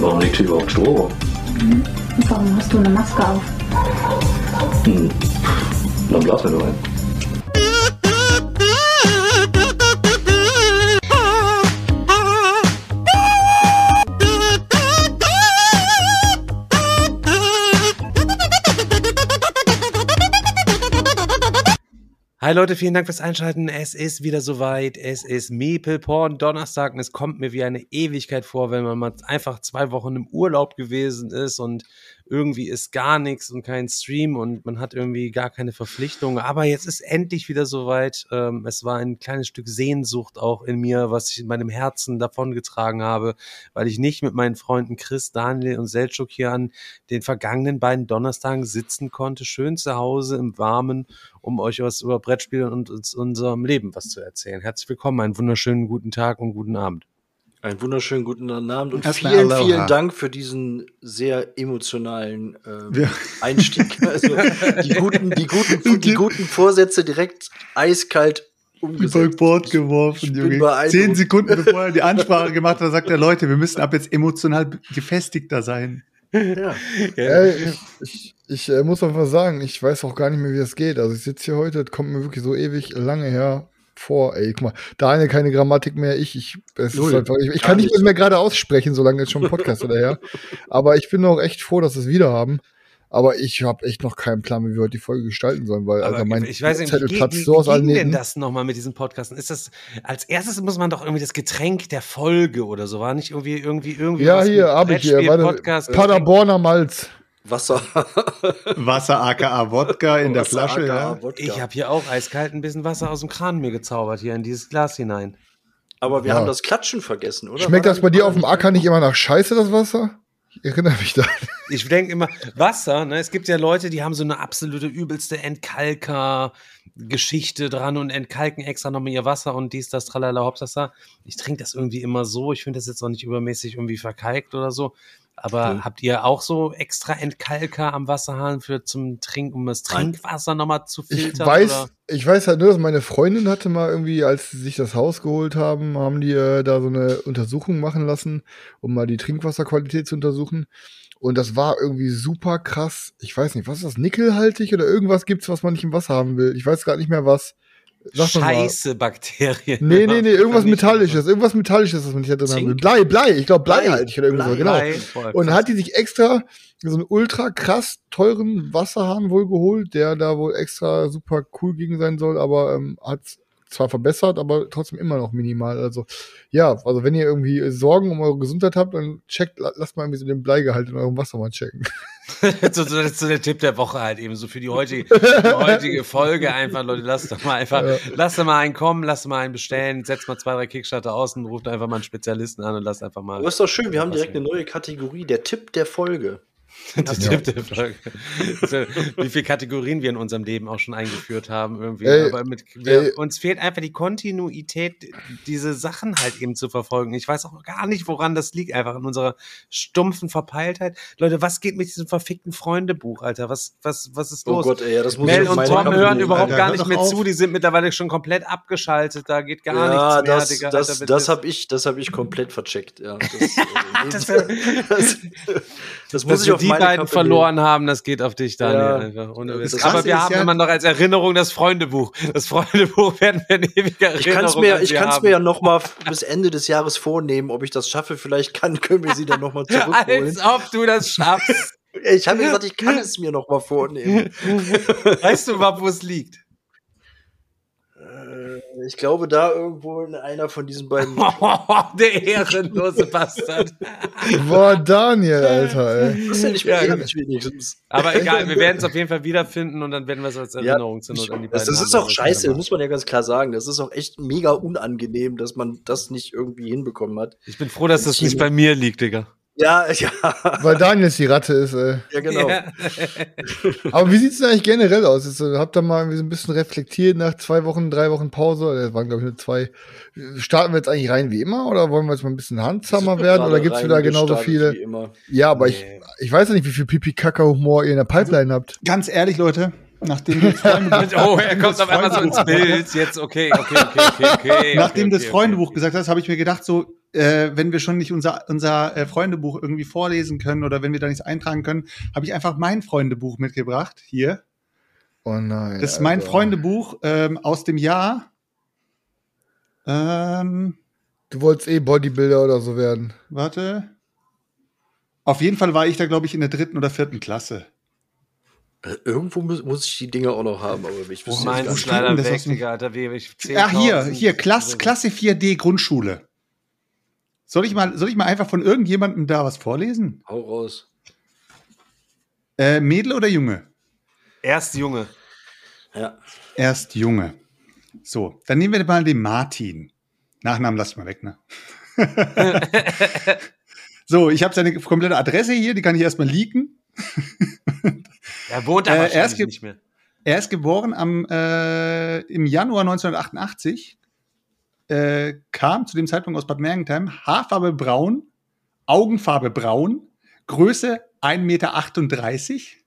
warum liegt hier überhaupt Strom? Mhm. Warum hast du eine Maske auf? Hm. Dann blasen wir nur ein. Hi Leute, vielen Dank fürs Einschalten. Es ist wieder soweit. Es ist Meeple Porn Donnerstag und es kommt mir wie eine Ewigkeit vor, wenn man mal einfach zwei Wochen im Urlaub gewesen ist und irgendwie ist gar nichts und kein Stream und man hat irgendwie gar keine Verpflichtung. Aber jetzt ist endlich wieder soweit. Ähm, es war ein kleines Stück Sehnsucht auch in mir, was ich in meinem Herzen davongetragen habe, weil ich nicht mit meinen Freunden Chris, Daniel und Selchuk hier an den vergangenen beiden Donnerstagen sitzen konnte, schön zu Hause im Warmen, um euch was über Brettspiele und unserem Leben was zu erzählen. Herzlich willkommen, einen wunderschönen guten Tag und guten Abend. Einen wunderschönen guten Abend und Erstmal vielen, Aloha. vielen Dank für diesen sehr emotionalen ähm, Einstieg. Also die guten, die guten, die guten Vorsätze direkt eiskalt über umgesetzt. Bord Ich geworfen, Junge. Zehn Sekunden bevor er die Ansprache gemacht hat, sagt er, Leute, wir müssen ab jetzt emotional gefestigter sein. Ja. Ey, ich, ich äh, muss einfach sagen, ich weiß auch gar nicht mehr, wie das geht. Also ich sitze hier heute, das kommt mir wirklich so ewig lange her vor. Ey, guck mal, Daniel keine Grammatik mehr, ich, ich, es Null. ist einfach, ich, ich kann nicht nicht. mehr gerade aussprechen, solange jetzt schon ein Podcast oder her. Aber ich bin auch echt froh, dass wir es wieder haben. Aber ich habe echt noch keinen Plan, wie wir heute die Folge gestalten sollen, weil Aber also mein ich weiß nicht, Zettel wie, platzt wie, so aus allen denn das nochmal mit diesen Podcasten? Ist das, als erstes muss man doch irgendwie das Getränk der Folge oder so, war nicht irgendwie, irgendwie, irgendwie Ja, hier habe ich hier, warte, Podcast, Paderborner Malz. Wasser. Wasser aka Wodka in der Wasser, Flasche, aka ja. Wodka. Ich habe hier auch eiskalt ein bisschen Wasser aus dem Kran mir gezaubert, hier in dieses Glas hinein. Aber wir Ja. haben das Klatschen vergessen, oder? Schmeckt das bei dir auf dem Acker nicht immer nach Scheiße, das Wasser? Ich erinnere mich da. Ich denke immer, Wasser, ne? Es gibt ja Leute, die haben so eine absolute übelste Entkalker-Geschichte dran und entkalken extra nochmal ihr Wasser und dies, das, tralala, hopsasa. Ich trinke das irgendwie immer so. Ich finde das jetzt auch nicht übermäßig irgendwie verkalkt oder so. Aber Mhm. habt ihr auch so extra Entkalker am Wasserhahn für zum Trinken, um das. Trinkwasser nochmal zu Ich filtern? weiß, oder? ich weiß halt nur, dass meine Freundin hatte mal irgendwie, als sie sich das Haus geholt haben, haben die äh, da so eine Untersuchung machen lassen, um mal die Trinkwasserqualität zu untersuchen. Und das war irgendwie super krass. Ich weiß nicht, was ist das? Nickelhaltig oder irgendwas gibt's, was man nicht im Wasser haben will? Ich weiß gerade nicht mehr was. Sag. Scheiße Bakterien. Nee, nee, nee, irgendwas Metallisches. Irgendwas Metallisches, was man nicht da drin haben will. Zink? Blei, Blei. Ich glaube Blei. bleihaltig oder irgendwas, Blei. genau. Blei, Und hat die sich extra so einen ultra krass teuren Wasserhahn wohl geholt, der da wohl extra super cool gegen sein soll, aber ähm, hat zwar verbessert, aber trotzdem immer noch minimal. Also ja, also wenn ihr irgendwie Sorgen um eure Gesundheit habt, dann checkt, la- lasst mal irgendwie so den Bleigehalt in eurem Wasser mal checken. so, so, das ist so der Tipp der Woche halt eben so für die heutige, die heutige Folge einfach, Leute, lasst doch mal einfach, Ja. lasst doch mal einen kommen, lasst mal einen bestellen, setzt mal zwei, drei Kickstarter aus und ruft einfach mal einen Spezialisten an und lasst einfach mal. Aber ist doch schön, wir haben direkt eine neue Kategorie, der Tipp der Folge. Tipp der Folge. So, Wie viele Kategorien wir in unserem Leben auch schon eingeführt haben irgendwie. Ey, Aber mit, wir, uns fehlt einfach die Kontinuität, diese Sachen halt eben zu verfolgen. Ich weiß auch gar nicht, woran das liegt, einfach in unserer stumpfen Verpeiltheit. Leute, was geht mit diesem verfickten Freundebuch, Alter? Was, was, was ist Oh los? Gott, ey, ja, das muss Mel und Tom hören überhaupt Alter, gar nicht mehr auf. zu, die sind mittlerweile schon komplett abgeschaltet, da geht gar ja, nichts mehr, das, Digga. das, Alter, das habe ich, das hab ich komplett vercheckt. Ja, das, äh, Das- das, das muss ich auf die beiden verloren haben, das geht auf dich, Daniel. Ja. Aber wir haben ja- immer noch als Erinnerung das Freundebuch. Das Freundebuch werden wir in ewiger Erinnerung Ich kann es mir, ich kann's mir ja noch mal bis Ende des Jahres vornehmen, ob ich das schaffe. Vielleicht kann, können wir sie dann noch mal zurückholen. Als ob du das schaffst. Ich habe gesagt, ich kann es mir noch mal vornehmen. weißt du wo es liegt? Äh, Ich glaube, da irgendwo in einer von diesen beiden. Der ehrenlose Bastard. Boah, Daniel, Alter, ey. Das ist ja nicht Ja, mehr ewig wenigstens. Aber egal, wir werden es auf jeden Fall wiederfinden und dann werden wir es als Erinnerung zur Not an die Das, beiden das ist haben. auch scheiße, muss man ja ganz klar sagen. Das ist auch echt mega unangenehm, dass man das nicht irgendwie hinbekommen hat. Ich bin froh, dass das nicht bei mir liegt, Digga. Ja, ja, Weil Daniel die Ratte ist, ey. ja, genau. Ja. Aber wie sieht's denn eigentlich generell aus? Jetzt, äh, habt ihr mal irgendwie so ein bisschen reflektiert nach zwei Wochen, drei Wochen Pause? Das waren, glaube ich, nur zwei. Starten wir jetzt eigentlich rein wie immer oder wollen wir jetzt mal ein bisschen handsamer werden oder gibt's wieder genauso viele? Wie immer. Ja, aber ich, Nee. ich weiß ja nicht, wie viel Pipi-Kaka-Humor ihr in der Pipeline habt. Ganz ehrlich, Leute, nachdem das Freundebuch, Oh, er kommt auf einmal so ins Bild. Jetzt, okay, okay, okay, okay, okay. nachdem okay, das okay, Freundebuch okay. gesagt hast, habe ich mir gedacht, so, äh, wenn wir schon nicht unser, unser äh, Freundebuch irgendwie vorlesen können oder wenn wir da nichts eintragen können, habe ich einfach mein Freundebuch mitgebracht. Hier. Oh nein. Das ist mein Alter. Freundebuch ähm, aus dem Jahr. Ähm, Du wolltest eh Bodybuilder oder so werden. warte. Auf jeden Fall war ich da, glaube ich, in der dritten oder vierten Klasse. Äh, Irgendwo muss, muss ich die Dinge auch noch haben, aber ich Oh, wüsste mein ist steht denn leider das weg, dem- Digga, Alter, wie ich Ja, hier, 10.000 hier, Klasse, Klasse 4D Grundschule. Soll ich mal, soll ich mal einfach von irgendjemandem da was vorlesen? Hau raus. Äh, Mädel oder Junge? Erst Junge. Ja. Erst Junge. So, dann nehmen wir mal den Martin. Nachnamen lass ich mal weg, ne? so, ich habe seine komplette Adresse hier, die kann ich erstmal leaken. Er wohnt da Äh, erst ge- nicht mehr. Er ist geboren am, äh, im Januar 1988, äh, kam zu dem Zeitpunkt aus Bad Mergentheim, Haarfarbe braun, Augenfarbe braun, Größe 1,38 Meter.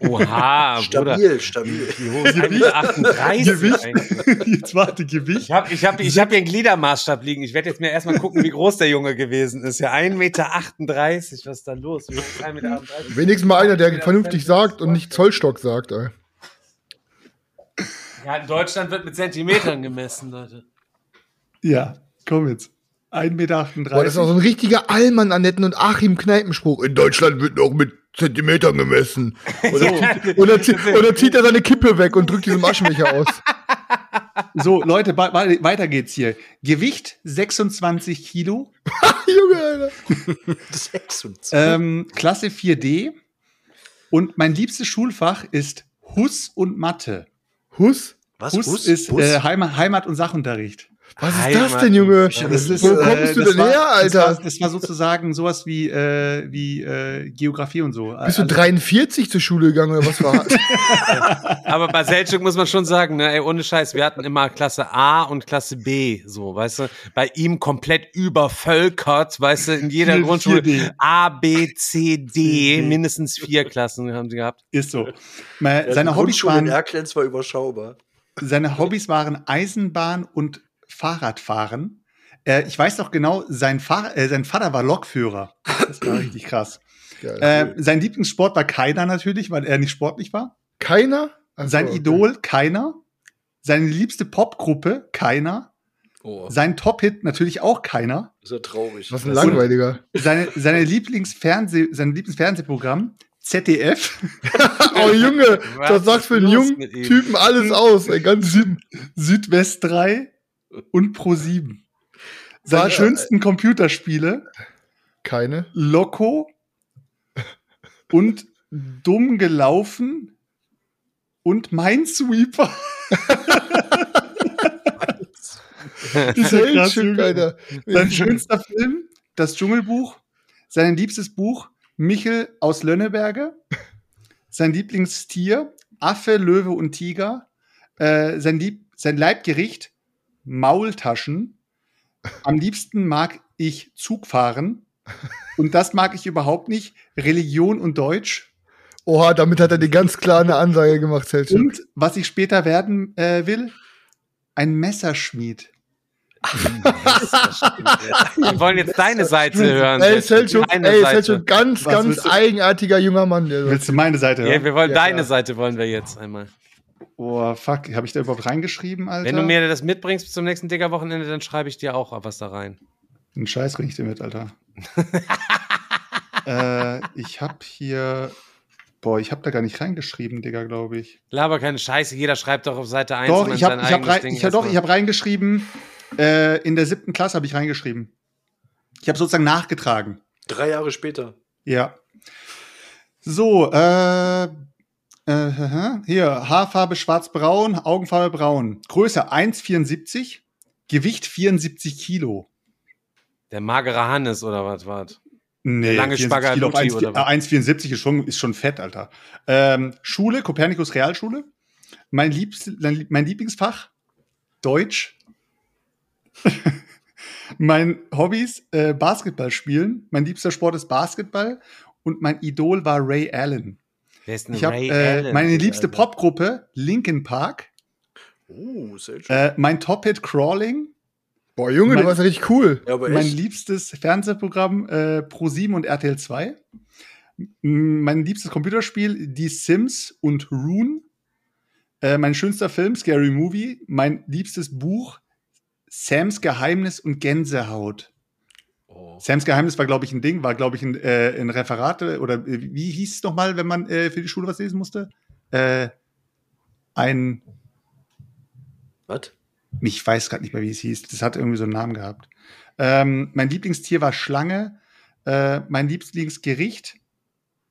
Oha, Bruder. Stabil, stabil. Wie hoch ist 1,38 Gewicht. Jetzt warte, Gewicht. Ich habe ich hab, ich hab hier einen Gliedermaßstab liegen. Ich werde jetzt mir erstmal gucken, wie groß der Junge gewesen ist. Ja, 1,38 Meter. Was ist da los? Wie hoch ist 1,38 Meter? Wenigstens mal einer, der vernünftig sagt und nicht Zollstock sagt, ey. Ja, in Deutschland wird mit Zentimetern gemessen, Leute. Ja, komm jetzt. 1,38 Meter. Boah, das ist auch so ein richtiger Allmann Annetten und Achim Kneipenspruch. In Deutschland wird noch mit Zentimetern gemessen. Und, dann, und, dann, zieht- und dann zieht er seine Kippe weg und drückt diesen Aschenbecher aus. So, Leute, weiter geht's hier. Gewicht 26 Kilo, Junge, Alter. 26. ähm, Klasse 4D. Und mein liebstes Schulfach ist Hus und Mathe. Hus? Was? Hus, Bus? ist Bus? Äh, Heimat, Heimat und Sachunterricht. Was ist Heimat- das denn, Junge? Das ist, Wo äh, kommst du das denn war- her, Das war, Alter? das war sozusagen sowas wie, äh, wie äh, Geografie und so. Bist du Also- 43 zur Schule gegangen oder was war? Aber bei Selchuk muss man schon sagen, ne, ey, ohne Scheiß, wir hatten immer Klasse A und Klasse B, so, weißt du, bei ihm komplett übervölkert, weißt du, in jeder Grundschule 4D. A, B, C, D, mindestens vier Klassen haben sie gehabt. Ist so. Mal, Ja, seine, Hobbys Grundschule in waren, Erklenz war überschaubar. seine Hobbys waren Eisenbahn und Fahrradfahren. Äh, ich weiß noch genau, sein, Fahr äh, sein Vater war Lokführer. Das war richtig krass. Geil. Äh, sein Lieblingssport war keiner natürlich, weil er nicht sportlich war. Keiner? Ach so, Sein okay. Idol keiner. Seine liebste Popgruppe keiner. Oh, Sein Top-Hit natürlich auch keiner. ist ja traurig. Was ein langweiliger. Seine, seine Lieblingsfernseh, sein Lieblingsfernsehprogramm ZDF. Oh, Junge, Was das sagt für einen jungen? Typen alles aus, ey, ganz Süd, Südwest 3 und Pro 7. Seine Warte. schönsten Computerspiele Keine. Loco und Dumm gelaufen und Minesweeper. Ist ja krass. Sein schönster Film, das Dschungelbuch. Sein liebstes Buch, Michel aus Lönneberge. Sein Lieblingstier, Affe, Löwe und Tiger. Äh, sein, Lieb sein Leibgericht, Maultaschen. Am liebsten mag ich Zug fahren. Und das mag ich überhaupt nicht. Religion und Deutsch. Oha, damit hat er die ganz klar eine Ansage gemacht, Selchuk. Und was ich später werden äh, will, ein Messerschmied. Wir wollen jetzt deine Seite hören. Ey, Selchuk, Deine ey, Seite. Selchuk, ganz, Was ganz eigenartiger junger Mann. Der Willst du meine Seite hören? Ja, wir wollen Ja, deine klar. Seite wollen wir jetzt einmal. Oh, fuck. Habe ich da überhaupt reingeschrieben, Alter? Wenn du mir das mitbringst bis zum nächsten Digger-Wochenende, dann schreibe ich dir auch was da rein. Einen Scheiß bring ich dir mit, Alter. äh, ich hab hier. Boah, ich hab da gar nicht reingeschrieben, Digga, glaube ich. Laber keine Scheiße, jeder schreibt doch auf Seite 1 Doch, ich hab, sein ich hab, eigenes rein, Ding ich hab, doch, ich hab reingeschrieben. Äh, in der siebten Klasse habe ich reingeschrieben. Ich habe sozusagen nachgetragen. Drei Jahre später. Ja. So, äh, äh, hier, Haarfarbe schwarz-braun, Augenfarbe braun. Größe 1,74, Gewicht 74 Kilo. Der magere Hannes oder was war's? Nee, lange 74 Spagat Kilo auf Lucci 1, oder was? 1,74 ist schon, ist schon fett, Alter. Ähm, Schule, Kopernikus Realschule. Mein, liebst, mein Lieblingsfach, Deutsch. mein Hobbys, äh, Basketball spielen. Mein liebster Sport ist Basketball. Und mein Idol war Ray Allen. Wer ist denn Ich habe äh, Allen? meine liebste Alter? Popgruppe, Linkin Park. Oh, sehr schön. Äh, mein Top-Hit Crawling. Boah, Junge, Mein- du warst richtig cool. ja, aber mein echt? liebstes Fernsehprogramm äh, Pro7 und RTL 2. M- Mein liebstes Computerspiel Die Sims und Rune. Äh, mein schönster Film Scary Movie. Mein liebstes Buch Sams Geheimnis und Gänsehaut. Oh. Sams Geheimnis war, glaube ich, ein Ding, war, glaube ich, ein, äh, ein Referat oder äh, wie hieß es nochmal, wenn man äh, für die Schule was lesen musste? Äh, ein, Was? ich weiß gerade nicht mehr, wie es hieß. Das hat irgendwie so einen Namen gehabt. Ähm, mein Lieblingstier war Schlange. Äh, mein Lieblingsgericht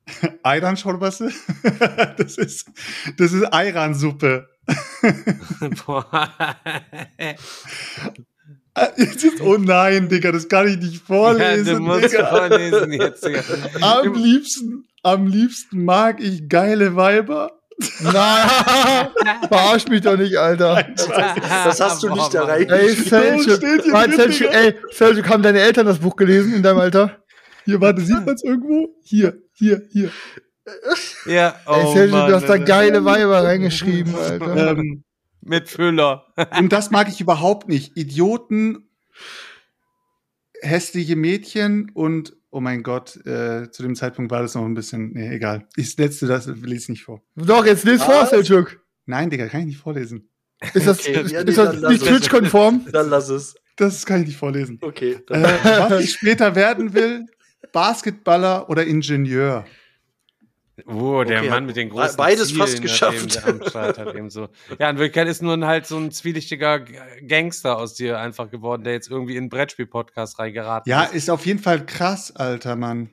Ayran-Schorbası. das ist, das ist Ayran-Suppe. Oh nein, Digga, das kann ich nicht ja, vorlesen. du musst Digga. vorlesen jetzt. Digga. Am liebsten, am liebsten mag ich geile Weiber. Nein, verarsch mich doch nicht, Alter. Das hast du nicht erreicht. Ey, steht Selchuk, Selchuk, ey, Selchuk, haben deine Eltern das Buch gelesen in deinem Alter? Hier, warte, sieht man es irgendwo? Hier, hier, hier. Ja, ey, oh Selchuk, Mann, du hast da geile Weiber reingeschrieben, Alter. Ähm, Mit Füller. und das mag ich überhaupt nicht. Idioten, hässliche Mädchen und, oh mein Gott, äh, zu dem Zeitpunkt war das noch ein bisschen, nee, egal. Ich letzte, das lese nicht vor. Doch, jetzt lies vor? Selchuk. Nein, Digga, kann ich nicht vorlesen. Ist das, Okay, ist, ja, nee, ist das nicht. Twitch-konform? Dann lass es. Das kann ich nicht vorlesen. Okay. Äh, was ich später werden will, Basketballer oder Ingenieur. Oh, der Okay, Mann mit den großen beides Zielen, fast hat geschafft. Eben, der am Start hat eben so. Ja, in Wirklichkeit ist nur halt so ein zwielichtiger Gangster aus dir einfach geworden, der jetzt irgendwie in einen Brettspiel-Podcast reingeraten Ja, ist. ist auf jeden Fall krass, alter Mann.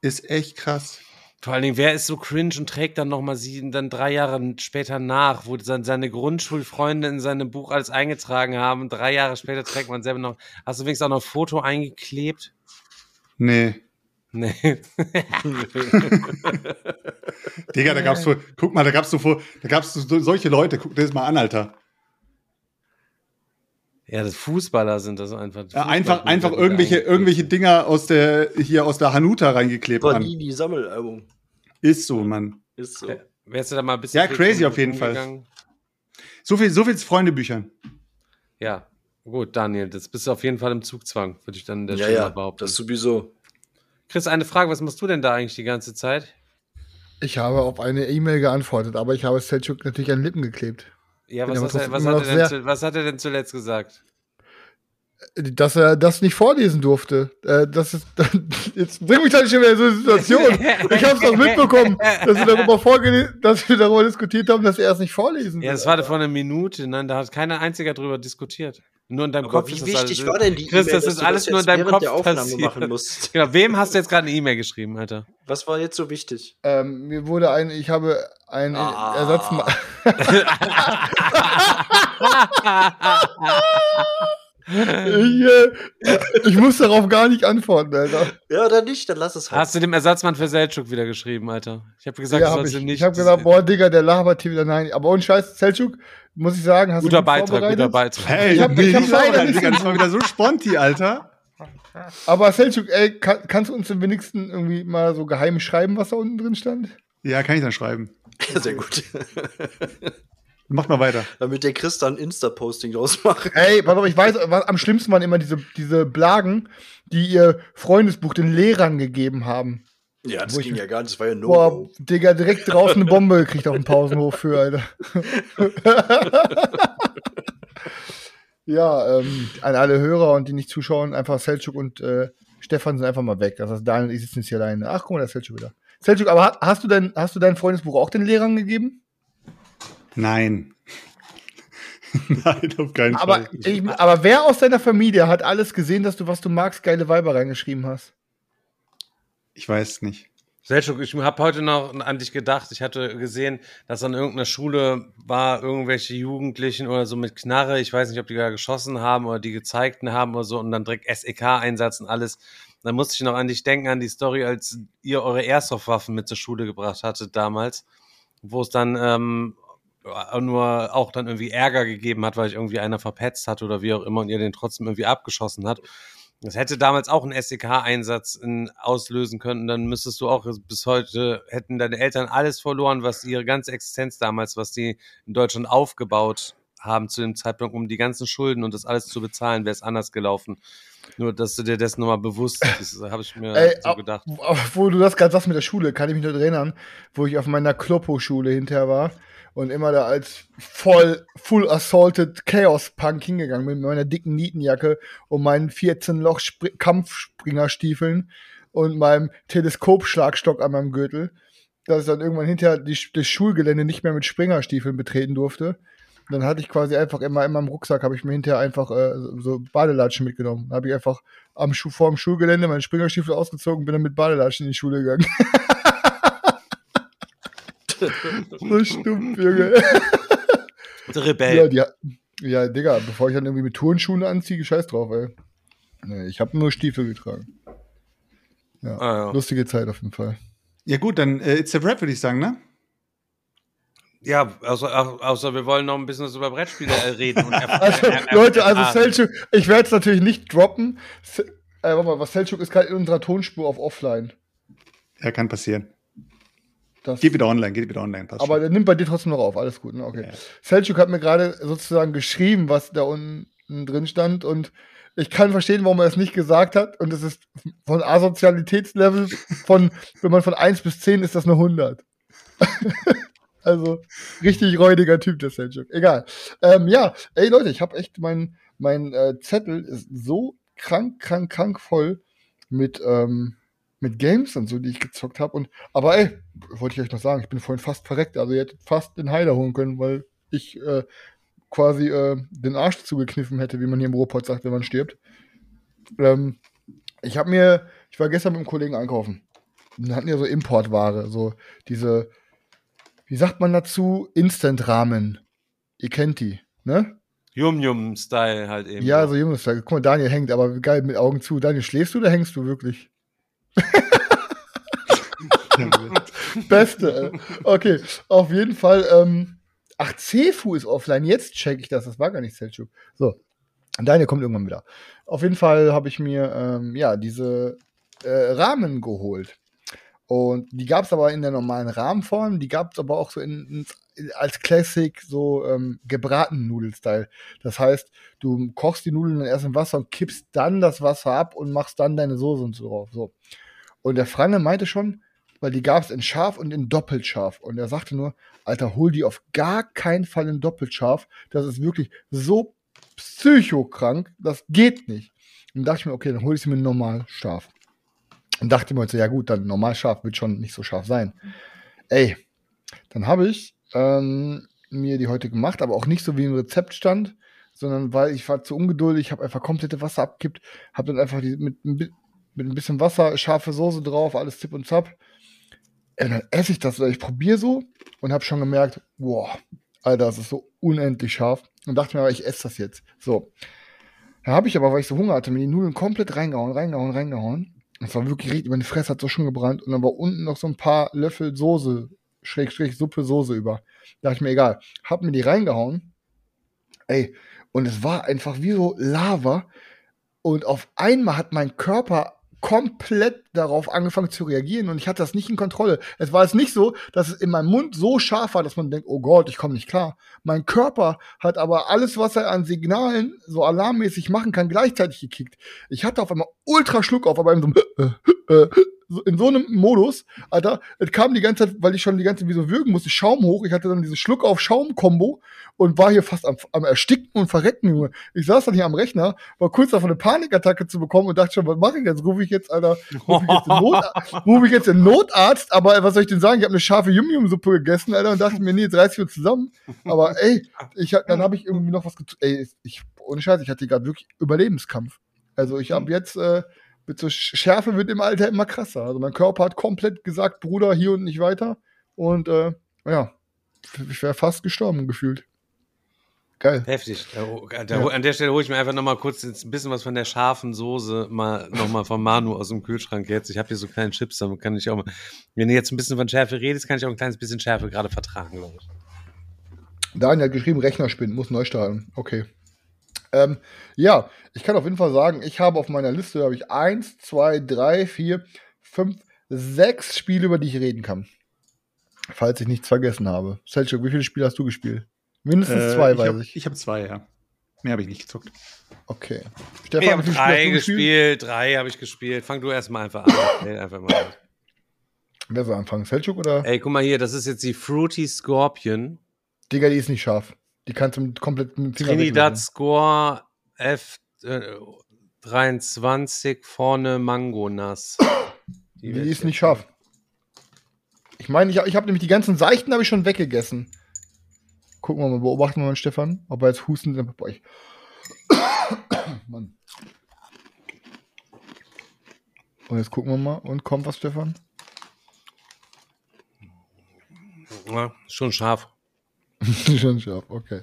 Ist echt krass. Vor allen Dingen, wer ist so cringe und trägt dann nochmal sie dann drei Jahre später nach, wo dann seine Grundschulfreunde in seinem Buch alles eingetragen haben drei Jahre später trägt man selber noch. Hast du wenigstens auch noch ein Foto eingeklebt? Nee. Nee. Digga, da gab's so, guck mal, da gab's so, vor- da gab's so solche Leute, guck dir das mal an, Alter. ja, das Fußballer sind das einfach. Ja, einfach, einfach irgendwelche, irgendwelche Dinger aus der, hier aus der Hanuta reingeklebt haben. Panini Sammelalbum. Ist so, Mann. Ist so. Ja. Wärst du da mal ein bisschen Ja, crazy auf jeden umgegangen? So viel, so viel zu Freundebüchern. Ja, gut, Daniel, das bist du auf jeden Fall im Zugzwang, würde ich dann an der Ja, Stelle ja, behaupten. das sowieso. Chris, eine Frage, was machst du denn da eigentlich die ganze Zeit? Ich habe auf eine E-Mail geantwortet, aber ich habe Selchuk natürlich an Lippen geklebt. Ja, was, du- trotzdem was, hat er zu, was hat er denn zuletzt gesagt? Dass er das nicht vorlesen durfte. Äh, das ist, jetzt bring mich doch nicht wieder in so eine Situation. Ich habe es doch mitbekommen, dass wir darüber vorgelesen, dass wir darüber diskutiert haben, dass er es nicht vorlesen Ja, das war vor einer Minute, nein, da hat keiner einziger drüber diskutiert. Nur in deinem Aber Kopf wie ist wichtig alles. war denn die Chris, E-Mail, das ist alles das nur in deinem Kopf der Aufnahme passiert. machen musst? Genau, wem hast du jetzt gerade eine E-Mail geschrieben, Alter? Was war jetzt so wichtig? Ähm, mir wurde ein, ich habe einen Ah. Ersatz. ich, äh, ich muss darauf gar nicht antworten, Alter. Ja, oder nicht? Dann lass es halt. Hast du dem Ersatzmann für Seltschuk wieder geschrieben, Alter? Ich habe gesagt, ja, du hab sollst ich ihm nicht. ich habe gesagt, boah, Digga, der labert hier wieder nein. Aber ohne Scheiß, Selchuk, muss ich sagen, hast guter du Beitrag, guter Beitrag. Hey, Ich hab- ich hab leider nicht- Digga, das war wieder so sponti, Alter. Aber Selchuk, ey, kann, kannst du uns am wenigsten irgendwie mal so geheim schreiben, was da unten drin stand? Ja, kann ich dann schreiben. Sehr gut. Macht mal weiter. Damit der Chris dann Insta-Posting draus macht. Ey, pass auf, ich weiß, was am schlimmsten waren immer diese, diese Blagen, die ihr Freundesbuch den Lehrern gegeben haben. Ja, das Wo ich- ging ja gar nicht. Das war ja no Boah, Digga, direkt draußen eine Bombe gekriegt auf dem Pausenhof für, Alter. ja, ähm, an alle Hörer und die nicht zuschauen, einfach Selchuk und äh, Stefan sind einfach mal weg. Das heißt, Daniel und ich sitzen jetzt hier alleine. Ach, guck mal, da ist Selchuk wieder. Selchuk, aber ha- hast du, dein, hast du dein Freundesbuch auch den Lehrern gegeben? Nein. Nein, auf keinen Aber, Fall. ich, aber wer aus deiner Familie hat alles gesehen, dass du, was du magst, geile Weiber reingeschrieben hast? Ich weiß nicht. Selchuk, ich habe heute noch an dich gedacht. Ich hatte gesehen, dass an irgendeiner Schule war irgendwelche Jugendlichen oder so mit Knarre. Ich weiß nicht, ob die da geschossen haben oder die gezeigten haben oder so und dann direkt SEK-Einsatz und alles. dann musste ich noch an dich denken, an die Story, als ihr eure Airsoft-Waffen mit zur Schule gebracht hattet damals, wo es dann ähm, nur auch dann irgendwie Ärger gegeben hat, weil ich irgendwie einer verpetzt hat oder wie auch immer und ihr den trotzdem irgendwie abgeschossen hat. Das hätte damals auch einen SDK-Einsatz auslösen können. Dann müsstest du auch bis heute, hätten deine Eltern alles verloren, was ihre ganze Existenz damals, was die in Deutschland aufgebaut haben zu dem Zeitpunkt, um die ganzen Schulden und das alles zu bezahlen, wäre es anders gelaufen. Nur, dass du dir das nochmal bewusst bist, habe ich mir Ey, so gedacht. Wo du das gerade sagst mit der Schule, kann ich mich nur erinnern, wo ich auf meiner Kloppo-Schule hinterher war und immer da als voll full assaulted Chaos Punk hingegangen bin mit meiner dicken Nietenjacke und meinen 14 Loch Kampfspringerstiefeln und meinem Teleskopschlagstock an meinem Gürtel, dass ich dann irgendwann hinterher die, das Schulgelände nicht mehr mit Springerstiefeln betreten durfte. Dann hatte ich quasi einfach immer in meinem Rucksack habe ich mir hinterher einfach äh, so Badelatschen mitgenommen. Dann habe ich einfach am Schuh vor dem Schulgelände meine Springerstiefel ausgezogen und bin dann mit Badelatschen in die Schule gegangen. so stumpf, Junge. Der Rebell. Ja, die, ja, Digga, bevor ich dann irgendwie mit Turnschuhen anziehe, scheiß drauf, ey. Nee, ich habe nur Stiefel getragen. Ja, Ah, ja. lustige Zeit auf jeden Fall. Ja, gut, dann äh, it's a Rap, würde ich sagen, ne? Ja, außer, außer wir wollen noch ein bisschen was über Brettspiele äh, reden. Und erf- Also, Leute, also. Selchuk, ich werde es natürlich nicht droppen. Se äh, warte mal, was Selchuk ist gerade in unserer Tonspur auf Offline. Ja, kann passieren. Das, Geht wieder online, geht wieder online. Passt aber schon. der nimmt bei dir trotzdem noch auf, alles gut, ne? Okay. Ja. Selchuk hat mir gerade sozusagen geschrieben, was da unten drin stand und ich kann verstehen, warum er es nicht gesagt hat und es ist von Asozialitätslevel von, wenn man von 1 bis 10 ist das eine 100. also, richtig räudiger Typ, der Selchuk. Egal. Ähm, ja, ey Leute, ich habe echt mein, mein äh, Zettel ist so krank, krank, krank voll mit, ähm, mit Games und so, die ich gezockt habe. Aber ey, wollte ich euch noch sagen, ich bin vorhin fast verreckt. Also ihr hättet fast den Heiler holen können, weil ich äh, quasi äh, den Arsch zugekniffen hätte, wie man hier im Ruhrpott sagt, wenn man stirbt. Ähm, ich habe mir, ich war gestern mit einem Kollegen einkaufen. Und hatten ja so Importware, so diese, wie sagt man dazu, Instant-Rahmen. Ihr kennt die, ne? Yum-Yum-Style halt eben. Ja, so Jungs, guck mal, Daniel hängt, aber geil mit Augen zu. Daniel, schläfst du oder hängst du wirklich? Beste. Okay, auf jeden Fall. Ähm, ach, Cefu ist offline. Jetzt check ich das. Das war gar nicht Selchuk. So, Daniel kommt irgendwann wieder. Auf jeden Fall habe ich mir ähm, ja diese äh, Rahmen geholt. Und die gab es aber in der normalen Rahmenform. Die gab es aber auch so in, in, als Classic so ähm, gebratenen Nudelstyle. Das heißt, du kochst die Nudeln dann erst im Wasser und kippst dann das Wasser ab und machst dann deine Soße und so drauf. So. Und der Frange meinte schon, weil die gab es in scharf und in doppelt scharf. Und er sagte nur, Alter, hol die auf gar keinen Fall in doppelt scharf. Das ist wirklich so psychokrank, das geht nicht. Und dachte ich mir, okay, dann hol ich sie mir normal scharf. Und dachte mir halt so, ja gut, dann normal scharf wird schon nicht so scharf sein. Ey, dann habe ich ähm, mir die heute gemacht, aber auch nicht so wie im Rezept stand, sondern weil ich war zu ungeduldig, habe einfach komplette Wasser abgekippt, habe dann einfach die, mit, mit ein bisschen Wasser, scharfe Soße drauf, alles zip und zap. Und dann esse ich das, oder ich probiere so und habe schon gemerkt, wow, Alter, das ist so unendlich scharf. Und dachte mir, aber ich esse das jetzt. So. Da habe ich aber, weil ich so Hunger hatte, mir die Nudeln komplett reingehauen, reingehauen, reingehauen. Das war wirklich richtig, meine Fresse hat so schon gebrannt. Und dann war unten noch so ein paar Löffel Soße, Schrägstrich Suppe Soße über. Da dachte ich mir, egal. Hab mir die reingehauen. Ey, und es war einfach wie so Lava. Und auf einmal hat mein Körper komplett darauf angefangen zu reagieren und ich hatte das nicht in Kontrolle. Es war jetzt nicht so, dass es in meinem Mund so scharf war, dass man denkt, oh Gott, ich komme nicht klar. Mein Körper hat aber alles, was er an Signalen so alarmmäßig machen kann, gleichzeitig gekickt. Ich hatte auf einmal ultra Schluck auf, aber in so einem, in so einem Modus, Alter, es kam die ganze Zeit, weil ich schon die ganze Zeit wie so würgen musste, Schaum hoch. Ich hatte dann diese Schluck auf Schaum-Kombo und war hier fast am, am Ersticken und Verrecken, Junge. Ich saß dann hier am Rechner, war kurz davor eine Panikattacke zu bekommen und dachte schon, was mache ich jetzt? Rufe ich jetzt, Alter, rufe ich jetzt den, Notarzt, aber was soll ich denn sagen? Ich habe eine scharfe Yum-Yum-Suppe gegessen, Alter, und dachte mir, nee, jetzt reiß ich uns zusammen. Aber ey, ich, dann habe ich irgendwie noch was getan. Ey, ich, ohne Scheiß, ich hatte gerade wirklich Überlebenskampf. Also ich habe jetzt, äh, mit so Sch- Schärfe wird im Alter immer krasser. Also mein Körper hat komplett gesagt, Bruder, hier und nicht weiter. Und äh, ja, ich wäre fast gestorben gefühlt. Geil. Heftig. Da, da, An der Stelle hole ich mir einfach nochmal kurz ein bisschen was von der scharfen Soße mal nochmal von Manu aus dem Kühlschrank jetzt. Ich habe hier so kleine Chips, damit kann ich auch mal, wenn du jetzt ein bisschen von Schärfe redest, kann ich auch ein kleines bisschen Schärfe gerade vertragen, glaube ich. Daniel hat geschrieben, Rechner spinnt, muss neu starten. Okay. Ähm, ja, ich kann auf jeden Fall sagen, ich habe auf meiner Liste habe ich eins, zwei, drei, vier, fünf, sechs Spiele, über die ich reden kann. Falls ich nichts vergessen habe. Selchuk, wie viele Spiele hast du gespielt? Mindestens Äh, zwei, ich weiß hab, ich. Ich habe zwei, ja. Mehr habe ich nicht gezockt. Okay. Ich Stefan, habe wie viele Spiele drei gespielt, drei habe ich gespielt. Fang du erstmal einfach an. Erzähl einfach mal. an. Wer soll anfangen? Selchuk oder? Ey, guck mal hier, das ist jetzt die Fruity Scorpion. Digga, die ist nicht scharf. Die kannst du mit- komplett mit dem Trinidad. Score F äh, 23 vorne Mango nass. Die ist nicht scharf. Ich meine, ich, ich habe nämlich die ganzen Seichten habe ich schon weggegessen. Gucken wir mal, beobachten wir mal Stefan, ob er jetzt husten. Boah, ich. Mann. Und jetzt gucken wir mal. Und kommt was, Stefan? Ja, schon scharf. schon scharf, okay.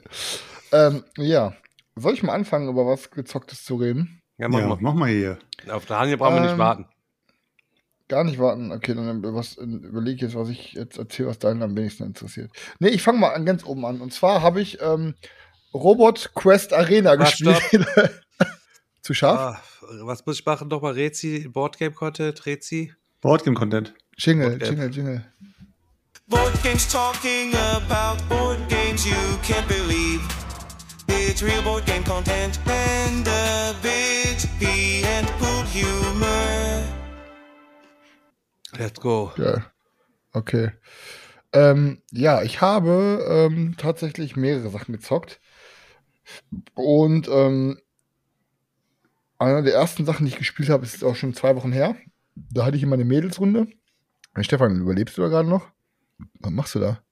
Ähm, ja. Soll ich mal anfangen, über was Gezocktes zu reden? Ja, mach ja, mal. mach mal hier. Auf Daniel brauchen wir nicht Ähm, warten. Gar nicht warten. Okay, dann was überlege ich jetzt, was ich jetzt erzähle, was deinen am wenigsten interessiert. Nee, ich fange mal an, ganz oben an. Und zwar habe ich ähm, Robot Quest Arena gespielt. Zu scharf? Ah, was muss ich machen? Nochmal Rezi, Boardgame Content, Rezi. Boardgame-Content. Jingle, okay. Jingle, Jingle. Board games talking about board games you can't believe. It's real board game content and a bit and poop humor. Let's go. Ja. Okay. Ähm, ja, ich habe ähm, tatsächlich mehrere Sachen gezockt. Und ähm, einer der ersten Sachen, die ich gespielt habe, ist jetzt auch schon zwei Wochen her. Da hatte ich immer eine Mädelsrunde. Hey, Stefan, überlebst du da gerade noch? Was machst du da?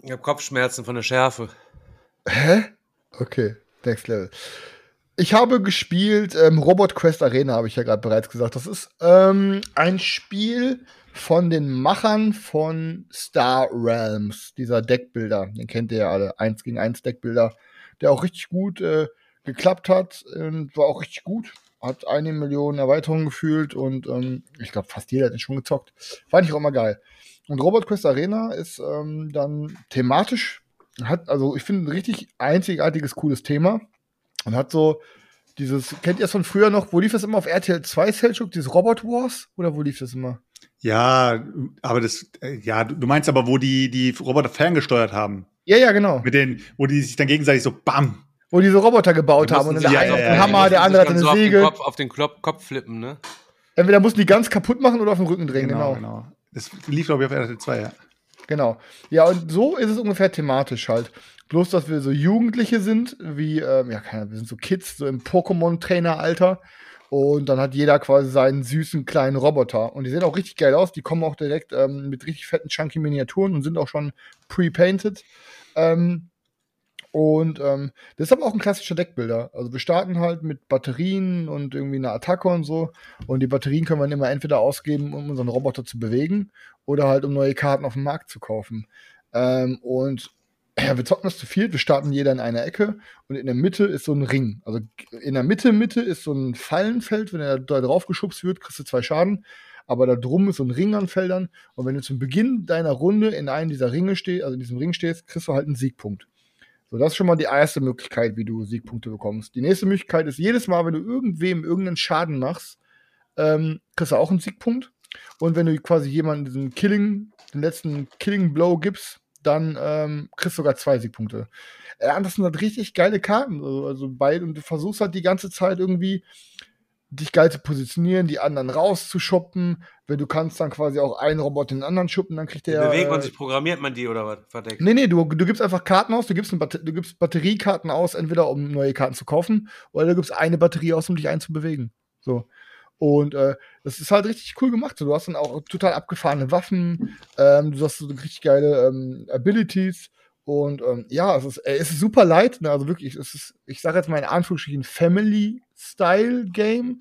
Ich habe Kopfschmerzen von der Schärfe. Hä? Okay, next level. Ich habe gespielt ähm, Robot Quest Arena, habe ich ja gerade bereits gesagt. Das ist ähm, ein Spiel von den Machern von Star Realms, dieser Deckbilder. Den kennt ihr ja alle. 1 gegen 1 Deckbilder, der auch richtig gut äh, geklappt hat und war auch richtig gut. Hat eine Million Erweiterungen gefühlt und ähm, ich glaube, fast jeder hat den schon gezockt. Fand ich auch immer geil. Und Robot Quest Arena ist ähm, dann thematisch, hat, also ich finde ein richtig einzigartiges, cooles Thema. Und hat so dieses, kennt ihr das von früher noch, wo lief das immer auf RTL 2 Selchuk, dieses Robot Wars? Oder wo lief das immer? Ja, aber das, äh, ja, du meinst aber, wo die, die Roboter ferngesteuert haben. Ja, ja, genau. Mit denen, wo die sich dann gegenseitig so BAM. Wo diese Roboter gebaut haben und der eine den ja, Hammer, der andere hat eine so auf den Säge. Kopf, auf den Klop Kopf flippen, ne? Entweder mussten die ganz kaputt machen oder auf den Rücken drehen, genau. genau. Das lief, glaube ich, auf RTL 2, ja. Genau. Ja, und so ist es ungefähr thematisch halt. Bloß, dass wir so Jugendliche sind, wie, ähm, ja, keine Ahnung, wir sind so Kids, so im Pokémon-Trainer-Alter. Und dann hat jeder quasi seinen süßen kleinen Roboter. Und die sehen auch richtig geil aus. Die kommen auch direkt ähm, mit richtig fetten, chunky Miniaturen und sind auch schon pre-painted. Ähm, und ähm, das ist aber auch ein klassischer Deckbilder. Also wir starten halt mit Batterien und irgendwie einer Attacke und so. Und die Batterien können wir immer entweder ausgeben, um unseren Roboter zu bewegen oder halt um neue Karten auf dem Markt zu kaufen. Ähm, und ja, wir zocken das zu viel. Wir starten jeder in einer Ecke und in der Mitte ist so ein Ring. Also in der Mitte, Mitte ist so ein Fallenfeld. Wenn er da drauf geschubst wird, kriegst du zwei Schaden. Aber da drum ist so ein Ring an Feldern. Und wenn du zum Beginn deiner Runde in einem dieser Ringe stehst, also in diesem Ring stehst, kriegst du halt einen Siegpunkt. So, das ist schon mal die erste Möglichkeit, wie du Siegpunkte bekommst. Die nächste Möglichkeit ist, jedes Mal, wenn du irgendwem irgendeinen Schaden machst, ähm, kriegst du auch einen Siegpunkt. Und wenn du quasi jemanden diesen Killing, den letzten Killing Blow gibst, dann ähm, kriegst du sogar zwei Siegpunkte. Das sind halt richtig geile Karten. Also, also beide, und du versuchst halt die ganze Zeit irgendwie dich geil zu positionieren, die anderen rauszuschuppen. Wenn du kannst, dann quasi auch einen Roboter den anderen schuppen, dann kriegt der. Bewegt man äh, sich, programmiert man die oder was? Verdeckt. Nee, nee, du, du gibst einfach Karten aus, du gibst, du gibst Batteriekarten aus, entweder um neue Karten zu kaufen, oder du gibst eine Batterie aus, um dich einzubewegen. So. Und äh, das ist halt richtig cool gemacht. Du hast dann auch total abgefahrene Waffen, ähm, du hast so richtig geile ähm, Abilities. Und ähm, ja, es ist, äh, es ist super light. Ne? Also wirklich, es ist, ich sage jetzt mal in Anführungsstrichen, Family-Style-Game.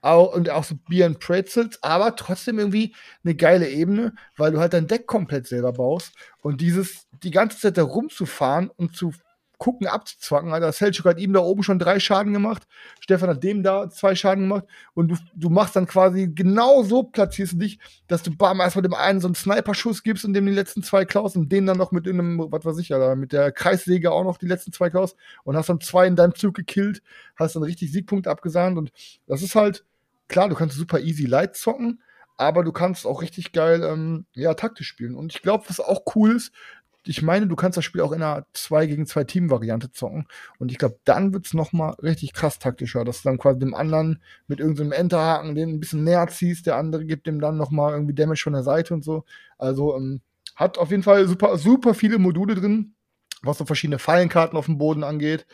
Au- Und auch so Bier und Pretzels, aber trotzdem irgendwie eine geile Ebene, weil du halt dein Deck komplett selber baust. Und dieses, die ganze Zeit da rumzufahren und zu gucken, abzuzwacken. Alter, Selchuk hat ihm da oben schon drei Schaden gemacht. Stefan hat dem da zwei Schaden gemacht. Und du, du machst dann quasi genau so, platzierst du dich, dass du bam, erstmal dem einen so einen Sniper-Schuss gibst und dem die letzten zwei klaust und den dann noch mit einem, was weiß ich, Alter, mit der Kreissäge auch noch die letzten zwei klaust und hast dann zwei in deinem Zug gekillt, hast dann richtig Siegpunkte abgesahnt und das ist halt, klar, du kannst super easy light zocken, aber du kannst auch richtig geil, ähm, ja, taktisch spielen. Und ich glaube, was auch cool ist, ich meine, du kannst das Spiel auch in einer 2 gegen 2 Team-Variante zocken. Und ich glaube, dann wird's noch mal richtig krass taktischer, dass du dann quasi dem anderen mit irgendeinem Enterhaken den ein bisschen näher ziehst, der andere gibt dem dann noch mal irgendwie Damage von der Seite und so. Also ähm, hat auf jeden Fall super, super viele Module drin, was so verschiedene Fallenkarten auf dem Boden angeht.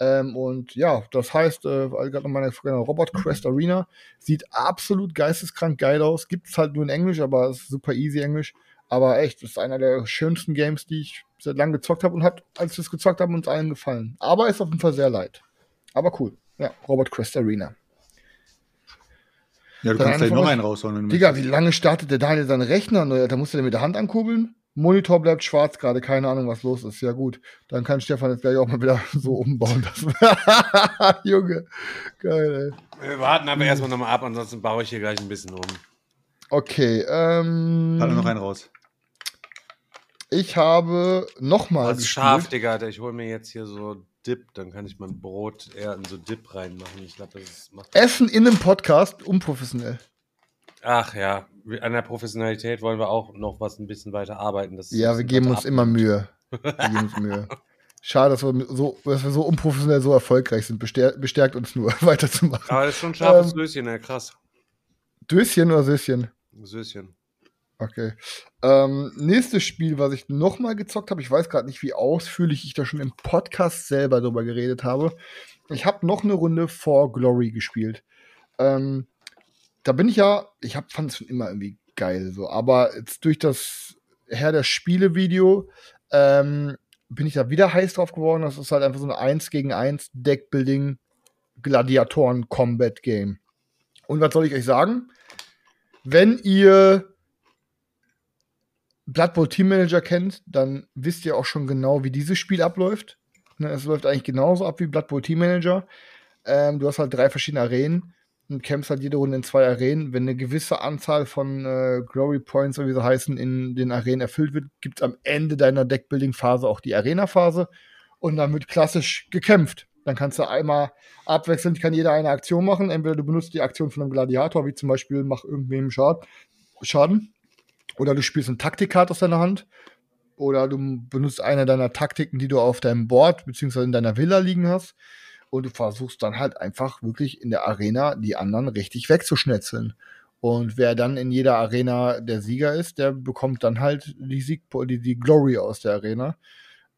Ähm, und ja, das heißt, äh, gerade noch meine genau, Robot Quest Arena sieht absolut geisteskrank geil aus. Gibt es halt nur in Englisch, aber es ist super easy Englisch. Aber echt, das ist einer der schönsten Games, die ich seit langem gezockt habe und hat, als wir es gezockt haben, uns allen gefallen. Aber ist auf jeden Fall sehr leid. Aber cool. Ja, Robot Quest Arena. Ja, du Dann kannst gleich noch einen raushauen. wenn du Digga, wie lange startet der Daniel seinen Rechner? Da musst du den mit der Hand ankurbeln. Monitor bleibt schwarz gerade, keine Ahnung, was los ist. Ja, gut. Dann kann Stefan jetzt gleich auch mal wieder so umbauen. Junge. Geil, ey. Wir warten aber erstmal nochmal ab, ansonsten baue ich hier gleich ein bisschen um. Okay, ähm. Hat noch einen raus. Ich habe nochmal Was scharf, Digga, Alter. Ich hole mir jetzt hier so Dip, dann kann ich mein Brot eher in so Dip reinmachen. Ich glaube, das macht. Essen in einem Podcast, unprofessionell. Ach ja, an der Professionalität wollen wir auch noch was ein bisschen weiter arbeiten. dass es Ja, wir geben uns immer abnimmt. Mühe. Wir geben uns Mühe. Schade, dass wir so, dass wir so unprofessionell so erfolgreich sind. Bestärkt, bestärkt uns nur, weiterzumachen. Aber das ist schon ein scharfes Ähm, Löschen, ja, krass. Döschen oder Söschen? Söschen. Okay. Ähm, nächstes Spiel, was ich nochmal gezockt habe, ich weiß gerade nicht, wie ausführlich ich da schon im Podcast selber drüber geredet habe. Ich habe noch eine Runde For Glory gespielt. Ähm, da bin ich ja, ich fand es schon immer irgendwie geil, so, aber jetzt durch das Herr der Spiele-Video ähm, bin ich da wieder heiß drauf geworden. Das ist halt einfach so ein 1 gegen 1 Deckbuilding Gladiatoren-Combat-Game. Und was soll ich euch sagen? Wenn ihr Blood Bowl Team Manager kennt, dann wisst ihr auch schon genau, wie dieses Spiel abläuft. Ne, es läuft eigentlich genauso ab wie Blood Bowl Team Manager. Ähm, du hast halt drei verschiedene Arenen und kämpfst halt jede Runde in zwei Arenen. Wenn eine gewisse Anzahl von äh, Glory Points, oder wie sie heißen, in den Arenen erfüllt wird, gibt es am Ende deiner Deckbuilding-Phase auch die Arena-Phase. Und dann wird klassisch gekämpft. Dann kannst du einmal abwechselnd, kann jeder eine Aktion machen. Entweder du benutzt die Aktion von einem Gladiator, wie zum Beispiel mach irgendwem Schad Schaden. Oder du spielst eine Taktikkarte aus deiner Hand. Oder du benutzt eine deiner Taktiken, die du auf deinem Board bzw. in deiner Villa liegen hast. Und du versuchst dann halt einfach wirklich in der Arena die anderen richtig wegzuschnetzeln. Und wer dann in jeder Arena der Sieger ist, der bekommt dann halt die, Sieg die, die Glory aus der Arena.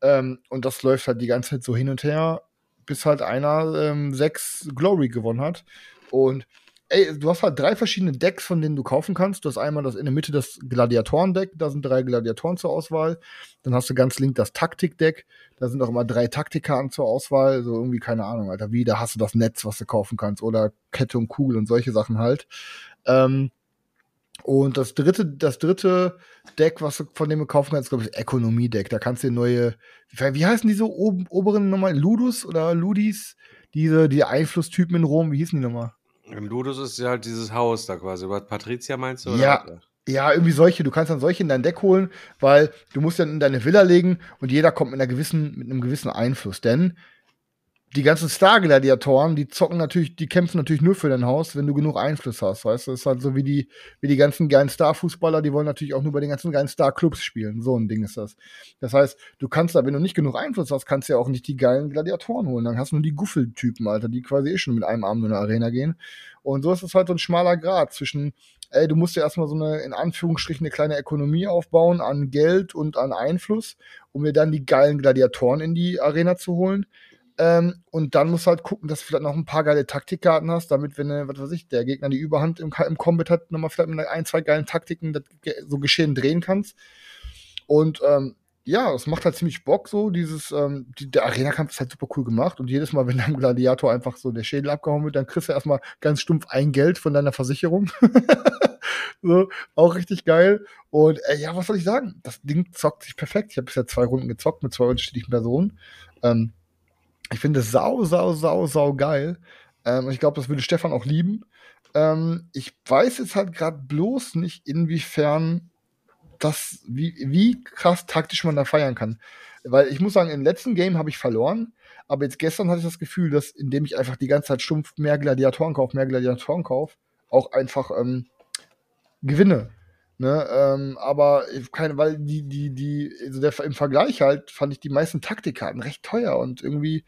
Ähm, und das läuft halt die ganze Zeit so hin und her, bis halt einer ähm, sechs Glory gewonnen hat. Und ey, du hast halt drei verschiedene Decks, von denen du kaufen kannst. Du hast einmal das in der Mitte das Gladiatoren-Deck, da sind drei Gladiatoren zur Auswahl. Dann hast du ganz links das Taktik-Deck, da sind auch immer drei Taktikkarten zur Auswahl. So irgendwie, keine Ahnung, Alter, wie, da hast du das Netz, was du kaufen kannst. Oder Kette und Kugel und solche Sachen halt. Ähm, und das dritte, das dritte Deck, was du von dem du kaufen kannst, glaube ich, Ökonomie-Deck. Da kannst du dir neue, wie heißen diese oben, oberen nochmal? Ludus oder Ludis? Diese, die Einflusstypen in Rom, wie hießen die nochmal? Im Ludus ist ja halt dieses Haus da quasi. Was Patricia meinst du? Ja. Ja, irgendwie solche. Du kannst dann solche in dein Deck holen, weil du musst dann in deine Villa legen und jeder kommt mit einer gewissen, mit einem gewissen Einfluss. Denn die ganzen Star-Gladiatoren, die zocken natürlich, die kämpfen natürlich nur für dein Haus, wenn du genug Einfluss hast, weißt du? Das ist halt so wie die, wie die ganzen geilen Star-Fußballer, die wollen natürlich auch nur bei den ganzen geilen Star-Clubs spielen. So ein Ding ist das. Das heißt, du kannst da, wenn du nicht genug Einfluss hast, kannst du ja auch nicht die geilen Gladiatoren holen. Dann hast du nur die Guffeltypen, Alter, die quasi eh schon mit einem Arm in eine Arena gehen. Und so ist es halt so ein schmaler Grad zwischen, ey, du musst ja erstmal so eine, in Anführungsstrichen, eine kleine Ökonomie aufbauen an Geld und an Einfluss, um dir dann die geilen Gladiatoren in die Arena zu holen. Ähm, und dann musst du halt gucken, dass du vielleicht noch ein paar geile Taktikkarten hast, damit, wenn, äh, was weiß ich, der Gegner die Überhand im, im Combat hat, nochmal vielleicht mit ein, zwei geilen Taktiken das so geschehen drehen kannst. Und ähm, ja, es macht halt ziemlich Bock so. Dieses, ähm, die, der Arena-Kampf ist halt super cool gemacht. Und jedes Mal, wenn deinem Gladiator einfach so der Schädel abgehauen wird, dann kriegst du erstmal ganz stumpf ein Geld von deiner Versicherung. so, auch richtig geil. Und äh, ja, was soll ich sagen? Das Ding zockt sich perfekt. Ich habe bisher zwei Runden gezockt mit zwei unterschiedlichen Personen. Ähm, ich finde es sau, sau, sau, sau geil. Ähm, ich glaube, das würde Stefan auch lieben. Ähm, ich weiß jetzt halt gerade bloß nicht, inwiefern das, wie, wie krass taktisch man da feiern kann. Weil ich muss sagen, im letzten Game habe ich verloren, aber jetzt gestern hatte ich das Gefühl, dass indem ich einfach die ganze Zeit stumpf mehr Gladiatoren kaufe, mehr Gladiatoren kaufe, auch einfach ähm, gewinne. Ne, ähm, aber keine, weil die, die, die, also der, im Vergleich halt fand ich die meisten Taktikkarten recht teuer und irgendwie,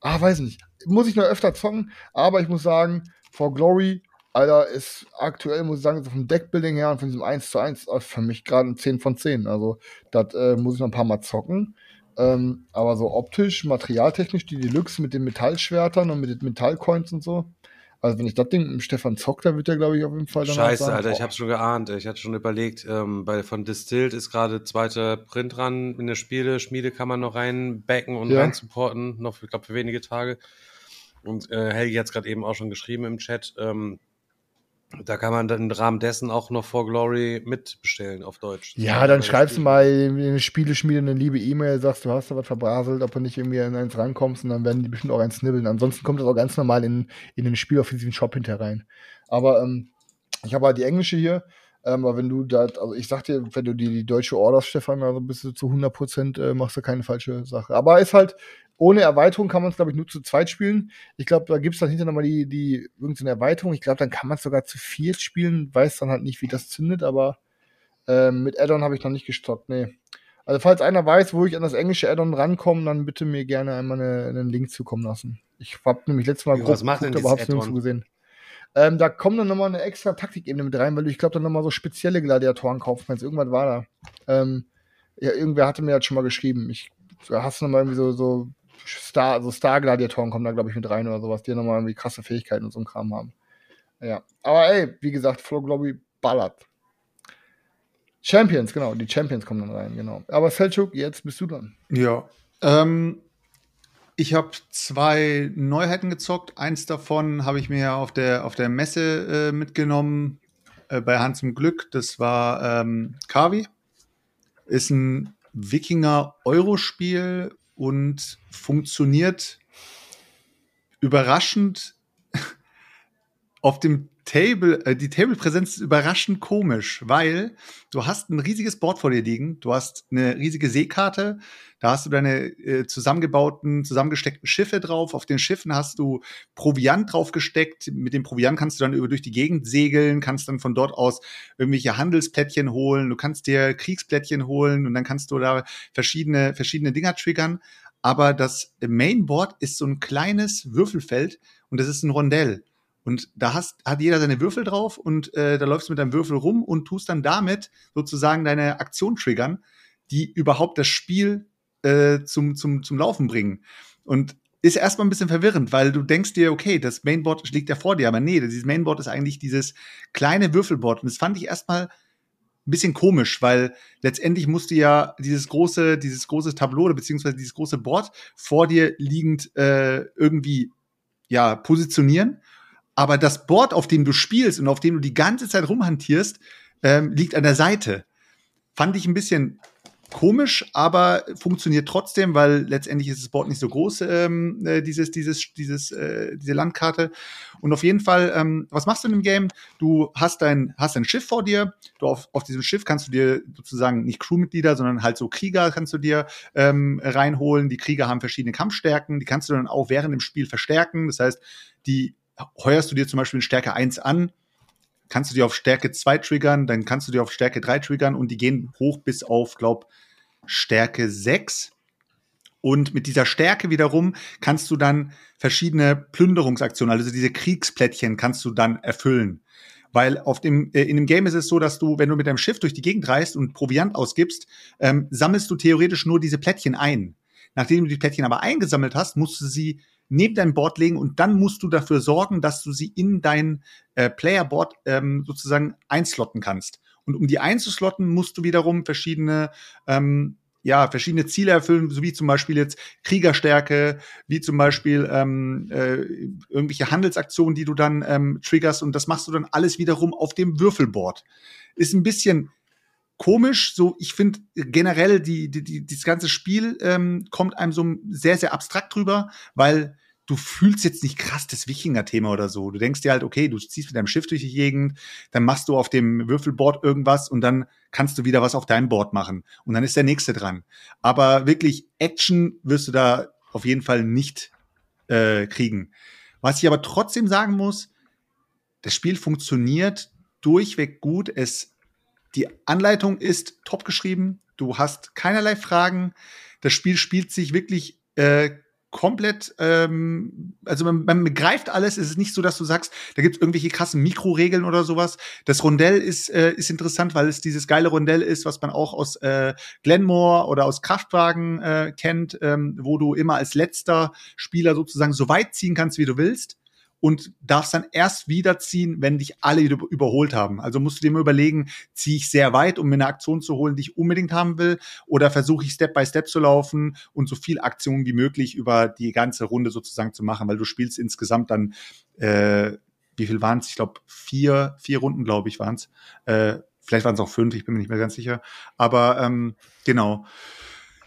ah, weiß nicht, muss ich noch öfter zocken, aber ich muss sagen, For Glory, Alter, ist aktuell, muss ich sagen, vom Deckbuilding her und von diesem 1 zu 1 für mich gerade ein 10 von 10. Also, das äh, muss ich noch ein paar Mal zocken. Ähm, aber so optisch, materialtechnisch, die Deluxe mit den Metallschwertern und mit den Metallcoins und so, also wenn ich das Ding mit Stefan zockt, dann wird er, glaube ich, auf jeden Fall dann Scheiße, sagen, Alter, ich hab's schon geahnt. Ich hatte schon überlegt, ähm, bei von Distilled ist gerade zweiter Print dran. In der Spiele, Schmiede kann man noch reinbacken und Ja. rein supporten, noch, ich glaube, für wenige Tage. Und äh, Helgi hat's gerade eben auch schon geschrieben im Chat. Ähm, da kann man dann im Rahmen dessen auch noch For Glory mitbestellen auf Deutsch. Ja, dann schreibst du mal in Spieleschmiede eine liebe E-Mail, sagst, du hast da was verbraselt, ob du nicht irgendwie an eins rankommst und dann werden die bestimmt auch eins snibbeln. Ansonsten kommt das auch ganz normal in, in den spieloffensiven Shop hinter rein. Aber ähm, ich habe halt die englische hier, ähm, aber wenn du da, also ich sag dir, wenn du die, die deutsche orderst, Stefan, also bist du zu 100 Prozent, äh, machst du keine falsche Sache. Aber ist halt, ohne Erweiterung kann man es, glaube ich, nur zu zweit spielen. Ich glaube, da gibt es dann hinterher nochmal die, die, irgendeine Erweiterung. Ich glaube, dann kann man es sogar zu viert spielen. Weiß dann halt nicht, wie das zündet, aber ähm, mit Addon habe ich noch nicht gestockt, nee. Also falls einer weiß, wo ich an das englische Addon rankomme, dann bitte mir gerne einmal eine, einen Link zukommen lassen. Ich habe nämlich letztes Mal Ja, was macht denn aber dieses hab's nirgendwo gesehen. Ähm, da kommt dann nochmal eine extra Taktikebene mit rein, weil du, ich glaube, dann nochmal so spezielle Gladiatoren kaufen kannst. Irgendwas war da. Ähm, ja, irgendwer hatte mir das schon mal geschrieben. Ich hast du nochmal irgendwie so, so Star, so Star-Gladiatoren kommen da, glaube ich, mit rein oder sowas, die nochmal irgendwie krasse Fähigkeiten und so ein Kram haben. Ja. Aber ey, wie gesagt, Flow Glory ballert. Champions, genau, die Champions kommen dann rein, genau. Aber Selchuk, jetzt bist du dran. Ja. Ähm, ich habe zwei Neuheiten gezockt. Eins davon habe ich mir auf der, auf der Messe äh, mitgenommen äh, bei Hans im Glück. Das war ähm, Kavi. Ist ein Wikinger-Euro-Spiel und funktioniert überraschend auf dem Table, äh, die Table-Präsenz ist überraschend komisch, weil du hast ein riesiges Board vor dir liegen, du hast eine riesige Seekarte, da hast du deine äh, zusammengebauten, zusammengesteckten Schiffe drauf. Auf den Schiffen hast du Proviant draufgesteckt. Mit dem Proviant kannst du dann über durch die Gegend segeln, kannst dann von dort aus irgendwelche Handelsplättchen holen. Du kannst dir Kriegsplättchen holen und dann kannst du da verschiedene, verschiedene Dinger triggern. Aber das Mainboard ist so ein kleines Würfelfeld und das ist ein Rondell. Und da hast, hat jeder seine Würfel drauf und äh, da läufst du mit deinem Würfel rum und tust dann damit sozusagen deine Aktion triggern, die überhaupt das Spiel äh, zum, zum, zum Laufen bringen. Und ist erstmal ein bisschen verwirrend, weil du denkst dir, okay, das Mainboard liegt ja vor dir, aber nee, dieses Mainboard ist eigentlich dieses kleine Würfelboard. Und das fand ich erstmal ein bisschen komisch, weil letztendlich musst du ja dieses große, dieses große Tableau oder beziehungsweise dieses große Board vor dir liegend äh, irgendwie ja positionieren. Aber das Board, auf dem du spielst und auf dem du die ganze Zeit rumhantierst, ähm, liegt an der Seite. Fand ich ein bisschen komisch, aber funktioniert trotzdem, weil letztendlich ist das Board nicht so groß, ähm, äh, dieses, dieses, dieses, äh, diese Landkarte. Und auf jeden Fall, ähm, was machst du in dem Game? Du hast dein, hast ein Schiff vor dir. Du auf, auf diesem Schiff kannst du dir sozusagen nicht Crewmitglieder, sondern halt so Krieger kannst du dir ähm, reinholen. Die Krieger haben verschiedene Kampfstärken. Die kannst du dann auch während dem Spiel verstärken. Das heißt, die heuerst du dir zum Beispiel in Stärke 1 an, kannst du dir auf Stärke 2 triggern, dann kannst du dir auf Stärke 3 triggern und die gehen hoch bis auf, glaub, Stärke 6. Und mit dieser Stärke wiederum kannst du dann verschiedene Plünderungsaktionen, also diese Kriegsplättchen kannst du dann erfüllen. Weil auf dem, äh, in dem Game ist es so, dass du, wenn du mit deinem Schiff durch die Gegend reist und Proviant ausgibst, ähm, sammelst du theoretisch nur diese Plättchen ein. Nachdem du die Plättchen aber eingesammelt hast, musst du sie neben dein Board legen und dann musst du dafür sorgen, dass du sie in dein äh, Playerboard ähm, sozusagen einslotten kannst. Und um die einzuslotten, musst du wiederum verschiedene ähm, ja, verschiedene Ziele erfüllen, so wie zum Beispiel jetzt Kriegerstärke, wie zum Beispiel ähm, äh, irgendwelche Handelsaktionen, die du dann ähm, triggerst und das machst du dann alles wiederum auf dem Würfelboard. Ist ein bisschen komisch. So, ich finde generell die, die, die, dieses ganze Spiel ähm, kommt einem so sehr, sehr abstrakt drüber, weil du fühlst jetzt nicht krass das Wikinger-Thema oder so. Du denkst dir halt, okay, du ziehst mit deinem Schiff durch die Gegend, dann machst du auf dem Würfelboard irgendwas und dann kannst du wieder was auf deinem Board machen. Und dann ist der nächste dran. Aber wirklich Action wirst du da auf jeden Fall nicht äh, kriegen. Was ich aber trotzdem sagen muss, das Spiel funktioniert durchweg gut. Es, die Anleitung ist top geschrieben. Du hast keinerlei Fragen. Das Spiel spielt sich wirklich äh, komplett, ähm, also man, man begreift alles. Es ist nicht so, dass du sagst, da gibt es irgendwelche krassen Mikroregeln oder sowas. Das Rondell ist, äh, ist interessant, weil es dieses geile Rondell ist, was man auch aus äh, Glenmore oder aus Kraftwagen äh, kennt, ähm, wo du immer als letzter Spieler sozusagen so weit ziehen kannst, wie du willst und darfst dann erst wiederziehen, wenn dich alle über überholt haben. Also musst du dir mal überlegen, ziehe ich sehr weit, um mir eine Aktion zu holen, die ich unbedingt haben will, oder versuche ich Step by Step zu laufen und so viel Aktionen wie möglich über die ganze Runde sozusagen zu machen, weil du spielst insgesamt dann, äh, wie viel waren es? Ich glaube, vier, vier Runden, glaube ich, waren es. Äh, vielleicht waren es auch fünf, ich bin mir nicht mehr ganz sicher. Aber ähm, genau.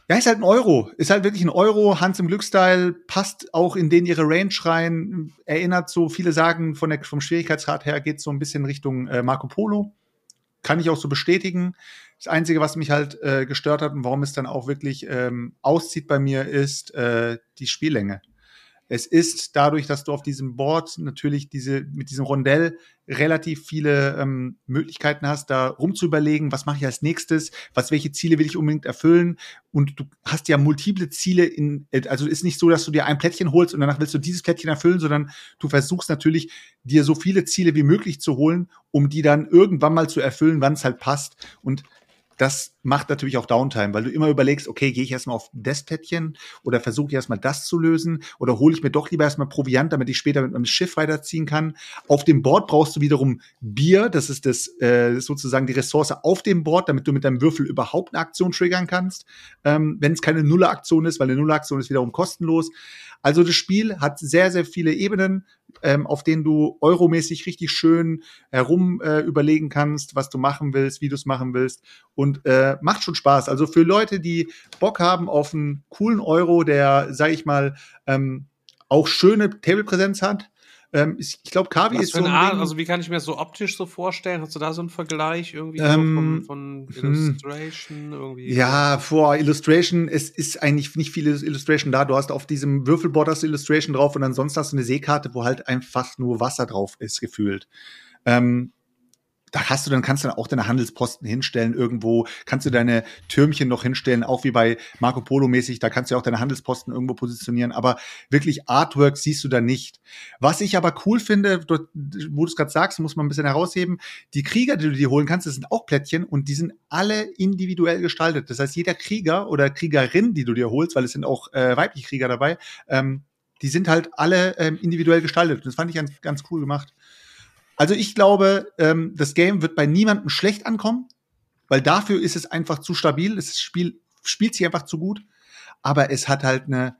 Ja, ist halt ein Euro. Ist halt wirklich ein Euro. Hans im Glückstyle passt auch in den ihre Range rein. Erinnert so, viele sagen, von der, vom Schwierigkeitsgrad her geht so ein bisschen Richtung äh, Marco Polo. Kann ich auch so bestätigen. Das Einzige, was mich halt äh, gestört hat und warum es dann auch wirklich ähm, auszieht bei mir, ist äh, die Spiellänge. Es ist dadurch, dass du auf diesem Board natürlich diese, mit diesem Rondell relativ viele ähm, Möglichkeiten hast, da rumzuüberlegen, was mache ich als nächstes, was, welche Ziele will ich unbedingt erfüllen. Und du hast ja multiple Ziele in, also ist nicht so, dass du dir ein Plättchen holst und danach willst du dieses Plättchen erfüllen, sondern du versuchst natürlich, dir so viele Ziele wie möglich zu holen, um die dann irgendwann mal zu erfüllen, wann es halt passt. Und das macht natürlich auch Downtime, weil du immer überlegst, okay, gehe ich erstmal auf das Plättchen oder versuche ich erstmal das zu lösen oder hole ich mir doch lieber erstmal Proviant, damit ich später mit meinem Schiff weiterziehen kann. Auf dem Board brauchst du wiederum Bier, das ist das äh, sozusagen die Ressource auf dem Board, damit du mit deinem Würfel überhaupt eine Aktion triggern kannst, ähm, wenn es keine Nuller-Aktion ist, weil eine Nuller-Aktion ist wiederum kostenlos. Also das Spiel hat sehr, sehr viele Ebenen, ähm, auf denen du euromäßig richtig schön herum äh, überlegen kannst, was du machen willst, wie du es machen willst. Und äh, macht schon Spaß. Also für Leute, die Bock haben auf einen coolen Euro, der, sag ich mal, ähm, auch schöne Tablepräsenz hat, ähm, ich glaube, Kavi ist so ein Art, Ding, also wie kann ich mir das so optisch so vorstellen? Hast du da so einen Vergleich irgendwie Ähm, von, von hm. Illustration irgendwie? Ja, vor Illustration, es ist eigentlich nicht viel Illustration da. Du hast auf diesem Würfelboard du Illustration drauf und ansonsten hast du eine Seekarte, wo halt einfach nur Wasser drauf ist, gefühlt. Ähm, da hast du dann, kannst du dann auch deine Handelsposten hinstellen irgendwo, kannst du deine Türmchen noch hinstellen, auch wie bei Marco Polo mäßig, da kannst du auch deine Handelsposten irgendwo positionieren, aber wirklich Artwork siehst du da nicht. Was ich aber cool finde, wo du es gerade sagst, muss man ein bisschen herausheben, die Krieger, die du dir holen kannst, das sind auch Plättchen und die sind alle individuell gestaltet. Das heißt, jeder Krieger oder Kriegerin, die du dir holst, weil es sind auch äh, weibliche Krieger dabei, ähm, die sind halt alle ähm, individuell gestaltet. Das fand ich ganz cool gemacht. Also ich glaube, ähm, das Game wird bei niemandem schlecht ankommen, weil dafür ist es einfach zu stabil. Das Spiel spielt sich einfach zu gut, aber es hat halt eine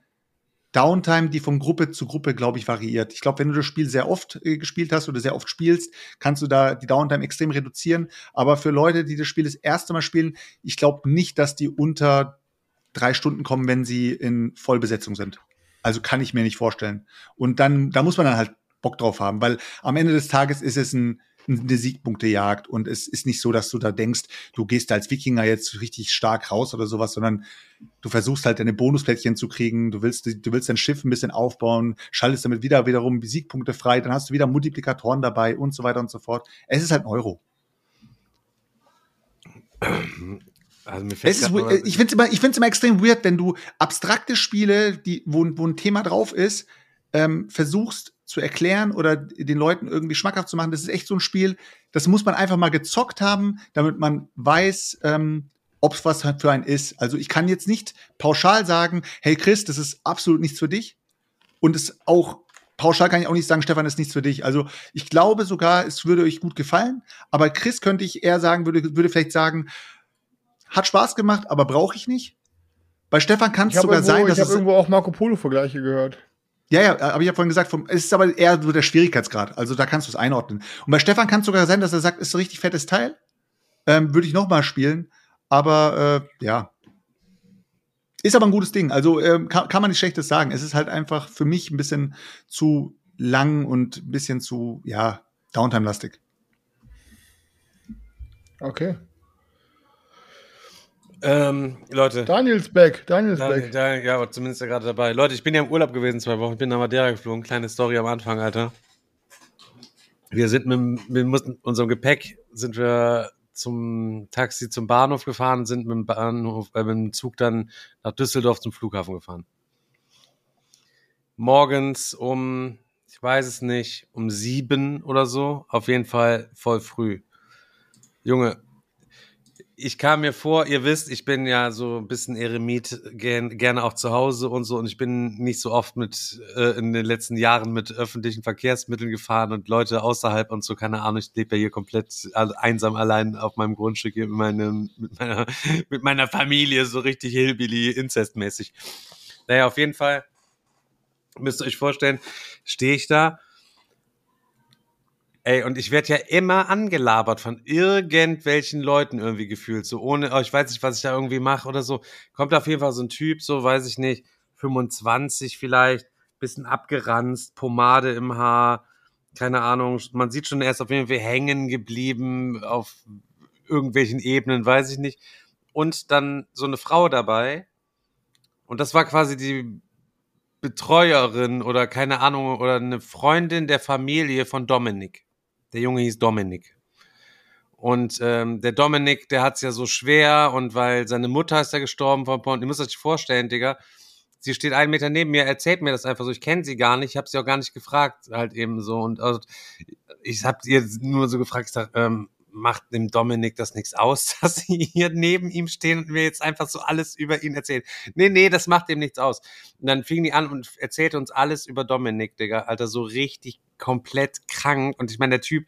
Downtime, die von Gruppe zu Gruppe, glaube ich, variiert. Ich glaube, wenn du das Spiel sehr oft äh, gespielt hast oder sehr oft spielst, kannst du da die Downtime extrem reduzieren. Aber für Leute, die das Spiel das erste Mal spielen, ich glaube nicht, dass die unter drei Stunden kommen, wenn sie in Vollbesetzung sind. Also kann ich mir nicht vorstellen. Und dann, da muss man dann halt Bock drauf haben, weil am Ende des Tages ist es ein, eine Siegpunktejagd und es ist nicht so, dass du da denkst, du gehst als Wikinger jetzt richtig stark raus oder sowas, sondern du versuchst halt deine Bonusplättchen zu kriegen, du willst, du willst dein Schiff ein bisschen aufbauen, schaltest damit wieder wiederum Siegpunkte frei, dann hast du wieder Multiplikatoren dabei und so weiter und so fort. Es ist halt ein Euro. Also mir fällt Es ist, mal- ich finde es immer, ich find's immer extrem weird, wenn du abstrakte Spiele, die, wo, wo ein Thema drauf ist, ähm, versuchst zu erklären oder den Leuten irgendwie schmackhaft zu machen. Das ist echt so ein Spiel, das muss man einfach mal gezockt haben, damit man weiß, ähm, ob es was für einen ist. Also ich kann jetzt nicht pauschal sagen, hey Chris, das ist absolut nichts für dich. Und es auch pauschal kann ich auch nicht sagen, Stefan, das ist nichts für dich. Also ich glaube sogar, es würde euch gut gefallen. Aber Chris könnte ich eher sagen, würde, würde vielleicht sagen, hat Spaß gemacht, aber brauche ich nicht. Bei Stefan kann es Ich habe sogar irgendwo, sein, ich dass hab es irgendwo auch Marco Polo-Vergleiche gehört. Ja, ja, aber ich habe vorhin gesagt, vom, es ist aber eher so der Schwierigkeitsgrad. Also da kannst du es einordnen. Und bei Stefan kann es sogar sein, dass er sagt, ist ein richtig fettes Teil. Ähm, Würde ich noch mal spielen. Aber äh, ja. Ist aber ein gutes Ding. Also ähm, kann, kann man nicht Schlechtes sagen. Es ist halt einfach für mich ein bisschen zu lang und ein bisschen zu, ja, Downtime-lastig. Okay. Ähm, Leute. Daniels back. Daniels Da, back. da, ja, aber zumindest ja gerade dabei. Leute, ich bin ja im Urlaub gewesen zwei Wochen. Ich bin nach Madeira geflogen. Kleine Story am Anfang, Alter. Wir sind mit, wir mussten, unserem Gepäck sind wir zum Taxi zum Bahnhof gefahren, sind mit dem Bahnhof, äh, mit dem Zug dann nach Düsseldorf zum Flughafen gefahren. Morgens um, ich weiß es nicht, um sieben oder so. Auf jeden Fall voll früh. Junge, ich kam mir vor, ihr wisst, ich bin ja so ein bisschen Eremit, gern, gerne auch zu Hause und so und ich bin nicht so oft mit äh, in den letzten Jahren mit öffentlichen Verkehrsmitteln gefahren und Leute außerhalb und so, keine Ahnung, ich lebe ja hier komplett einsam allein auf meinem Grundstück hier mit, meinem, mit, meiner, mit meiner Familie, so richtig Hillbilly, Inzestmäßig. Naja, auf jeden Fall müsst ihr euch vorstellen, stehe ich da Ey, und ich werde ja immer angelabert von irgendwelchen Leuten irgendwie gefühlt. So ohne, oh, ich weiß nicht, was ich da irgendwie mache oder so. Kommt auf jeden Fall so ein Typ, so weiß ich nicht, 25 vielleicht, bisschen abgeranzt, Pomade im Haar, keine Ahnung. Man sieht schon, er ist auf jeden Fall hängen geblieben auf irgendwelchen Ebenen, weiß ich nicht. Und dann so eine Frau dabei. Und das war quasi die Betreuerin oder keine Ahnung, oder eine Freundin der Familie von Dominik. Der Junge hieß Dominik. Und ähm, der Dominik, der hat's ja so schwer und weil seine Mutter ist ja gestorben von Porn. Ihr müsst euch vorstellen, Digga. Sie steht einen Meter neben mir, erzählt mir das einfach so. Ich kenne sie gar nicht, ich habe sie auch gar nicht gefragt, halt eben so. Und also, ich habe ihr nur so gefragt, ich sag, ähm, macht dem Dominik das nichts aus, dass sie hier neben ihm stehen und mir jetzt einfach so alles über ihn erzählen. Nee, nee, das macht dem nichts aus. Und dann fing die an und erzählte uns alles über Dominik, Digga. Alter, so richtig komplett krank. Und ich meine, der Typ,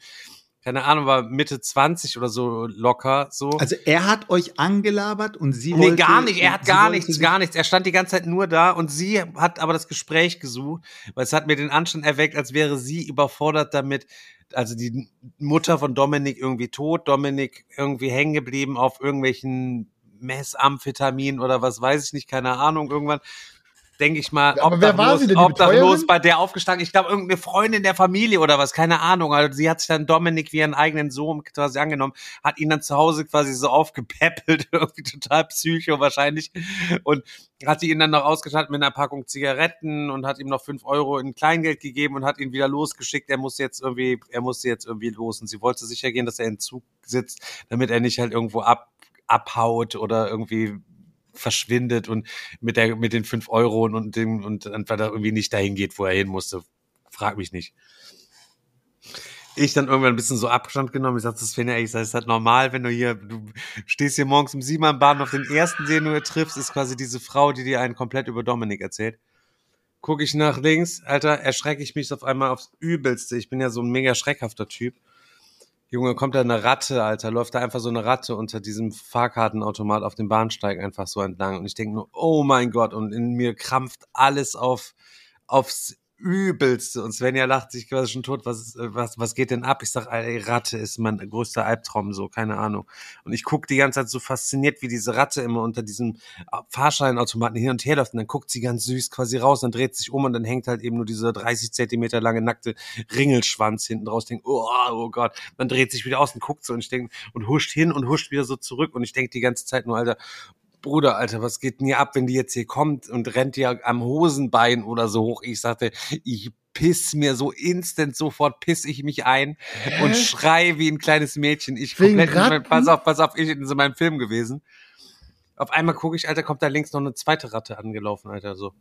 keine Ahnung, war Mitte 20 oder so locker, so. Also er hat euch angelabert und sie Nee, wollte... gar nicht. Er hat gar nichts, gar nichts. Er stand die ganze Zeit nur da und sie hat aber das Gespräch gesucht, weil es hat mir den Anschein erweckt, als wäre sie überfordert damit. Also die Mutter von Dominik irgendwie tot, Dominik irgendwie hängen geblieben auf irgendwelchen Messamphetamin oder was weiß ich nicht, keine Ahnung, irgendwann. Denke ich mal, Ja, aber wer war sie denn, obdachlos bei der aufgestanden. Ich glaube, irgendeine Freundin der Familie oder was, keine Ahnung. Also sie hat sich dann Dominik wie ihren eigenen Sohn quasi angenommen, hat ihn dann zu Hause quasi so aufgepäppelt, irgendwie total psycho wahrscheinlich. Und hat sie ihn dann noch ausgestattet mit einer Packung Zigaretten und hat ihm noch fünf Euro in Kleingeld gegeben und hat ihn wieder losgeschickt. Er muss jetzt irgendwie, er musste jetzt irgendwie los. Und sie wollte sicher gehen, dass er in Zug sitzt, damit er nicht halt irgendwo ab, abhaut oder irgendwie verschwindet und mit der mit den fünf Euro und, dem und einfach da irgendwie nicht dahin geht, wo er hin musste. Frag mich nicht. Ich dann irgendwann ein bisschen so Abstand genommen. Ich sagte, das finde ich, das ist halt normal, wenn du hier, du stehst hier morgens um sieben am Bahnhof, den ersten, den du hier triffst, ist quasi diese Frau, die dir einen komplett über Dominik erzählt. Guck ich nach links, Alter, erschrecke ich mich auf einmal aufs Übelste. Ich bin ja so ein mega schreckhafter Typ. Junge, kommt da eine Ratte, Alter, läuft da einfach so eine Ratte unter diesem Fahrkartenautomat auf dem Bahnsteig einfach so entlang. Und ich denke nur, oh mein Gott, und in mir krampft alles auf, aufs Übelste. Und Svenja lacht sich quasi schon tot, was, äh, was, was geht denn ab? Ich sag, ey, Ratte ist mein größter Albtraum, so, keine Ahnung. Und ich guck die ganze Zeit so fasziniert, wie diese Ratte immer unter diesem Fahrscheinautomaten hin und her läuft. Und dann guckt sie ganz süß quasi raus, dann dreht sich um und dann hängt halt eben nur dieser 30 Zentimeter lange nackte Ringelschwanz hinten draus. Ich denk, oh, oh Gott. Dann dreht sich wieder aus und guckt so und ich denk, und huscht hin und huscht wieder so zurück. Und ich denk die ganze Zeit nur, Alter, Bruder, Alter, was geht denn hier ab, wenn die jetzt hier kommt und rennt dir am Hosenbein oder so hoch? Ich sagte, ich piss mir so instant, sofort piss ich mich ein und schrei wie ein kleines Mädchen. Ich Wegen komplett, Ratten? pass auf, pass auf, ich in so meinem Film gewesen. Auf einmal gucke ich, Alter, kommt da links noch eine zweite Ratte angelaufen, Alter, so.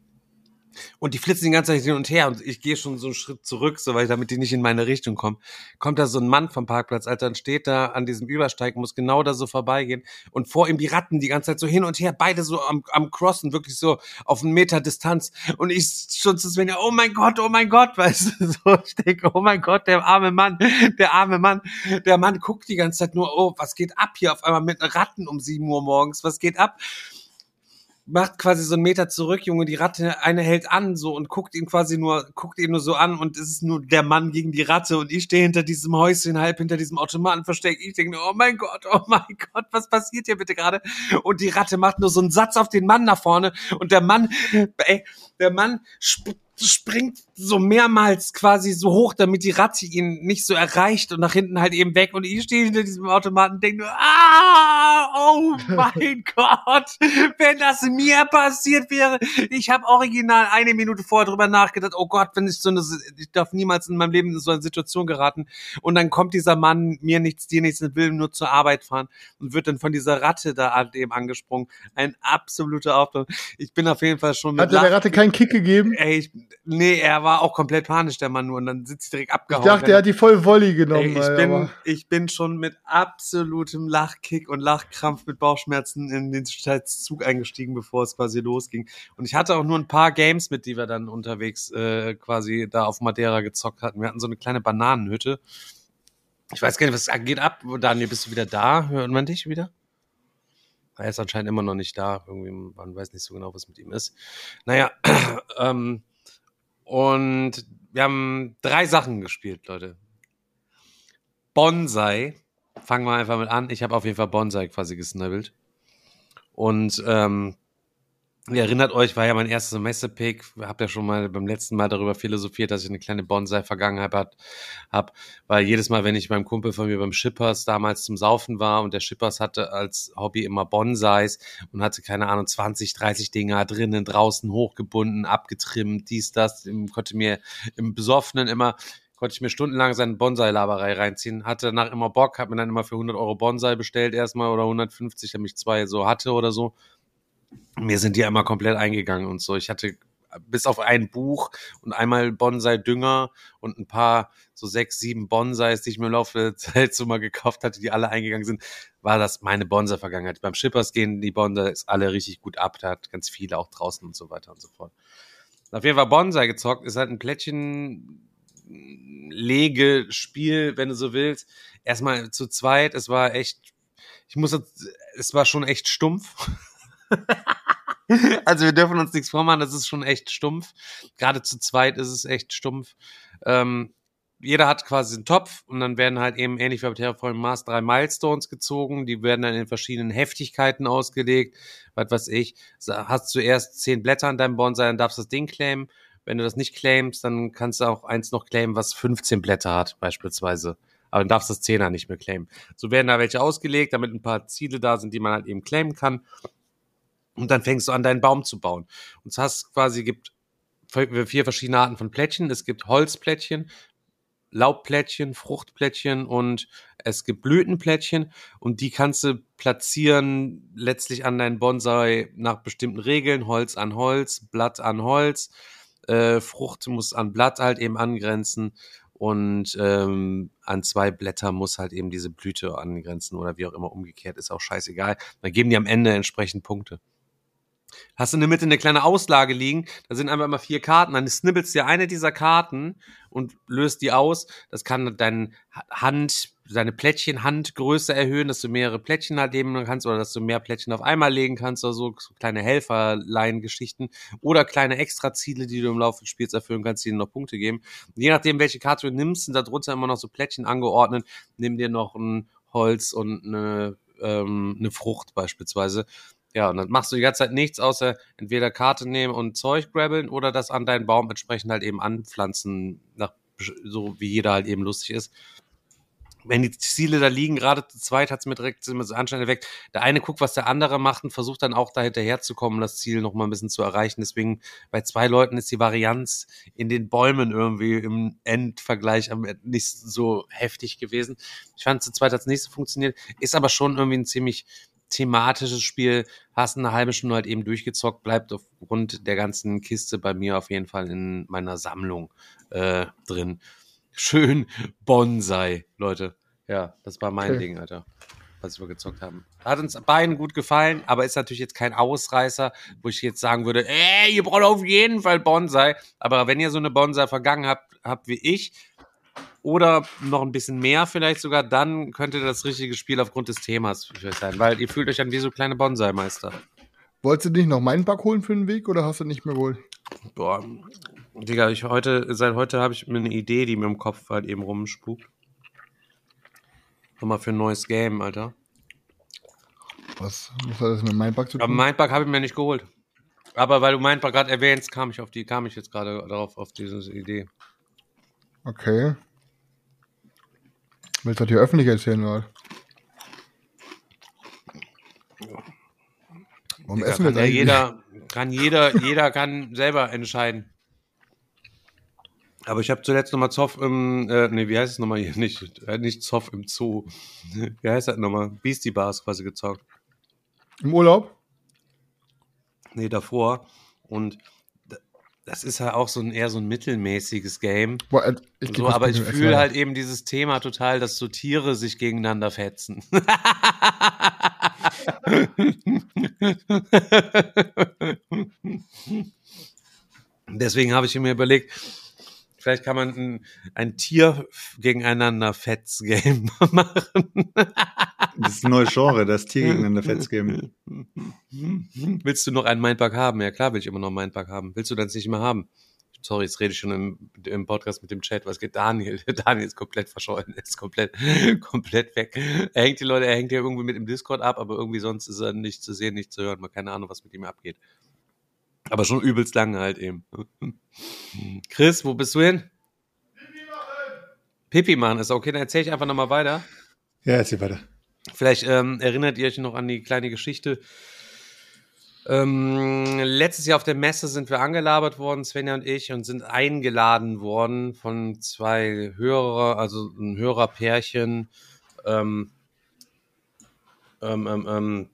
Und die flitzen die ganze Zeit hin und her und ich gehe schon so einen Schritt zurück, so weil damit die nicht in meine Richtung kommen. Kommt da so ein Mann vom Parkplatz, Alter, und steht da an diesem Übersteig, muss genau da so vorbeigehen. Und vor ihm die Ratten die ganze Zeit so hin und her, beide so am, am Crossen, wirklich so auf einen Meter Distanz. Und ich schon zu Svenja, oh mein Gott, oh mein Gott, weißt du, so, ich denke, oh mein Gott, der arme Mann, der arme Mann, der Mann guckt die ganze Zeit nur, oh, was geht ab hier auf einmal mit Ratten um sieben Uhr morgens, was geht ab? Macht quasi so einen Meter zurück, Junge, die Ratte, eine hält an so und guckt ihn quasi nur, guckt ihn nur so an und es ist nur der Mann gegen die Ratte und ich stehe hinter diesem Häuschen, halb hinter diesem Automaten versteckt. Ich denke, oh mein Gott, oh mein Gott, was passiert hier bitte gerade? Und die Ratte macht nur so einen Satz auf den Mann nach vorne und der Mann, ey, der Mann sp springt so mehrmals quasi so hoch, damit die Ratte ihn nicht so erreicht und nach hinten halt eben weg. Und ich stehe hinter diesem Automaten und denke nur, ah, oh mein Gott, wenn das mir passiert wäre. Ich habe original eine Minute vorher drüber nachgedacht, oh Gott, wenn ich so eine, ich darf niemals in meinem Leben in so eine Situation geraten. Und dann kommt dieser Mann, mir nichts, dir nichts, und will nur zur Arbeit fahren und wird dann von dieser Ratte da halt eben angesprungen. Ein absoluter Aufbau. Ich bin auf jeden Fall schon mit Hat der Ratte keinen Kick gegeben? Ey, ich, nee, er war auch komplett panisch, der Mann nur. Und dann sitzt ich direkt Ich abgehauen. dachte, er hat die voll Volley genommen. Ey, ich, ey, bin, ich bin schon mit absolutem Lachkick und Lachkrampf mit Bauchschmerzen in den Zug eingestiegen, bevor es quasi losging. Und ich hatte auch nur ein paar Games mit, die wir dann unterwegs äh, quasi da auf Madeira gezockt hatten. Wir hatten so eine kleine Bananenhütte. Ich weiß gar nicht, was geht ab. Daniel, bist du wieder da? Hört man dich wieder? Er ist anscheinend immer noch nicht da. Irgendwie, man weiß nicht so genau, was mit ihm ist. Naja, ähm, und wir haben drei Sachen gespielt, Leute. Bonsai. Fangen wir einfach mit an. Ich habe auf jeden Fall Bonsai quasi gesnibbelt. Und ähm, ihr erinnert euch, war ja mein erstes Semester-Pick. Hab ja schon mal beim letzten Mal darüber philosophiert, dass ich eine kleine Bonsai-Vergangenheit hat- hab. Weil jedes Mal, wenn ich beim Kumpel von mir beim Shippers damals zum Saufen war und der Shippers hatte als Hobby immer Bonsais und hatte, keine Ahnung, 20, 30 Dinger drinnen, draußen hochgebunden, abgetrimmt, dies, das, konnte mir im Besoffenen immer konnte ich mir stundenlang seine Bonsai-Laberei reinziehen. Hatte danach immer Bock, hab mir dann immer für 100 Euro Bonsai bestellt erstmal oder 150, damit ich zwei so hatte oder so. Mir sind die immer komplett eingegangen und so. Ich hatte bis auf ein Buch und einmal Bonsai-Dünger und ein paar so sechs, sieben Bonsais, die ich mir im Laufe der Zeit so mal gekauft hatte, die alle eingegangen sind, war das meine Bonsai-Vergangenheit. Beim Shippers gehen die Bonsais alle richtig gut ab. Da hat ganz viele auch draußen und so weiter und so fort. Auf jeden Fall Bonsai gezockt, ist halt ein Plättchen Legespiel, wenn du so willst. Erstmal zu zweit, es war echt, ich muss, es war schon echt stumpf. also wir dürfen uns nichts vormachen, das ist schon echt stumpf. Gerade zu zweit ist es echt stumpf. Ähm, jeder hat quasi einen Topf und dann werden halt eben ähnlich wie bei Terraforming Mars drei Milestones gezogen. Die werden dann in verschiedenen Heftigkeiten ausgelegt. Was weiß ich. Hast zuerst zehn Blätter an deinem Bonsai, dann darfst du das Ding claimen. Wenn du das nicht claimst, dann kannst du auch eins noch claimen, was 15 Blätter hat, beispielsweise. Aber dann darfst du das Zehner nicht mehr claimen. So werden da welche ausgelegt, damit ein paar Ziele da sind, die man halt eben claimen kann. Und dann fängst du an, deinen Baum zu bauen. Und es hast quasi, gibt vier verschiedene Arten von Plättchen. Es gibt Holzplättchen, Laubplättchen, Fruchtplättchen und es gibt Blütenplättchen und die kannst du platzieren letztlich an deinen Bonsai nach bestimmten Regeln, Holz an Holz, Blatt an Holz, äh, Frucht muss an Blatt halt eben angrenzen und ähm, an zwei Blätter muss halt eben diese Blüte angrenzen oder wie auch immer umgekehrt, ist auch scheißegal. Dann geben die am Ende entsprechend Punkte. Hast du in der Mitte eine kleine Auslage liegen, da sind einfach immer vier Karten, dann snibbelst dir eine dieser Karten und löst die aus. Das kann deine Hand, deine Plättchen Handgröße erhöhen, dass du mehrere Plättchen halt legen kannst oder dass du mehr Plättchen auf einmal legen kannst oder so, so kleine Helferlein-Geschichten oder kleine Extraziele, die du im Laufe des Spiels erfüllen kannst, die dir noch Punkte geben. Und je nachdem, welche Karte du nimmst, sind da drunter immer noch so Plättchen angeordnet. Nimm dir noch ein Holz und eine, ähm, eine Frucht beispielsweise. Ja, und dann machst du die ganze Zeit nichts, außer entweder Karte nehmen und Zeug grabbeln oder das an deinen Baum entsprechend halt eben anpflanzen, nach, so wie jeder halt eben lustig ist. Wenn die Ziele da liegen, gerade zu zweit hat's mir direkt so anscheinend weg. Der eine guckt, was der andere macht und versucht dann auch da hinterher zu kommen, das Ziel noch mal ein bisschen zu erreichen. Deswegen bei zwei Leuten ist die Varianz in den Bäumen irgendwie im Endvergleich nicht so heftig gewesen. Ich fand zu zweit als nächstes funktioniert, ist aber schon irgendwie ein ziemlich thematisches Spiel, hast eine halbe Stunde halt eben durchgezockt, bleibt aufgrund der ganzen Kiste bei mir auf jeden Fall in meiner Sammlung äh, drin. Schön Bonsai, Leute. Ja, das war mein Okay. Ding, Alter, was wir gezockt haben. Hat uns beiden gut gefallen, aber ist natürlich jetzt kein Ausreißer, wo ich jetzt sagen würde, ey, ihr braucht auf jeden Fall Bonsai. Aber wenn ihr so eine Bonsai vergangen habt, habt wie ich, oder noch ein bisschen mehr vielleicht sogar, dann könnte das richtige Spiel aufgrund des Themas für euch sein, weil ihr fühlt euch dann wie so kleine Bonsai-Meister. Wolltest du nicht noch meinen Back holen für den Weg oder hast du nicht mehr geholt? Boah, Digga, ich heute, seit heute habe ich mir eine Idee, die mir im Kopf halt eben rumspukt. Nochmal für ein neues Game, Alter. Was, was hat das mit Back zu Aber tun? Mindbug habe ich mir nicht geholt. Aber weil du Mindbug gerade erwähnst, kam ich auf die, kam ich jetzt gerade darauf, auf diese Idee. Okay. Willst du das hier öffentlich erzählen, oder? Warum Da essen wir kann jetzt ja eigentlich? jeder, kann jeder, jeder kann selber entscheiden. Aber ich habe zuletzt nochmal Zoff im, äh, nee, wie heißt es nochmal hier? Nicht, äh, nicht Zoff im Zoo. Wie heißt das nochmal? Beastie Bars quasi gezockt. Im Urlaub? Nee, davor. Und das ist halt auch so ein eher so ein mittelmäßiges Game. Boah, äh, ich So, aber ich fühle halt eben dieses Thema total, dass so Tiere sich gegeneinander fetzen. Deswegen habe ich mir überlegt, vielleicht kann man ein, ein Tier gegeneinander Fetz-Game machen. Das ist ein neues Genre, das Tier gegeneinander Fetz geben. Willst du noch einen Mindbug haben? Ja klar will ich immer noch einen Mindbug haben. Willst du das nicht mehr haben? Sorry, jetzt rede ich schon im, im Podcast mit dem Chat. Was geht Daniel? Daniel ist komplett verschollen. Er ist komplett, komplett weg. Er hängt die Leute, er hängt ja irgendwie mit im Discord ab, aber irgendwie sonst ist er nicht zu sehen, nicht zu hören. Man keine Ahnung, was mit ihm abgeht. Aber schon übelst lange halt eben. Chris, wo bist du hin? Pipi machen ist okay, dann erzähle ich einfach nochmal weiter. Ja, erzähl weiter. Vielleicht ähm, erinnert ihr euch noch an die kleine Geschichte. Ähm, letztes Jahr auf der Messe sind wir angelabert worden, Svenja und ich, und sind eingeladen worden von zwei Hörer, also ein Hörerpärchen, ähm, ähm, ähm, ähm,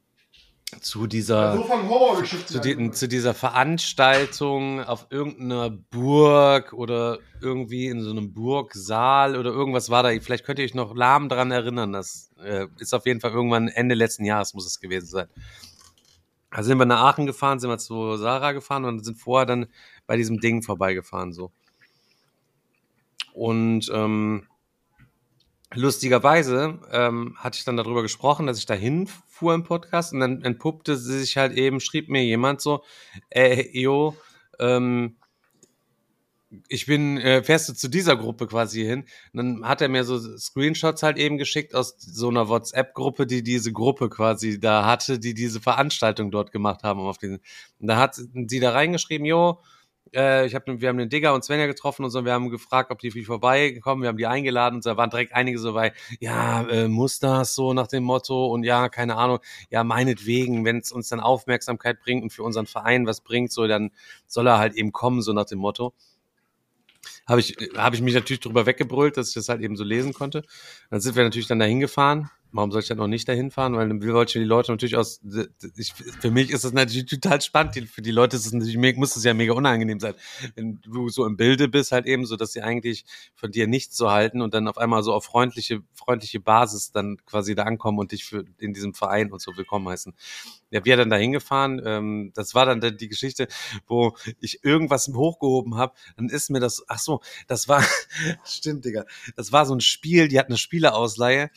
zu dieser Horrorgeschichten. zu, die, zu dieser Veranstaltung auf irgendeiner Burg oder irgendwie in so einem Burgsaal oder irgendwas war da. Vielleicht könnt ihr euch noch lahm dran erinnern. Das äh, ist auf jeden Fall irgendwann Ende letzten Jahres muss es gewesen sein. Also sind wir nach Aachen gefahren, sind wir zu Sarah gefahren und sind vorher dann bei diesem Ding vorbeigefahren so. Und ähm, lustigerweise ähm, hatte ich dann darüber gesprochen, dass ich dahin fuhr im Podcast und dann entpuppte sie sich halt eben, schrieb mir jemand so, äh, yo, ähm, ich bin, äh, fährst du zu dieser Gruppe quasi hin? Und dann hat er mir so Screenshots halt eben geschickt aus so einer WhatsApp-Gruppe, die diese Gruppe quasi da hatte, die diese Veranstaltung dort gemacht haben. Auf diesen, und da hat sie da reingeschrieben, jo, äh, ich hab, wir haben den Digger und Svenja getroffen und so, und wir haben gefragt, ob die für vorbeikommen, wir haben die eingeladen und da waren direkt einige so bei, ja, äh, muss das so nach dem Motto und ja, keine Ahnung, ja, meinetwegen, wenn es uns dann Aufmerksamkeit bringt und für unseren Verein was bringt, so, dann soll er halt eben kommen, so nach dem Motto habe ich, habe ich mich natürlich darüber weggebrüllt, dass ich das halt eben so lesen konnte. Dann sind wir natürlich dann dahin gefahren. Warum soll ich dann noch nicht dahin fahren? Weil dann wollte ich die Leute natürlich aus, ich, für mich ist das natürlich total spannend. Für die Leute ist es natürlich, muss es ja mega unangenehm sein. Wenn du so im Bilde bist halt eben so, dass sie eigentlich von dir nichts so halten und dann auf einmal so auf freundliche, freundliche Basis dann quasi da ankommen und dich für, in diesem Verein und so willkommen heißen. Ja, wir dann dahin gefahren. Ähm, das war dann die- die Geschichte, wo ich irgendwas hochgehoben habe. Dann ist mir das, ach so, das war, stimmt, Digga. Das war so ein Spiel, die hatten eine Spieleausleihe.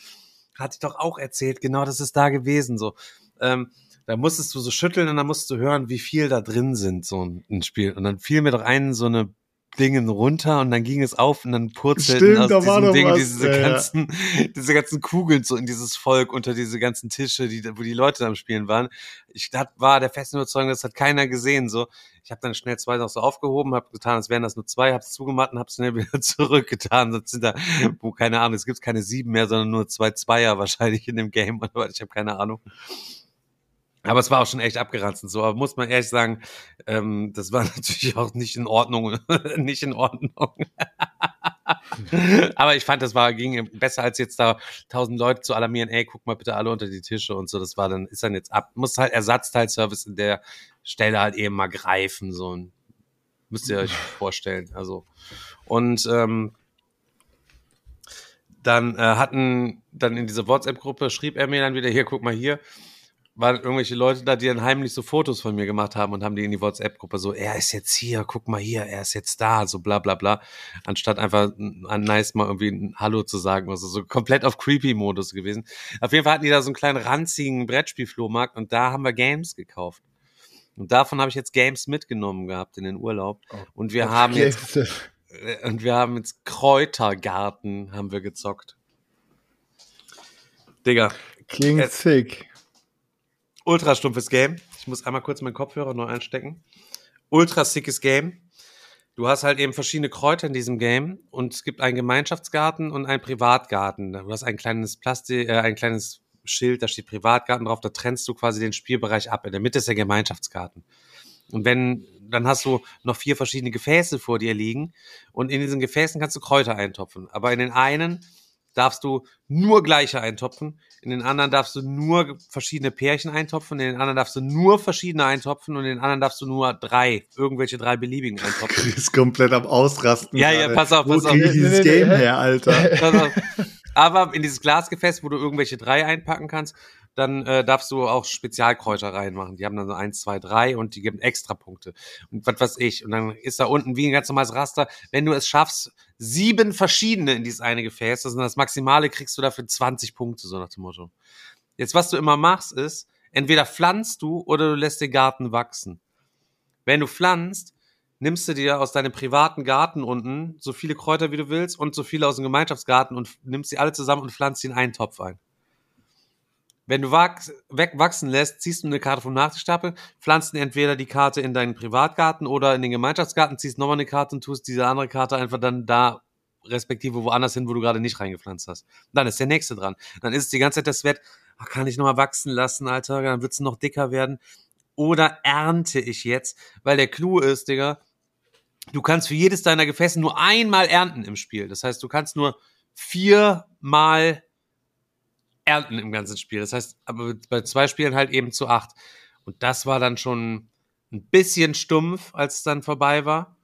Hatte ich doch auch erzählt, genau das ist da gewesen, so. Ähm, da musstest du so schütteln und dann musst du hören, wie viel da drin sind, so ein, ein Spiel. Und dann fiel mir doch einen so eine Dingen runter und dann ging es auf und dann purzelten aus diesem Ding was, diese ja, ja. ganzen, diese ganzen Kugeln so in dieses Volk unter diese ganzen Tische, die, wo die Leute am Spielen waren. Ich dat, war der festen Überzeugung, das hat keiner gesehen. So, ich habe dann schnell zwei noch so aufgehoben, habe getan, als wären das nur zwei, habe es zugemacht und habe schnell wieder zurückgetan. Sonst sind da, wo keine Ahnung, es gibt keine sieben mehr, sondern nur zwei Zweier wahrscheinlich in dem Game. Aber ich habe keine Ahnung. Aber es war auch schon echt abgeranzt so. Aber muss man ehrlich sagen, ähm, das war natürlich auch nicht in Ordnung. nicht in Ordnung. Aber ich fand, das war, ging besser als jetzt da tausend Leute zu alarmieren, ey, guck mal bitte alle unter die Tische und so. Das war dann, ist dann jetzt ab, muss halt Ersatzteilservice in der Stelle halt eben mal greifen, so ein, müsst ihr euch vorstellen. Also. Und ähm, dann äh, hatten, dann in dieser WhatsApp-Gruppe schrieb er mir dann wieder, hier, guck mal hier, waren irgendwelche Leute da, die dann heimlich so Fotos von mir gemacht haben und haben die in die WhatsApp-Gruppe so, er ist jetzt hier, guck mal hier, er ist jetzt da, so bla bla bla, anstatt einfach an nice mal irgendwie ein Hallo zu sagen, also so komplett auf Creepy-Modus gewesen. Auf jeden Fall hatten die da so einen kleinen ranzigen Brettspiel-Flohmarkt und da haben wir Games gekauft. Und davon habe ich jetzt Games mitgenommen gehabt in den Urlaub. Oh, Und wir haben jetzt Jetzt, äh, und wir haben jetzt Kräutergarten haben wir gezockt. Digga, Klingt sick. Ultra stumpfes Game. Ich muss einmal kurz meinen Kopfhörer neu einstecken. Ultra sickes Game. Du hast halt eben verschiedene Kräuter in diesem Game und es gibt einen Gemeinschaftsgarten und einen Privatgarten. Du hast ein kleines Plastik, äh, ein kleines Schild, da steht Privatgarten drauf, da trennst du quasi den Spielbereich ab. In der Mitte ist der Gemeinschaftsgarten. Und wenn, dann hast du noch vier verschiedene Gefäße vor dir liegen und in diesen Gefäßen kannst du Kräuter eintopfen. Aber in den einen darfst du nur gleiche eintopfen, in den anderen darfst du nur verschiedene Pärchen eintopfen, in den anderen darfst du nur verschiedene eintopfen und in den anderen darfst du nur drei, irgendwelche drei beliebigen eintopfen. ist komplett am Ausrasten. Ja, ja, gerade. pass auf, Wo pass auf. kriege ich dieses Nee, nee, nee, Game her, Alter? Aber in dieses Glasgefäß, wo du irgendwelche drei einpacken kannst, dann äh, darfst du auch Spezialkräuter reinmachen. Die haben dann so eins, zwei, drei und die geben extra Punkte. Und was weiß ich. Und dann ist da unten wie ein ganz normales Raster. Wenn du es schaffst, sieben verschiedene in dieses eine Gefäß, das ist das Maximale, kriegst du dafür 20 Punkte, so nach dem Motto. Jetzt, was du immer machst, ist, entweder pflanzt du oder du lässt den Garten wachsen. Wenn du pflanzt, nimmst du dir aus deinem privaten Garten unten so viele Kräuter, wie du willst, und so viele aus dem Gemeinschaftsgarten und nimmst sie alle zusammen und pflanzt sie in einen Topf ein. Wenn du wachs wegwachsen lässt, ziehst du eine Karte vom Nachtischstapel, pflanzt entweder die Karte in deinen Privatgarten oder in den Gemeinschaftsgarten, ziehst nochmal eine Karte und tust diese andere Karte einfach dann da respektive woanders hin, wo du gerade nicht reingepflanzt hast. Dann ist der nächste dran. Dann ist es die ganze Zeit das Wett, ach, kann ich nochmal wachsen lassen, Alter, dann wird's noch dicker werden. Oder ernte ich jetzt, weil der Clou ist, Digga, du kannst für jedes deiner Gefäße nur einmal ernten im Spiel. Das heißt, du kannst nur viermal ernten im ganzen Spiel. Das heißt, aber bei zwei Spielen halt eben zu acht. Und das war dann schon ein bisschen stumpf, als es dann vorbei war.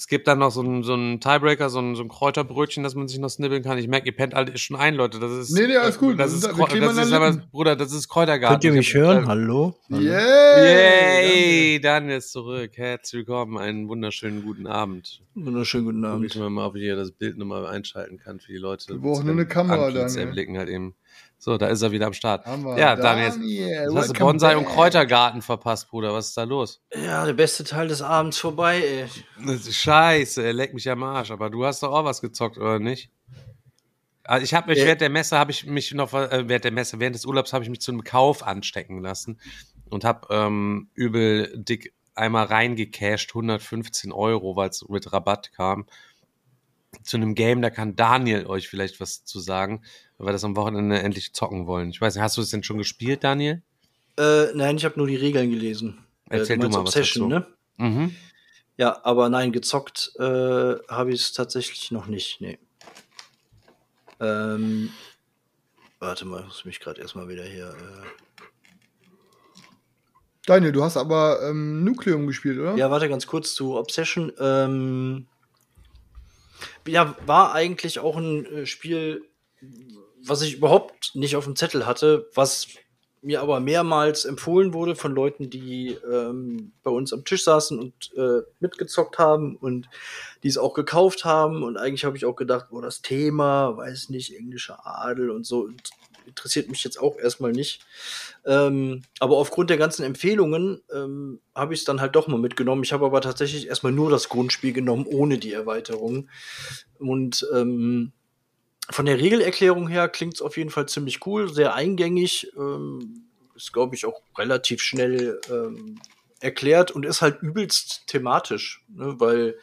Es gibt dann noch so einen, so einen Tiebreaker, so ein, so ein Kräuterbrötchen, das man sich noch snibbeln kann. Ich merke, ihr pennt alle schon ein, Leute. Das ist, Nee, nee, alles gut. Das Wir ist, das an ist aber. Bruder, das ist Kräutergarten. Könnt ihr mich hören? Hallo? Yay! Yay, Daniel ist zurück. Herzlich willkommen. Einen wunderschönen guten Abend. Wunderschönen guten Abend. ich mal, ob ich hier das Bild nochmal einschalten kann für die Leute. Wir brauchen nur eine Kamera, Daniel. erblicken halt eben. So, da ist er wieder am Start. Wir. Ja, Daniel, Daniel, hast du Bonsai und back. Kräutergarten verpasst, Bruder. Was ist da los? Ja, der beste Teil des Abends vorbei, ey. Scheiße, er leckt mich am Arsch. Aber du hast doch auch was gezockt, oder nicht? Also ich habe mich Ja. während der Messe habe ich mich noch äh, während der Messe während des Urlaubs habe ich mich zu einem Kauf anstecken lassen und habe ähm, übel dick einmal reingecasht 115 Euro, weil es mit Rabatt kam zu einem Game. Da kann Daniel euch vielleicht was zu sagen, weil wir das am Wochenende endlich zocken wollen. Ich weiß nicht, hast du es denn schon gespielt, Daniel? Äh, nein, ich habe nur die Regeln gelesen. Erzähl du du meinst mal was Obsession, dazu. ne? Mhm. Ja, aber nein, gezockt äh, habe ich es tatsächlich noch nicht. Nee. Ähm, warte mal, ich muss mich gerade erstmal wieder hier. Äh Daniel, du hast aber ähm, Nucleum gespielt, oder? ja, warte ganz kurz zu Obsession. Ähm, ja, war eigentlich auch ein äh, Spiel, was ich überhaupt nicht auf dem Zettel hatte, was mir aber mehrmals empfohlen wurde von Leuten, die ähm, bei uns am Tisch saßen und äh, mitgezockt haben und die es auch gekauft haben. Und eigentlich habe ich auch gedacht, oh, das Thema, weiß nicht, englischer Adel und so, interessiert mich jetzt auch erstmal nicht. Ähm, aber aufgrund der ganzen Empfehlungen ähm, habe ich es dann halt doch mal mitgenommen. Ich habe aber tatsächlich erstmal nur das Grundspiel genommen, ohne die Erweiterung. Und ähm, von der Regelerklärung her klingt es auf jeden Fall ziemlich cool, sehr eingängig. Ähm, ist, glaube ich, auch relativ schnell ähm, erklärt und ist halt übelst thematisch, ne? weil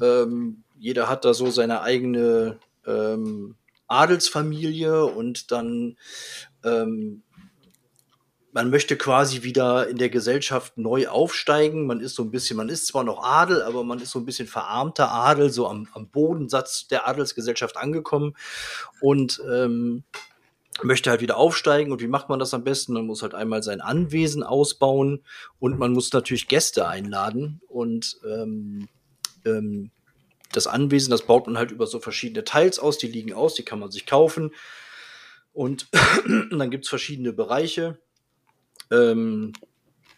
ähm, jeder hat da so seine eigene ähm, Adelsfamilie und dann ähm, man möchte quasi wieder in der Gesellschaft neu aufsteigen. Man ist so ein bisschen, man ist zwar noch Adel, aber man ist so ein bisschen verarmter Adel, so am, am Bodensatz der Adelsgesellschaft angekommen und ähm, möchte halt wieder aufsteigen. Und wie macht man das am besten? Man muss halt einmal sein Anwesen ausbauen und man muss natürlich Gäste einladen und ähm, ähm, das Anwesen, das baut man halt über so verschiedene Teils aus, die liegen aus, die kann man sich kaufen. Und dann gibt's verschiedene Bereiche. Ähm,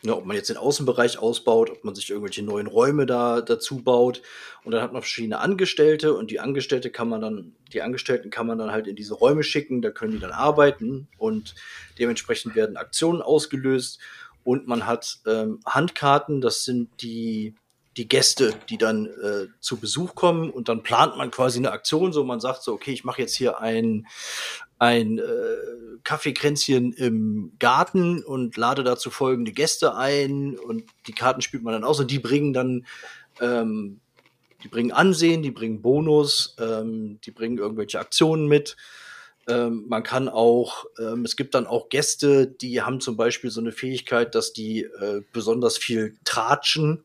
ja, ob man jetzt den Außenbereich ausbaut, ob man sich irgendwelche neuen Räume da dazu baut. Und dann hat man verschiedene Angestellte und die Angestellte kann man dann, die Angestellten kann man dann halt in diese Räume schicken, da können die dann arbeiten und dementsprechend werden Aktionen ausgelöst. und man hat ähm, Handkarten, das sind die, die Gäste, die dann äh, zu Besuch kommen und dann plant man quasi eine Aktion, so man sagt so, okay, ich mache jetzt hier ein, ein äh, Kaffeekränzchen im Garten und lade dazu folgende Gäste ein und die Karten spielt man dann aus und die bringen dann ähm, die bringen Ansehen, die bringen Bonus, ähm, die bringen irgendwelche Aktionen mit. Ähm, man kann auch, ähm, es gibt dann auch Gäste, die haben zum Beispiel so eine Fähigkeit, dass die äh, besonders viel tratschen.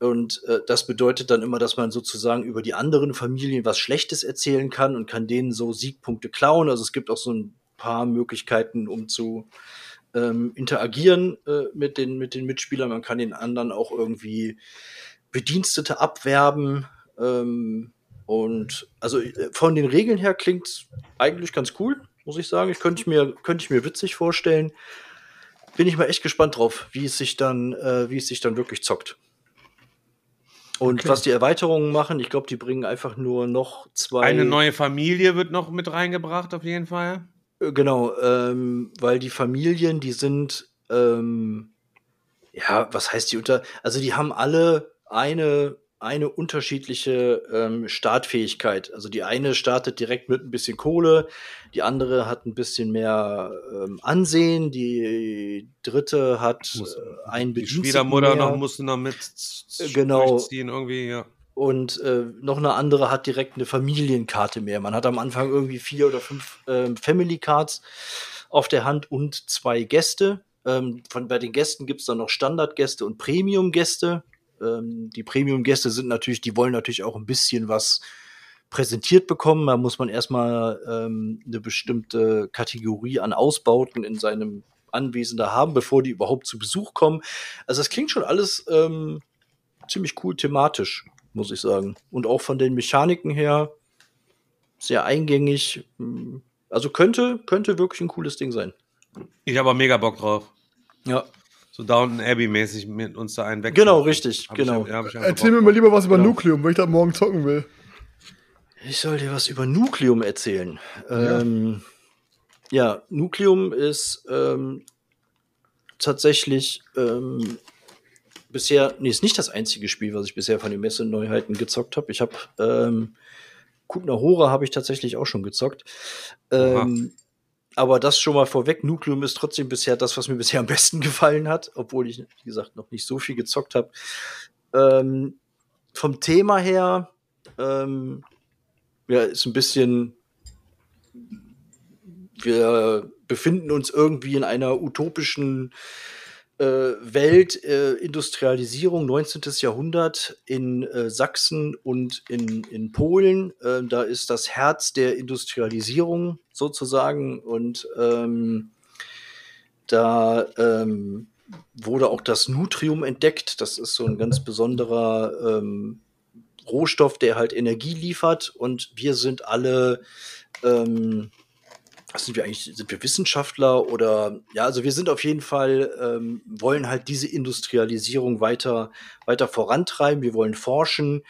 Und äh, das bedeutet dann immer, dass man sozusagen über die anderen Familien was Schlechtes erzählen kann und kann denen so Siegpunkte klauen. Also es gibt auch so ein paar Möglichkeiten, um zu ähm, interagieren äh, mit, den, mit den Mitspielern. Man kann den anderen auch irgendwie Bedienstete abwerben. Ähm, und also äh, von den Regeln her klingt eigentlich ganz cool, muss ich sagen. Ich könnte ich mir, könnte ich mir witzig vorstellen. Bin ich mal echt gespannt drauf, wie es sich dann, äh, wie es sich dann wirklich zockt. Und Okay. was die Erweiterungen machen, ich glaube, die bringen einfach nur noch zwei. Eine neue Familie wird noch mit reingebracht, auf jeden Fall. Äh, Genau, ähm, weil die Familien, die sind, ähm, ja, was heißt die unter, also die haben alle eine, eine unterschiedliche ähm, Startfähigkeit. Also die eine startet direkt mit ein bisschen Kohle, die andere hat ein bisschen mehr ähm, Ansehen, die dritte hat Muss- äh, Die Bediensteten Schwiegermutter mehr. noch musste noch mit Genau. irgendwie, ja. Und äh, noch eine andere hat direkt eine Familienkarte mehr. Man hat am Anfang irgendwie vier oder fünf ähm, Family Cards auf der Hand und zwei Gäste. Ähm, von, bei den Gästen gibt es dann noch Standardgäste und Premium-Gäste. Ähm, die Premium-Gäste sind natürlich, die wollen natürlich auch ein bisschen was präsentiert bekommen. Da muss man erstmal ähm, eine bestimmte Kategorie an Ausbauten in seinem Anwesen da haben, bevor die überhaupt zu Besuch kommen. Also das klingt schon alles ähm, ziemlich cool thematisch, muss ich sagen. Und auch von den Mechaniken her sehr eingängig. Also könnte, könnte wirklich ein cooles Ding sein. Ich habe mega Bock drauf. Ja, So Downton Abbey-mäßig mit uns da einen weg. Genau, richtig, Hab ich genau. ja- hab ich Erzähl mir mal lieber was über Genau. Nukleum, weil ich da morgen zocken will. ich soll dir was über Nukleum erzählen. Ja. Ähm, ja, Nukleum ist ähm, tatsächlich ähm, bisher, nee, ist nicht das einzige Spiel, was ich bisher von den Messe-Neuheiten gezockt habe. Ich habe ähm, Kutner Hora habe ich tatsächlich auch schon gezockt. Ähm, aber das schon mal vorweg, Nukleum ist trotzdem bisher das, was mir bisher am besten gefallen hat, obwohl ich, wie gesagt, noch nicht so viel gezockt habe. Ähm, vom Thema her, ähm, ja, ist ein bisschen, wir befinden uns irgendwie in einer utopischen Welt, äh, Industrialisierung, 19. Jahrhundert in äh, Sachsen und in, in Polen. Ähm, da ist das Herz der Industrialisierung sozusagen und ähm, da ähm, wurde auch das Nutrium entdeckt. Das ist so ein ganz besonderer ähm, Rohstoff, der halt Energie liefert und wir sind alle ähm, sind wir eigentlich, sind wir Wissenschaftler oder ja, also wir sind auf jeden Fall, ähm, wollen halt diese Industrialisierung weiter, weiter vorantreiben, wir wollen forschen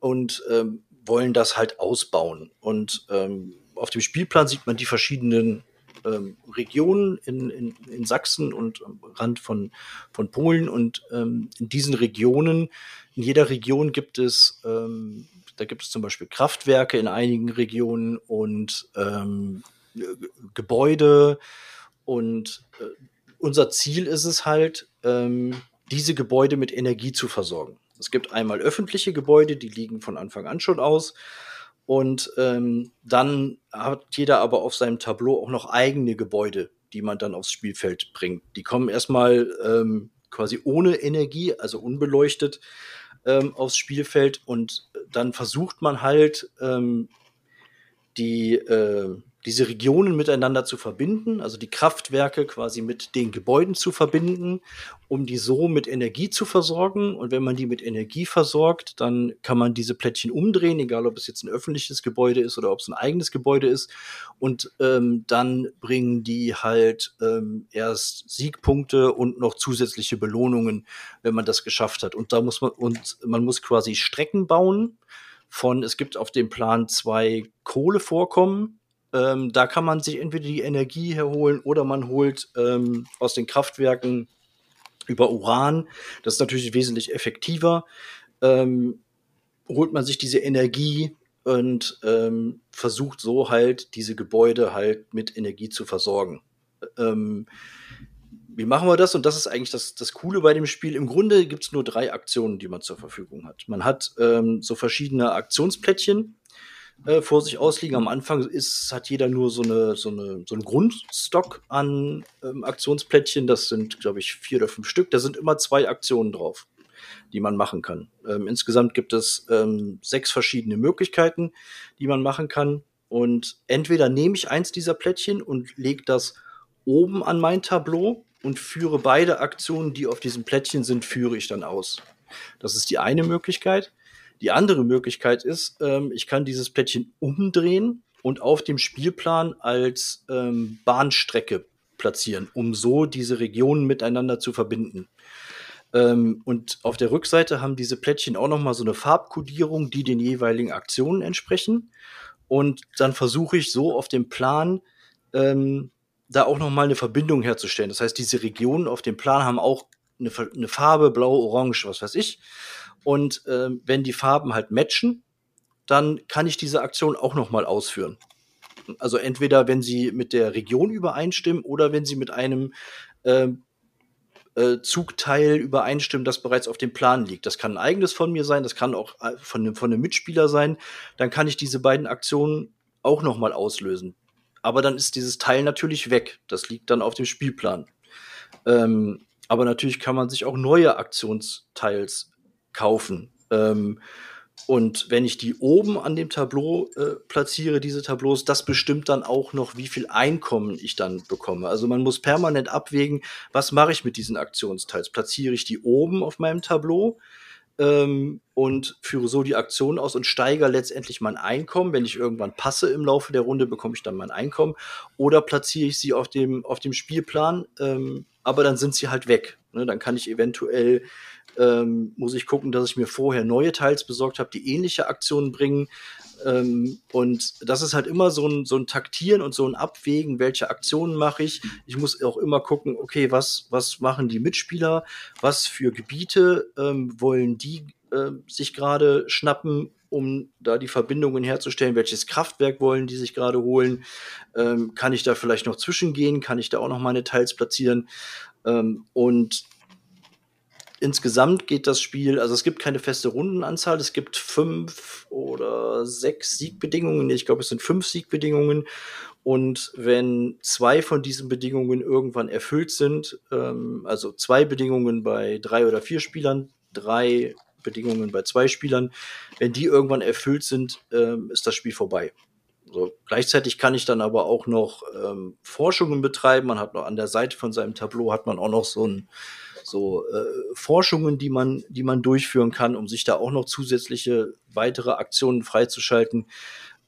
und ähm, wollen das halt ausbauen. Und ähm, auf dem Spielplan sieht man die verschiedenen ähm, Regionen in, in, in Sachsen und am Rand von, von Polen. Und ähm, in diesen Regionen, in jeder Region gibt es, ähm, da gibt es zum Beispiel Kraftwerke in einigen Regionen und ähm, Gebäude. Und äh, unser Ziel ist es halt, ähm, diese Gebäude mit Energie zu versorgen. Es gibt einmal öffentliche Gebäude, die liegen von Anfang an schon aus. Und ähm, dann hat jeder aber auf seinem Tableau auch noch eigene Gebäude, die man dann aufs Spielfeld bringt. Die kommen erstmal ähm, quasi ohne Energie, also unbeleuchtet, ähm, aufs Spielfeld. Und dann versucht man halt, ähm, die, äh, diese Regionen miteinander zu verbinden, also die Kraftwerke quasi mit den Gebäuden zu verbinden, um die so mit Energie zu versorgen. Und wenn man die mit Energie versorgt, dann kann man diese Plättchen umdrehen, egal ob es jetzt ein öffentliches Gebäude ist oder ob es ein eigenes Gebäude ist. Und ähm, dann bringen die halt ähm, erst Siegpunkte und noch zusätzliche Belohnungen, wenn man das geschafft hat. Und da muss man, und man muss quasi Strecken bauen von, es gibt auf dem Plan zwei Kohlevorkommen. Ähm, da kann man sich entweder die Energie herholen oder man holt ähm, aus den Kraftwerken über Uran. Das ist natürlich wesentlich effektiver. Ähm, holt man sich diese Energie und ähm, versucht so halt diese Gebäude halt mit Energie zu versorgen. Ähm, wie machen wir das? Und das ist eigentlich das, das Coole bei dem Spiel. Im Grunde gibt es nur drei Aktionen, die man zur Verfügung hat. Man hat ähm, so verschiedene Aktionsplättchen äh, vor sich ausliegen. Am Anfang ist, hat jeder nur so, eine, so, eine, so einen Grundstock an ähm, Aktionsplättchen. Das sind, glaube ich, vier oder fünf Stück. Da sind immer zwei Aktionen drauf, die man machen kann. Ähm, insgesamt gibt es ähm, sechs verschiedene Möglichkeiten, die man machen kann. Und entweder nehme ich eins dieser Plättchen und lege das oben an mein Tableau und führe beide Aktionen, die auf diesem Plättchen sind, führe ich dann aus. Das ist die eine Möglichkeit. Die andere Möglichkeit ist, ähm, ich kann dieses Plättchen umdrehen und auf dem Spielplan als ähm, Bahnstrecke platzieren, um so diese Regionen miteinander zu verbinden. Ähm, und auf der Rückseite haben diese Plättchen auch noch mal so eine Farbkodierung, die den jeweiligen Aktionen entsprechen. Und dann versuche ich so auf dem Plan ähm, da auch noch mal eine Verbindung herzustellen. Das heißt, diese Regionen auf dem Plan haben auch eine, eine Farbe, blau, orange, was weiß ich. Und äh, wenn die Farben halt matchen, dann kann ich diese Aktion auch noch mal ausführen. Also entweder wenn sie mit der Region übereinstimmen oder wenn sie mit einem äh, äh, Zugteil übereinstimmen, das bereits auf dem Plan liegt. Das kann ein eigenes von mir sein, das kann auch äh, von, einem, von einem Mitspieler sein. Dann kann ich diese beiden Aktionen auch noch mal auslösen aber dann ist dieses Teil natürlich weg. Das liegt dann auf dem Spielplan. Ähm, aber natürlich kann man sich auch neue Aktionsteils kaufen. Ähm, und wenn ich die oben an dem Tableau äh, platziere, diese Tableaus, das bestimmt dann auch noch, wie viel Einkommen ich dann bekomme. Also man muss permanent abwägen, was mache ich mit diesen Aktionsteils? Platziere ich die oben auf meinem Tableau? ähm, und führe so die Aktion aus und steigere letztendlich mein Einkommen. Wenn ich irgendwann passe im Laufe der Runde, bekomme ich dann mein Einkommen. Oder platziere ich sie auf dem, auf dem Spielplan, ähm, aber dann sind sie halt weg. Ne? Dann kann ich eventuell, ähm, muss ich gucken, dass ich mir vorher neue Teils besorgt habe, die ähnliche Aktionen bringen. Ähm, und das ist halt immer so ein, so ein Taktieren und so ein Abwägen, welche Aktionen mache ich. Ich muss auch immer gucken, okay, was, was machen die Mitspieler, was für Gebiete ähm, wollen die äh, sich gerade schnappen, um da die Verbindungen herzustellen, welches Kraftwerk wollen die sich gerade holen, ähm, kann ich da vielleicht noch zwischengehen, kann ich da auch noch meine Teils platzieren. Ähm, und insgesamt geht das Spiel, also es gibt keine feste Rundenanzahl, es gibt fünf oder sechs Siegbedingungen, ich glaube es sind fünf Siegbedingungen und wenn zwei von diesen Bedingungen irgendwann erfüllt sind, ähm, also zwei Bedingungen bei drei oder vier Spielern, drei Bedingungen bei zwei Spielern, wenn die irgendwann erfüllt sind, ähm, ist das Spiel vorbei. So, gleichzeitig kann ich dann aber auch noch ähm, Forschungen betreiben. Man hat noch an der Seite von seinem Tableau hat man auch noch so ein so äh, Forschungen, die man, die man durchführen kann, um sich da auch noch zusätzliche weitere Aktionen freizuschalten.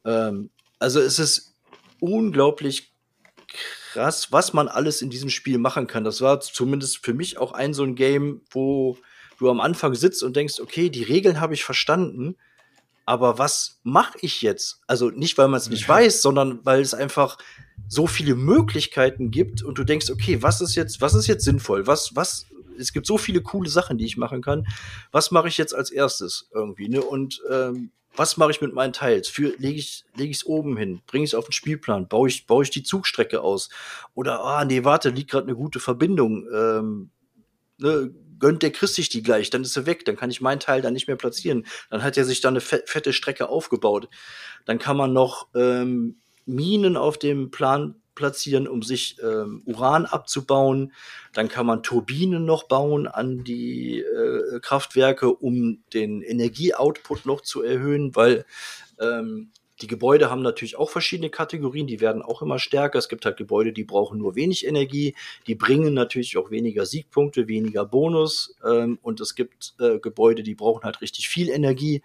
Ähm, also es ist unglaublich krass, was man alles in diesem Spiel machen kann. Das war zumindest für mich auch ein so ein Game, wo du am Anfang sitzt und denkst, okay, die Regeln habe ich verstanden, aber was mache ich jetzt? Also nicht, weil man es nicht weiß, sondern weil es einfach so viele Möglichkeiten gibt und du denkst, okay, was ist jetzt, was ist jetzt sinnvoll? Was, was es gibt so viele coole Sachen, die ich machen kann. Was mache ich jetzt als erstes irgendwie? Ne? Und ähm, was mache ich mit meinen Teils? Für lege ich lege ich es oben hin, bringe ich es auf den Spielplan, baue ich baue ich die Zugstrecke aus oder ah nee warte liegt gerade eine gute Verbindung, ähm, ne, gönnt der Chris sich die gleich, dann ist er weg, dann kann ich meinen Teil da nicht mehr platzieren, dann hat er sich da eine fette Strecke aufgebaut, dann kann man noch ähm, Minen auf dem Plan platzieren, um sich ähm, Uran abzubauen. Dann kann man Turbinen noch bauen an die äh, Kraftwerke, um den Energieoutput noch zu erhöhen, weil ähm, die Gebäude haben natürlich auch verschiedene Kategorien, die werden auch immer stärker. Es gibt halt Gebäude, die brauchen nur wenig Energie, die bringen natürlich auch weniger Siegpunkte, weniger Bonus. Ähm, und es gibt äh, Gebäude, die brauchen halt richtig viel Energie.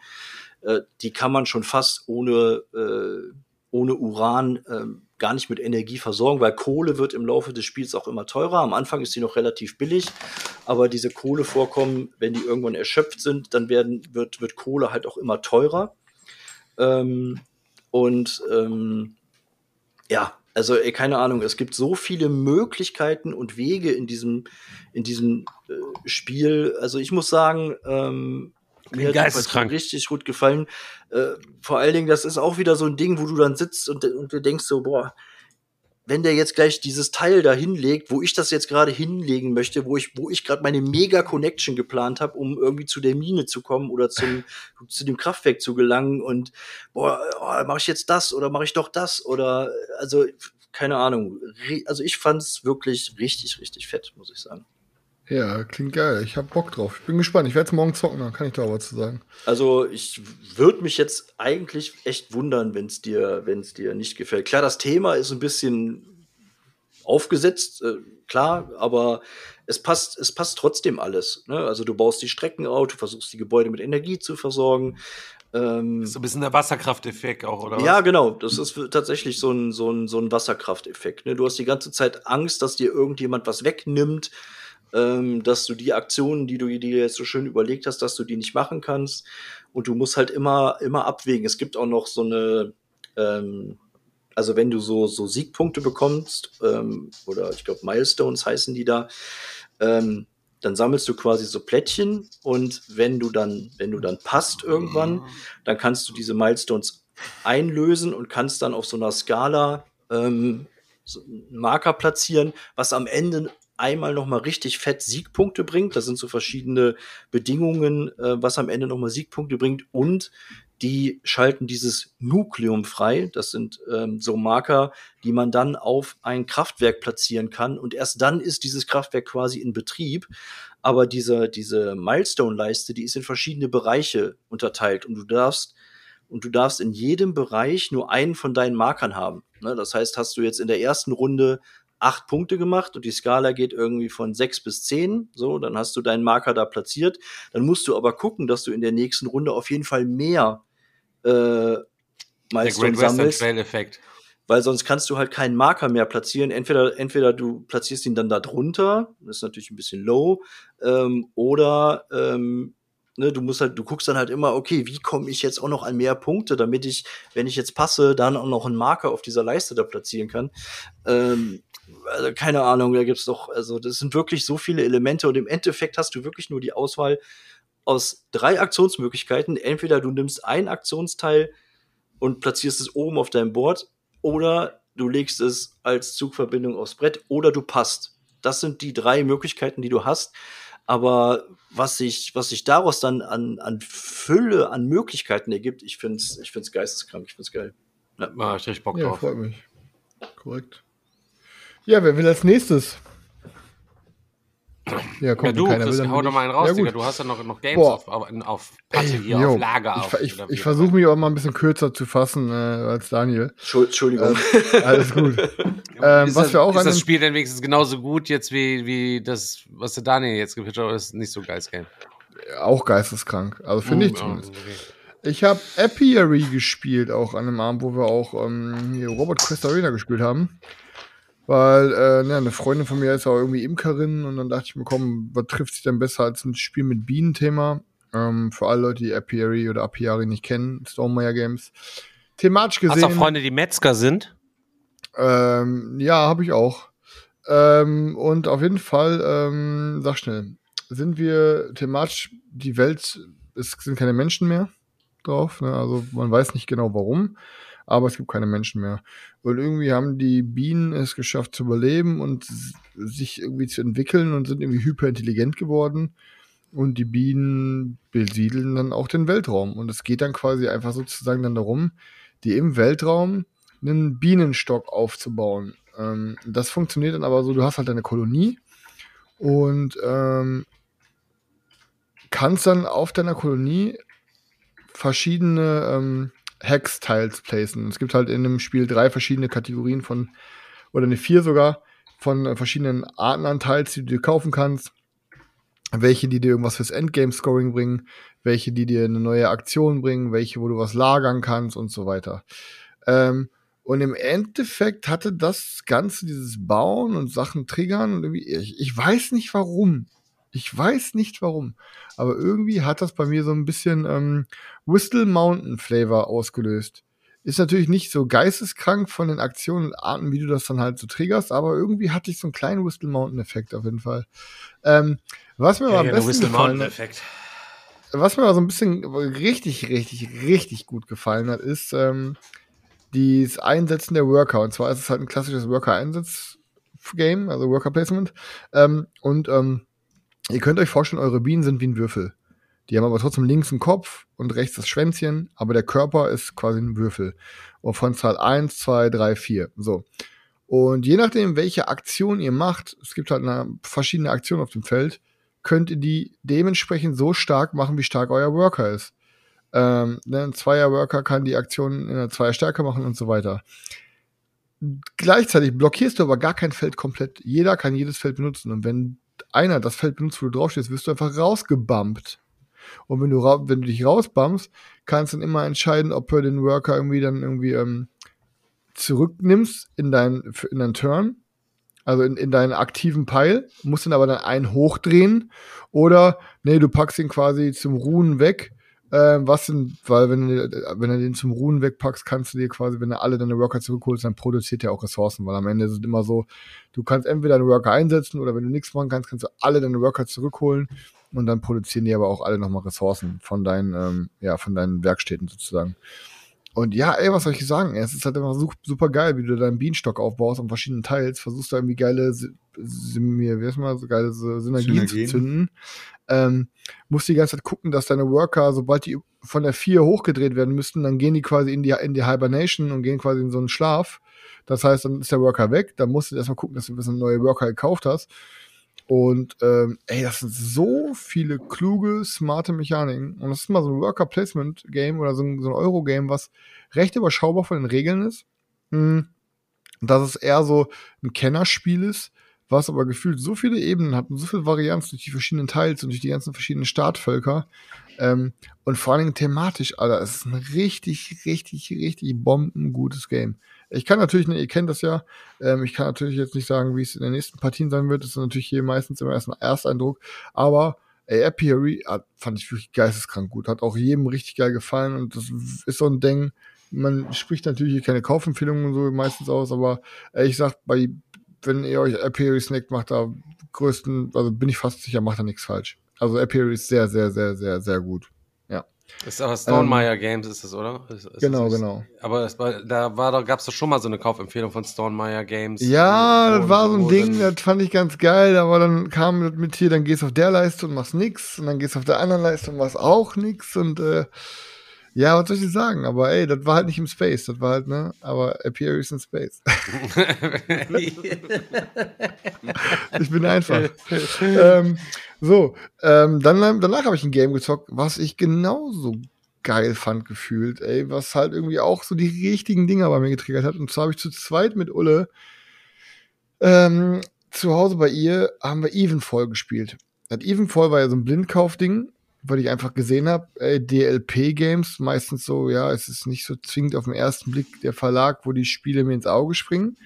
Äh, die kann man schon fast ohne, äh, ohne Uran ähm, gar nicht mit Energie versorgen, weil Kohle wird im Laufe des Spiels auch immer teurer. Am Anfang ist sie noch relativ billig, aber diese Kohlevorkommen, wenn die irgendwann erschöpft sind, dann werden, wird, wird Kohle halt auch immer teurer. Ähm, und ähm, ja, Also, ey, keine Ahnung, es gibt so viele Möglichkeiten und Wege in diesem, in diesem äh, Spiel. Also, ich muss sagen, ähm, mir hat geisteskrank. richtig gut gefallen. Äh, vor allen Dingen, das ist auch wieder so ein Ding, wo du dann sitzt und, und du denkst so, boah, wenn der jetzt gleich dieses Teil da hinlegt, wo ich das jetzt gerade hinlegen möchte, wo ich, wo ich gerade meine Mega-Connection geplant habe, um irgendwie zu der Mine zu kommen oder zum, zu dem Kraftwerk zu gelangen und boah, oh, mache ich jetzt das oder mache ich doch das oder also keine Ahnung. Also ich fand's wirklich richtig, richtig fett, muss ich sagen. Ja, klingt geil. Ich hab Bock drauf. Ich bin gespannt. Ich werde es morgen zocken, dann kann ich da aber was zu sagen. Also ich würde mich jetzt eigentlich echt wundern, wenn es dir, wenn es dir nicht gefällt. Klar, das Thema ist ein bisschen aufgesetzt, äh, klar, aber es passt, es passt trotzdem alles. Ne? Also du baust die Strecken auf, du versuchst die Gebäude mit Energie zu versorgen. Ähm, So ein bisschen der Wasserkrafteffekt auch, oder ja, was? genau. Das ist tatsächlich so ein, so ein, so ein Wasserkrafteffekt. Ne? Du hast die ganze Zeit Angst, dass dir irgendjemand was wegnimmt, ähm, dass du die Aktionen, die du dir jetzt so schön überlegt hast, dass du die nicht machen kannst. Und du musst halt immer, immer abwägen. Es gibt auch noch so eine, ähm, also wenn du so, so Siegpunkte bekommst, ähm, oder ich glaube Milestones heißen die da, ähm, dann sammelst du quasi so Plättchen und wenn du dann, wenn du dann passt irgendwann, dann kannst du diese Milestones einlösen und kannst dann auf so einer Skala ähm, so einen Marker platzieren, was am Ende einmal noch mal richtig fett Siegpunkte bringt. Das sind so verschiedene Bedingungen, äh, was am Ende noch mal Siegpunkte bringt und die schalten dieses Nukleum frei. Das sind ähm, so Marker, die man dann auf ein Kraftwerk platzieren kann. Und erst dann ist dieses Kraftwerk quasi in Betrieb. Aber diese, diese Milestone-Leiste, die ist in verschiedene Bereiche unterteilt. Und du darfst, und du darfst in jedem Bereich nur einen von deinen Markern haben. Ne? Das heißt, hast du jetzt in der ersten Runde acht Punkte gemacht und die Skala geht irgendwie von sechs bis zehn, so, dann hast du deinen Marker da platziert. Dann musst du aber gucken, dass du in der nächsten Runde auf jeden Fall mehr äh, Der Milestone sammelst, weil sonst kannst du halt keinen Marker mehr platzieren. Entweder, entweder du platzierst ihn dann da drunter, das ist natürlich ein bisschen low, ähm, oder ähm, ne, du musst halt, du guckst dann halt immer, okay, wie komme ich jetzt auch noch an mehr Punkte, damit ich, wenn ich jetzt passe, dann auch noch einen Marker auf dieser Leiste da platzieren kann. Ähm, also keine Ahnung, da gibt's doch, also das sind wirklich so viele Elemente und im Endeffekt hast du wirklich nur die Auswahl aus drei Aktionsmöglichkeiten. Entweder du nimmst ein Aktionsteil und platzierst es oben auf deinem Board oder du legst es als Zugverbindung aufs Brett oder du passt. Das sind die drei Möglichkeiten, die du hast. Aber was sich, was sich daraus dann an, an Fülle, an Möglichkeiten ergibt, ich find's, ich find's geisteskrank, ich find's geil. Ja, ich richtig Bock Ja, drauf. freut mich. Korrekt. Ja, wer will als nächstes? Ja, komm, Ja, du, keiner Chris, will, hau doch ich. mal einen raus, ja, Digga. gut. Du hast ja noch, noch Games Boah. auf, auf, auf Patte hier, Jo, auf Lager. auf, ich, ich, ich versuche mich auch mal ein bisschen kürzer zu fassen äh, als Daniel. Entschuld- Entschuldigung. Ähm, alles gut. ähm, ist was das, wir auch ist an das Spiel denn wenigstens genauso gut jetzt wie, wie das, was der Daniel jetzt gepitcht hat, oder ist nicht so geiles Game? Auch geisteskrank. Also finde ich Ja, zumindest. okay. Ich habe Apiary gespielt, auch an einem Abend, wo wir auch ähm, hier Robot Quest Arena gespielt haben. Weil äh, ne, eine Freundin von mir ist auch irgendwie Imkerin und dann dachte ich mir, komm, was trifft sich denn besser als ein Spiel mit Bienenthema? Ähm, für alle Leute, die Apiary oder Apiary nicht kennen, Stonemeyer Games. Thematisch Hast du gesehen. auch Freunde, die Metzger sind? Ähm, ja, habe ich auch. Ähm, und auf jeden Fall, ähm, sag schnell, sind wir thematisch, die Welt, es sind keine Menschen mehr drauf, ne? also man weiß nicht genau warum, aber es gibt keine Menschen mehr. Und irgendwie haben die Bienen es geschafft zu überleben und sich irgendwie zu entwickeln und sind irgendwie hyperintelligent geworden. Und die Bienen besiedeln dann auch den Weltraum. Und es geht dann quasi einfach sozusagen dann darum, die im Weltraum einen Bienenstock aufzubauen. Ähm, das funktioniert dann aber so, du hast halt eine Kolonie und ähm, kannst dann auf deiner Kolonie verschiedene ähm, Hex-Tiles placen. Es gibt halt in dem Spiel drei verschiedene Kategorien von, oder eine vier sogar, von äh, verschiedenen Arten an Tiles, die du dir kaufen kannst. Welche, die dir irgendwas fürs Endgame-Scoring bringen, welche, die dir eine neue Aktion bringen, welche, wo du was lagern kannst und so weiter. Ähm, und im Endeffekt hatte das Ganze, dieses Bauen und Sachen triggern, und irgendwie, ich, ich weiß nicht warum. Ich weiß nicht warum. Aber irgendwie hat das bei mir so ein bisschen ähm, Whistle Mountain Flavor ausgelöst. Ist natürlich nicht so geisteskrank von den Aktionen und Arten, wie du das dann halt so triggerst, aber irgendwie hatte ich so einen kleinen Whistle Mountain Effekt auf jeden Fall. Ähm, was mir aber am Ja, besten Whistle Mountain Effekt. was mir aber so ein bisschen richtig, richtig, richtig gut gefallen hat, ist ähm, das Einsetzen der Worker. Und zwar ist es halt ein klassisches Worker-Einsatz-Game, also Worker-Placement. Ähm, und ähm, ihr könnt euch vorstellen, eure Bienen sind wie ein Würfel. Die haben aber trotzdem links einen Kopf und rechts das Schwänzchen, aber der Körper ist quasi ein Würfel. Und von Zahl 1, 2, 3, 4. So. Und je nachdem, welche Aktion ihr macht, es gibt halt eine, verschiedene Aktionen auf dem Feld, könnt ihr die dementsprechend so stark machen, wie stark euer Worker ist. Ähm, ne, ein Zweier-Worker kann die Aktion in einer Zweier-Stärke machen und so weiter. Gleichzeitig blockierst du aber gar kein Feld komplett. Jeder kann jedes Feld benutzen. Und wenn einer das Feld benutzt, wo du draufstehst, wirst du einfach rausgebumpt. Und wenn du, wenn du dich rausbumpst, kannst du dann immer entscheiden, ob du den Worker irgendwie dann irgendwie ähm, zurücknimmst in dein, in deinen Turn, also in, in deinen aktiven Pile, musst dann aber dann einen hochdrehen oder nee, du packst ihn quasi zum Ruhen weg. Ähm, was denn, weil wenn du, wenn du den zum Ruhen wegpackst, kannst du dir quasi, wenn du alle deine Worker zurückholst, dann produziert er auch Ressourcen, weil am Ende ist es immer so, du kannst entweder einen Worker einsetzen oder wenn du nichts machen kannst, kannst du alle deine Worker zurückholen und dann produzieren die aber auch alle nochmal Ressourcen von deinen, ähm, ja, von deinen Werkstätten sozusagen. Und ja, ey, was soll ich sagen? Es ist halt immer su- super geil, wie du deinen Bienenstock aufbaust an verschiedenen Teils, versuchst da irgendwie geile, wie heißt mal, so geile Sy- Synergien, Synergien. zu zünden. Ähm, musst die ganze Zeit gucken, dass deine Worker, sobald die von der 4 hochgedreht werden müssten, dann gehen die quasi in die, in die Hibernation und gehen quasi in so einen Schlaf. Das heißt, dann ist der Worker weg, dann musst du erstmal gucken, dass du ein bisschen neue Worker gekauft hast. Und ähm, ey, das sind so viele kluge, smarte Mechaniken. Und das ist mal so ein Worker-Placement-Game oder so ein, so ein Euro-Game, was recht überschaubar von den Regeln ist. Hm. Dass es eher so ein Kennerspiel ist, was aber gefühlt so viele Ebenen hat und so viel Varianz durch die verschiedenen Teils und durch die ganzen verschiedenen Startvölker. Ähm, und vor allen Dingen thematisch, Alter, es ist ein richtig, richtig, richtig bombengutes Game. Ich kann natürlich, ne, ihr kennt das ja, ähm, ich kann natürlich jetzt nicht sagen, wie es in den nächsten Partien sein wird. Das ist natürlich hier meistens immer erst ein Ersteindruck. Aber ey, Apiary hat, fand ich wirklich geisteskrank gut. Hat auch jedem richtig geil gefallen. Und das ist so ein Ding, man spricht natürlich hier keine Kaufempfehlungen und so meistens aus, aber ey, ich sag, bei, wenn ihr euch Apiary snackt, macht da größten, also bin ich fast sicher, macht da nichts falsch. Also Apiary ist sehr, sehr, sehr, sehr, sehr gut. Das ist aber Stonemeyer Games, ist das, oder? Ist, ist Genau, das, genau. Aber es war, da war doch, gab's doch schon mal so eine Kaufempfehlung von Stonemeyer Games. Ja, das war so ein Ding, das fand ich ganz geil, aber dann kam das mit hier, dann gehst du auf der Leiste und machst nix und dann gehst du auf der anderen Leiste und machst auch nix und äh, ja, was soll ich sagen? Aber ey, das war halt nicht im Space, das war halt, ne? Aber ist in Space. ich bin einfach. ähm, so, ähm, dann, danach habe ich ein Game gezockt, was ich genauso geil fand gefühlt, ey, was halt irgendwie auch so die richtigen Dinger bei mir getriggert hat. Und zwar habe ich zu zweit mit Ulle ähm, zu Hause bei ihr haben wir Evenfall gespielt. Das Evenfall war ja so ein Blindkaufding, weil ich einfach gesehen habe, DLP-Games, meistens so, ja, es ist nicht so zwingend auf den ersten Blick der Verlag, wo die Spiele mir ins Auge springen,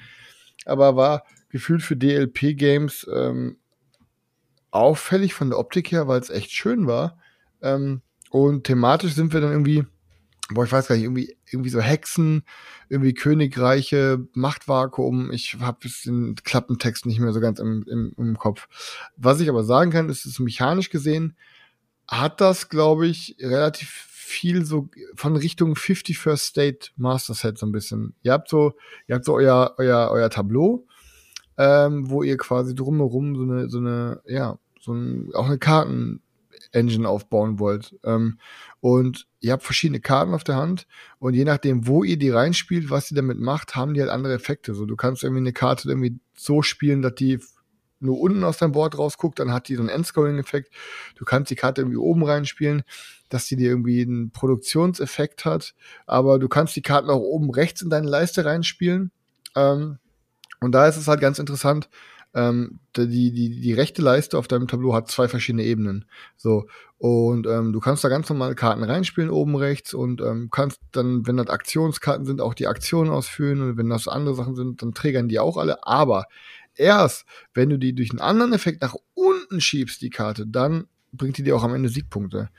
aber war gefühlt für DLP-Games ähm, auffällig von der Optik her, weil es echt schön war. Ähm, und thematisch sind wir dann irgendwie, boah, ich weiß gar nicht, irgendwie, irgendwie so Hexen, irgendwie Königreiche, Machtvakuum. Ich habe den Klappentext nicht mehr so ganz im, im, im Kopf. Was ich aber sagen kann, ist, ist mechanisch gesehen, hat das, glaube ich, relativ viel so von Richtung 50 First State Master Set so ein bisschen. Ihr habt so, ihr habt so euer, euer, euer Tableau, ähm, wo ihr quasi drumherum so eine, so eine, ja, so ein, auch eine Karten-Engine aufbauen wollt. Ähm, und ihr habt verschiedene Karten auf der Hand und je nachdem, wo ihr die reinspielt, was ihr damit macht, haben die halt andere Effekte. So, du kannst irgendwie eine Karte irgendwie so spielen, dass die nur unten aus deinem Board rausguckt, dann hat die so einen Endscoring-Effekt. Du kannst die Karte irgendwie oben reinspielen, dass die dir irgendwie einen Produktionseffekt hat, aber du kannst die Karten auch oben rechts in deine Leiste reinspielen. Ähm, und da ist es halt ganz interessant, ähm, die, die, die rechte Leiste auf deinem Tableau hat zwei verschiedene Ebenen. So. Und ähm, du kannst da ganz normale Karten reinspielen, oben rechts, und ähm, kannst dann, wenn das Aktionskarten sind, auch die Aktionen ausführen. Und wenn das andere Sachen sind, dann triggern die auch alle. Aber erst, wenn du die durch einen anderen Effekt nach unten schiebst, die Karte, dann bringt die dir auch am Ende Siegpunkte.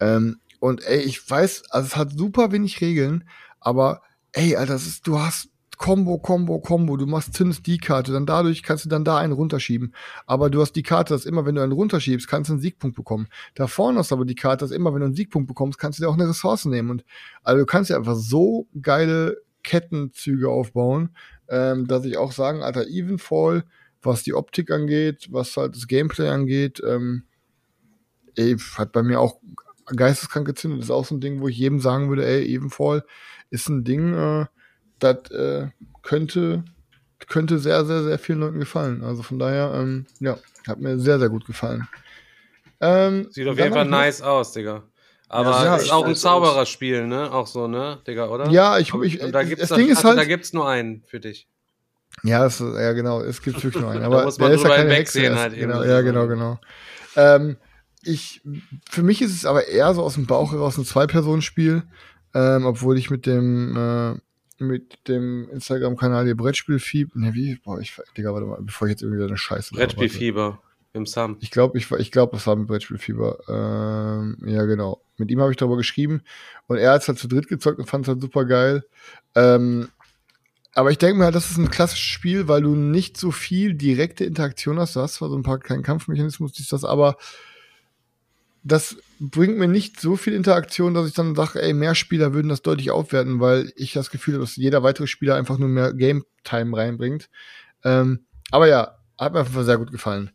Ähm, und ey, ich weiß, also es hat super wenig Regeln, aber ey, Alter, das ist, du hast Combo, Combo, Combo, du machst zündest die Karte, dann dadurch kannst du dann da einen runterschieben. Aber du hast die Karte, dass immer, wenn du einen runterschiebst, kannst du einen Siegpunkt bekommen. Da vorne hast du aber die Karte, dass immer, wenn du einen Siegpunkt bekommst, kannst du dir auch eine Ressource nehmen. Und also du kannst dir einfach so geile Kettenzüge aufbauen, ähm, dass ich auch sagen, Alter, Evenfall, was die Optik angeht, was halt das Gameplay angeht, ähm, ey, hat bei mir auch geisteskrank gezündet. Das ist auch so ein Ding, wo ich jedem sagen würde, ey, Evenfall ist ein Ding, äh, das äh, könnte, könnte sehr, sehr, sehr vielen Leuten gefallen. Also von daher, ähm, ja, hat mir sehr, sehr gut gefallen. Ähm, Sieht auf jeden Fall nice aus, Digga. Aber Ja, ist auch ein Zaubererspiel, ne? Auch so, ne, Digga, oder? Ja, ich- ich- und da das gibt's Ding ist also, halt- da gibt's nur einen für dich. Ja, es, ja genau, es gibt wirklich nur einen. Da Aber muss man der ist ja keine Hexe. erst. halt genau, ja, genau, sozusagen. genau. Ähm, ich, für mich ist es aber eher so aus dem Bauch heraus ein Zwei-Personen-Spiel, ähm, obwohl ich mit dem, äh, mit dem Instagram-Kanal hier Brettspielfieb, ne, wie, boah, ich, Digga, warte mal, bevor ich jetzt irgendwie wieder eine Scheiße. Brettspielfieber im Sam. Ich glaube, ich, war- ich glaube, das war mit Brettspielfieber. Ähm, ja, genau. Mit ihm habe ich darüber geschrieben und er hat es halt zu dritt gezockt und fand es halt super geil. Ähm, aber ich denke mir halt, das ist ein klassisches Spiel, weil du nicht so viel direkte Interaktion hast. Du hast zwar so ein paar kleinen Kampfmechanismus, dies, das, aber das bringt mir nicht so viel Interaktion, dass ich dann sage, ey, mehr Spieler würden das deutlich aufwerten, weil ich das Gefühl habe, dass jeder weitere Spieler einfach nur mehr Game Time reinbringt. Ähm, aber ja, hat mir auf jeden Fall sehr gut gefallen.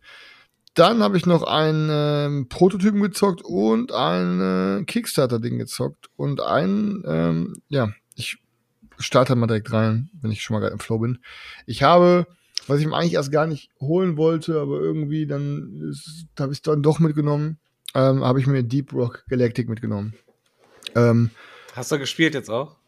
Dann habe ich noch einen ähm, Prototypen gezockt und ein äh, Kickstarter-Ding gezockt. Und ein, ähm, ja, ich starte mal direkt rein, wenn ich schon mal gerade im Flow bin. Ich habe, was ich mir eigentlich erst gar nicht holen wollte, aber irgendwie dann habe ich es dann doch mitgenommen, ähm, habe ich mir Deep Rock Galactic mitgenommen. Ähm, Hast du gespielt jetzt auch?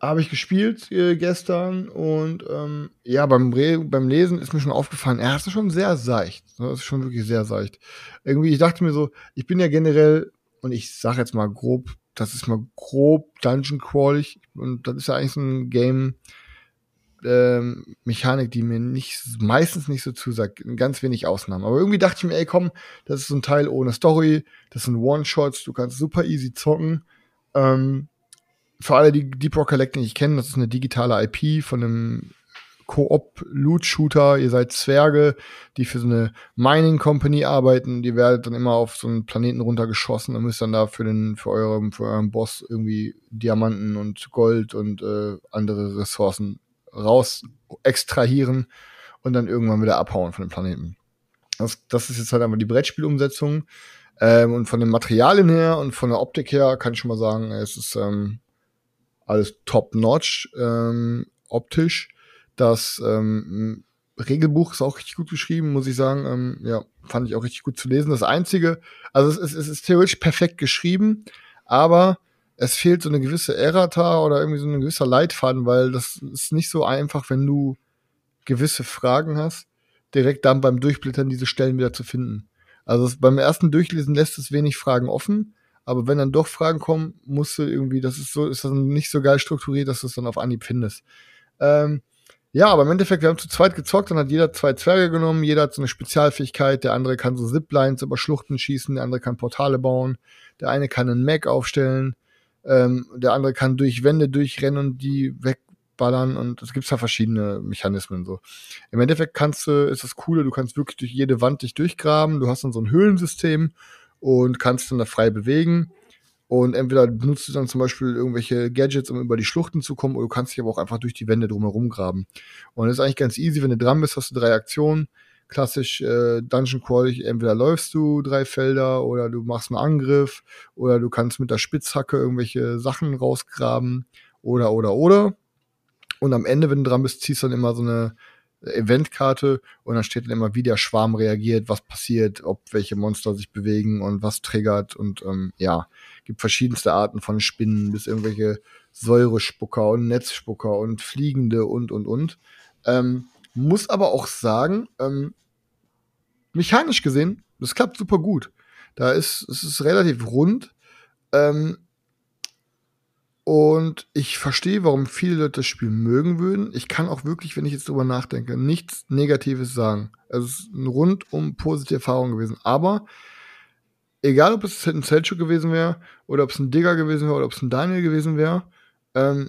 Habe ich gespielt äh, gestern und ähm, ja, beim, Re beim Lesen ist mir schon aufgefallen, er ist schon sehr seicht. Das ist schon wirklich sehr seicht. Irgendwie, ich dachte mir so, ich bin ja generell, und ich sag jetzt mal grob, das ist mal grob Dungeon Crawlig und das ist ja eigentlich so ein Game, ähm, Mechanik, die mir nicht meistens nicht so zusagt, ganz wenig Ausnahmen. Aber irgendwie dachte ich mir, ey, komm, das ist so ein Teil ohne Story, das sind One-Shots, du kannst super easy zocken. Ähm, für alle, die Deep Rock Collecting nicht kennen, das ist eine digitale IP von einem Koop-Loot-Shooter. Ihr seid Zwerge, die für so eine Mining Company arbeiten. Die werdet dann immer auf so einen Planeten runtergeschossen und müsst dann da für, den, für, euren, für euren Boss irgendwie Diamanten und Gold und äh, andere Ressourcen raus extrahieren und dann irgendwann wieder abhauen von dem Planeten. Das, das ist jetzt halt einfach die Brettspielumsetzung. Ähm, und von den Materialien her und von der Optik her kann ich schon mal sagen, es ist ähm, alles top-notch ähm, optisch. Das ähm, Regelbuch ist auch richtig gut geschrieben, muss ich sagen. Ähm, ja, fand ich auch richtig gut zu lesen. Das Einzige, also es ist, es ist theoretisch perfekt geschrieben, aber es fehlt so eine gewisse Errata oder irgendwie so ein gewisser Leitfaden, weil das ist nicht so einfach, wenn du gewisse Fragen hast, direkt dann beim Durchblättern diese Stellen wieder zu finden. Also es, beim ersten Durchlesen lässt es wenig Fragen offen, aber wenn dann doch Fragen kommen, musst du irgendwie, das ist so, ist dann nicht so geil strukturiert, dass du es dann auf Anhieb findest. Ähm, ja, aber im Endeffekt, wir haben zu zweit gezockt, dann hat jeder zwei Zwerge genommen, jeder hat so eine Spezialfähigkeit, der andere kann so Ziplines über Schluchten schießen, der andere kann Portale bauen, der eine kann einen Mac aufstellen, ähm, der andere kann durch Wände durchrennen und die wegballern und es gibt ja verschiedene Mechanismen so. Im Endeffekt kannst du, ist das Coole, du kannst wirklich durch jede Wand dich durchgraben, du hast dann so ein Höhlensystem und kannst dann da frei bewegen. Und entweder benutzt du dann zum Beispiel irgendwelche Gadgets, um über die Schluchten zu kommen, oder du kannst dich aber auch einfach durch die Wände drumherum graben. Und das ist eigentlich ganz easy, wenn du dran bist, hast du drei Aktionen. Klassisch äh, Dungeon Crawl, entweder läufst du drei Felder oder du machst einen Angriff oder du kannst mit der Spitzhacke irgendwelche Sachen rausgraben oder oder oder. Und am Ende, wenn du dran bist, ziehst du dann immer so eine Eventkarte und dann steht dann immer, wie der Schwarm reagiert, was passiert, ob welche Monster sich bewegen und was triggert und ähm, ja, gibt verschiedenste Arten von Spinnen bis irgendwelche Säurespucker und Netzspucker und Fliegende und und und. Ähm, muss aber auch sagen, ähm, mechanisch gesehen, das klappt super gut. Da ist es ist relativ rund. Ähm, und ich verstehe, warum viele Leute das Spiel mögen würden. Ich kann auch wirklich, wenn ich jetzt drüber nachdenke, nichts Negatives sagen. Also es ist eine rundum positive Erfahrung gewesen. Aber egal, ob es ein Selchuk gewesen wäre oder ob es ein Digger gewesen wäre oder ob es ein Daniel gewesen wäre, ähm,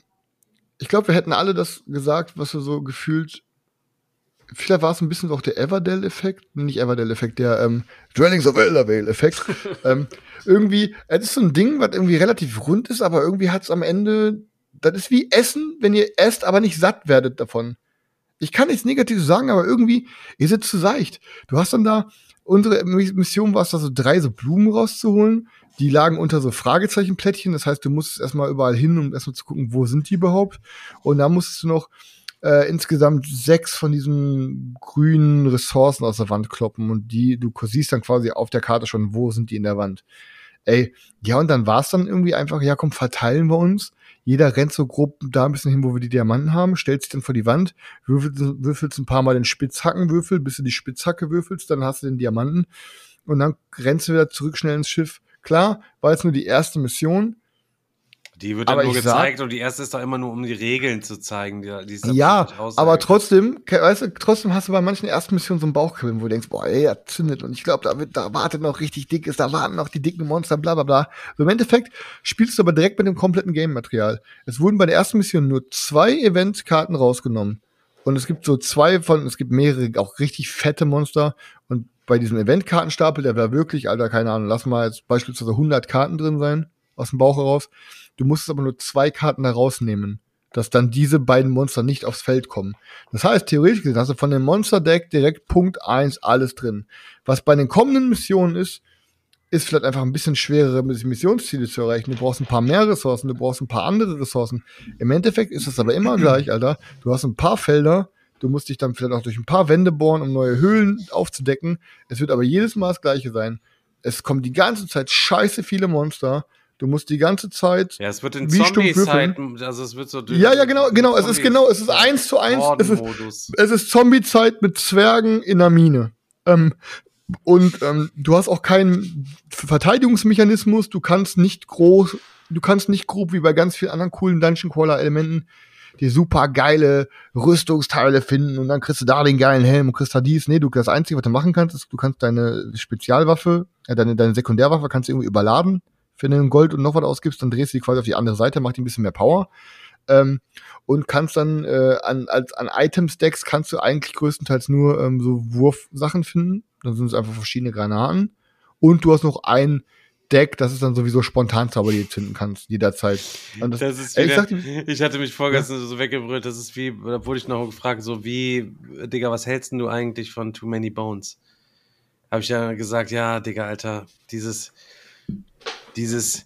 ich glaube, wir hätten alle das gesagt, was wir so gefühlt. Vielleicht war es ein bisschen auch der Everdell-Effekt, nicht Everdell-Effekt, der ähm, Dwellings of Eldervale-Effekt. ähm, irgendwie, es ist so ein Ding, was irgendwie relativ rund ist, aber irgendwie hat es am Ende, das ist wie Essen, wenn ihr esst, aber nicht satt werdet davon. Ich kann nichts Negatives sagen, aber irgendwie ist es zu seicht. Du hast dann da, unsere Mission war es da so drei so Blumen rauszuholen. Die lagen unter so Fragezeichenplättchen. Das heißt, du musstest erstmal überall hin, um erstmal zu gucken, wo sind die überhaupt. Und dann musstest du noch äh, insgesamt sechs von diesen grünen Ressourcen aus der Wand kloppen. Und die, du siehst dann quasi auf der Karte schon, wo sind die in der Wand. Ey, ja, und dann war es dann irgendwie einfach, ja, komm, verteilen wir uns. Jeder rennt so grob da ein bisschen hin, wo wir die Diamanten haben, stellt sich dann vor die Wand, würfelst, würfelst ein paar Mal den Spitzhackenwürfel, bis du die Spitzhacke würfelst, dann hast du den Diamanten und dann rennst du wieder zurück schnell ins Schiff. Klar, war jetzt nur die erste Mission. Die wird Aber dann nur ich sag- gezeigt und die erste ist doch immer nur, um die Regeln zu zeigen. Die, die Ja, aber trotzdem, weißt du, trotzdem hast du bei manchen ersten Missionen so ein Bauchkribbeln, wo du denkst, boah, ey, das zündet und ich glaube, da, wird- da wartet noch richtig dickes, da warten noch die dicken Monster, bla bla bla. So im Endeffekt spielst du aber direkt mit dem kompletten Game-Material. Es wurden bei der ersten Mission nur zwei Eventkarten rausgenommen. Und es gibt so zwei von, es gibt mehrere auch richtig fette Monster. Und bei diesem Eventkartenstapel, der war wirklich, Alter, keine Ahnung, lass mal jetzt beispielsweise 100 Karten drin sein, aus dem Bauch heraus. Du musstest aber nur zwei Karten da rausnehmen, dass dann diese beiden Monster nicht aufs Feld kommen. Das heißt, theoretisch gesehen hast du von dem Monster-Deck direkt Punkt 1 alles drin. Was bei den kommenden Missionen ist, ist vielleicht einfach ein bisschen schwerere Missionsziele zu erreichen. Du brauchst ein paar mehr Ressourcen, du brauchst ein paar andere Ressourcen. Im Endeffekt ist es aber immer gleich, Alter. Du hast ein paar Felder, du musst dich dann vielleicht auch durch ein paar Wände bohren, um neue Höhlen aufzudecken. Es wird aber jedes Mal das gleiche sein. Es kommen die ganze Zeit scheiße viele Monster. Du musst die ganze Zeit Ja, es wird in Wie stumpf Zombie-Zeiten, also es wird so. Ja, ja, genau, genau. Es ist genau, es ist eins zu eins. Es ist, es ist Zombie-Zeit mit Zwergen in der Mine. Ähm, und ähm, du hast auch keinen Verteidigungsmechanismus. Du kannst nicht groß, du kannst nicht grob wie bei ganz vielen anderen coolen Dungeon Crawler Elementen die super geile Rüstungsteile finden und dann kriegst du da den geilen Helm und kriegst da dies. Nee, du das einzige, was du machen kannst, ist, du kannst deine Spezialwaffe, äh, deine, deine Sekundärwaffe kannst du irgendwie überladen. Wenn du Gold und noch was ausgibst, dann drehst du die quasi auf die andere Seite, macht die ein bisschen mehr Power. Ähm, und kannst dann äh, an, als, an Item-Stacks kannst du eigentlich größtenteils nur ähm, so Wurfsachen finden. Dann sind es einfach verschiedene Granaten. Und du hast noch ein Deck, das ist dann sowieso Spontanzauber, die du zünden kannst, jederzeit. Und Das ist wieder, sag dir- ich, hatte mich vorgestern so weggebrüllt, das ist wie, da wurde ich noch gefragt, so wie, Digga, was hältst du eigentlich von Too Many Bones? Habe ich ja gesagt, ja, Digga, Alter, dieses, dieses,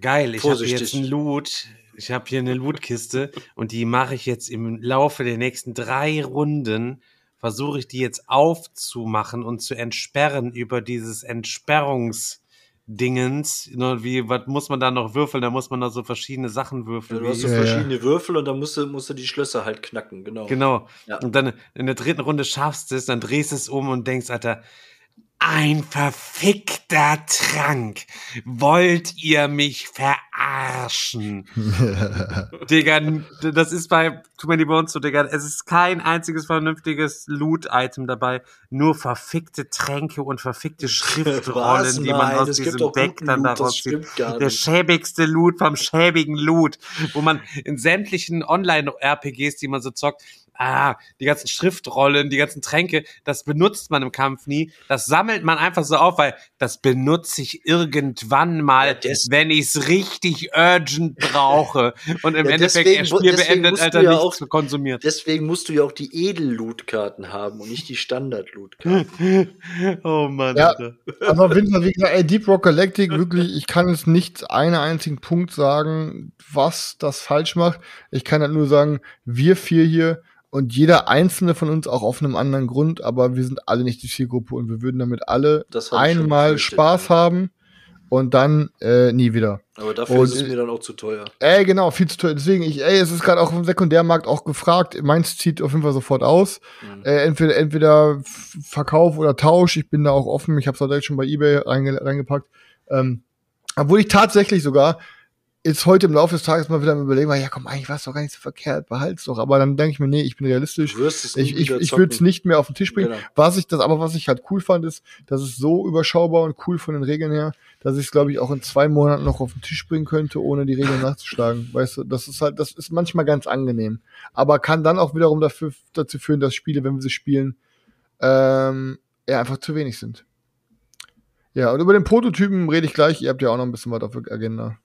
geil, ich habe jetzt ein Loot, ich habe hier eine Lootkiste und die mache ich jetzt im Laufe der nächsten drei Runden, versuche ich die jetzt aufzumachen und zu entsperren über dieses Entsperrungs- Dingens, ne, wie, was muss man da noch würfeln? Da muss man da so verschiedene Sachen Ja, würfeln. du hast so Ja, ja. verschiedene Würfel und dann musst du, musst du die Schlösser halt knacken, genau. Genau. Ja. Und dann in der dritten Runde schaffst du es, dann drehst du es um und denkst, Alter, ein verfickter Trank. Wollt ihr mich verarschen? Digga, das ist bei Too Many Bones so, Digga. Es ist kein einziges vernünftiges Loot-Item dabei. Nur verfickte Tränke und verfickte Was? Schriftrollen, die man Nein, aus diesem Deck dann Loot, daraus zieht. Der schäbigste Loot vom schäbigen Loot, wo man in sämtlichen Online-RPGs, die man so zockt, ah, die ganzen Schriftrollen, die ganzen Tränke, das benutzt man im Kampf nie. Das sammelt man einfach so auf, weil das benutze ich irgendwann mal, Ja, wenn ich es richtig urgent brauche. Und im Ja, Endeffekt deswegen Spiel beendet, Alter, ja nichts auch- konsumiert. Deswegen musst du ja auch die Edel-Loot-Karten haben und nicht die Standard-Loot-Karten. oh Mann, Ja. Alter. Jeden Fall, wie gesagt, ey, Deep Rock Galactic, wirklich, ich kann jetzt nicht einen einzigen Punkt sagen, was das falsch macht. Ich kann halt nur sagen, wir vier hier und jeder einzelne von uns auch auf einem anderen Grund, aber wir sind alle nicht die Zielgruppe und wir würden damit alle einmal Spaß haben und dann äh, nie wieder. Aber dafür Und, ist es mir dann auch zu teuer. Ey, genau, viel zu teuer. Deswegen, ich, ey, es ist gerade auch im Sekundärmarkt auch gefragt. Meins zieht auf jeden Fall sofort aus. Mhm. Äh, entweder, entweder Verkauf oder Tausch. Ich bin da auch offen. Ich habe es direkt schon bei eBay reinge reingepackt. Ähm, obwohl ich tatsächlich sogar jetzt heute im Laufe des Tages mal wieder überlegen, weil, ja komm, eigentlich war es doch gar nicht so verkehrt, behalt's doch. Aber dann denke ich mir, nee, ich bin realistisch. Ich, ich, ich würde es nicht mehr auf den Tisch bringen. Genau. Was ich das, aber was ich halt cool fand, ist, dass es so überschaubar und cool von den Regeln her, dass ich es, glaube ich, auch in zwei Monaten noch auf den Tisch bringen könnte, ohne die Regeln nachzuschlagen. Weißt du, das ist halt, das ist manchmal ganz angenehm. Aber kann dann auch wiederum dafür, dazu führen, dass Spiele, wenn wir sie spielen, ähm, ja, einfach zu wenig sind. Ja, und über den Prototypen rede ich gleich. Ihr habt ja auch noch ein bisschen was auf der Agenda.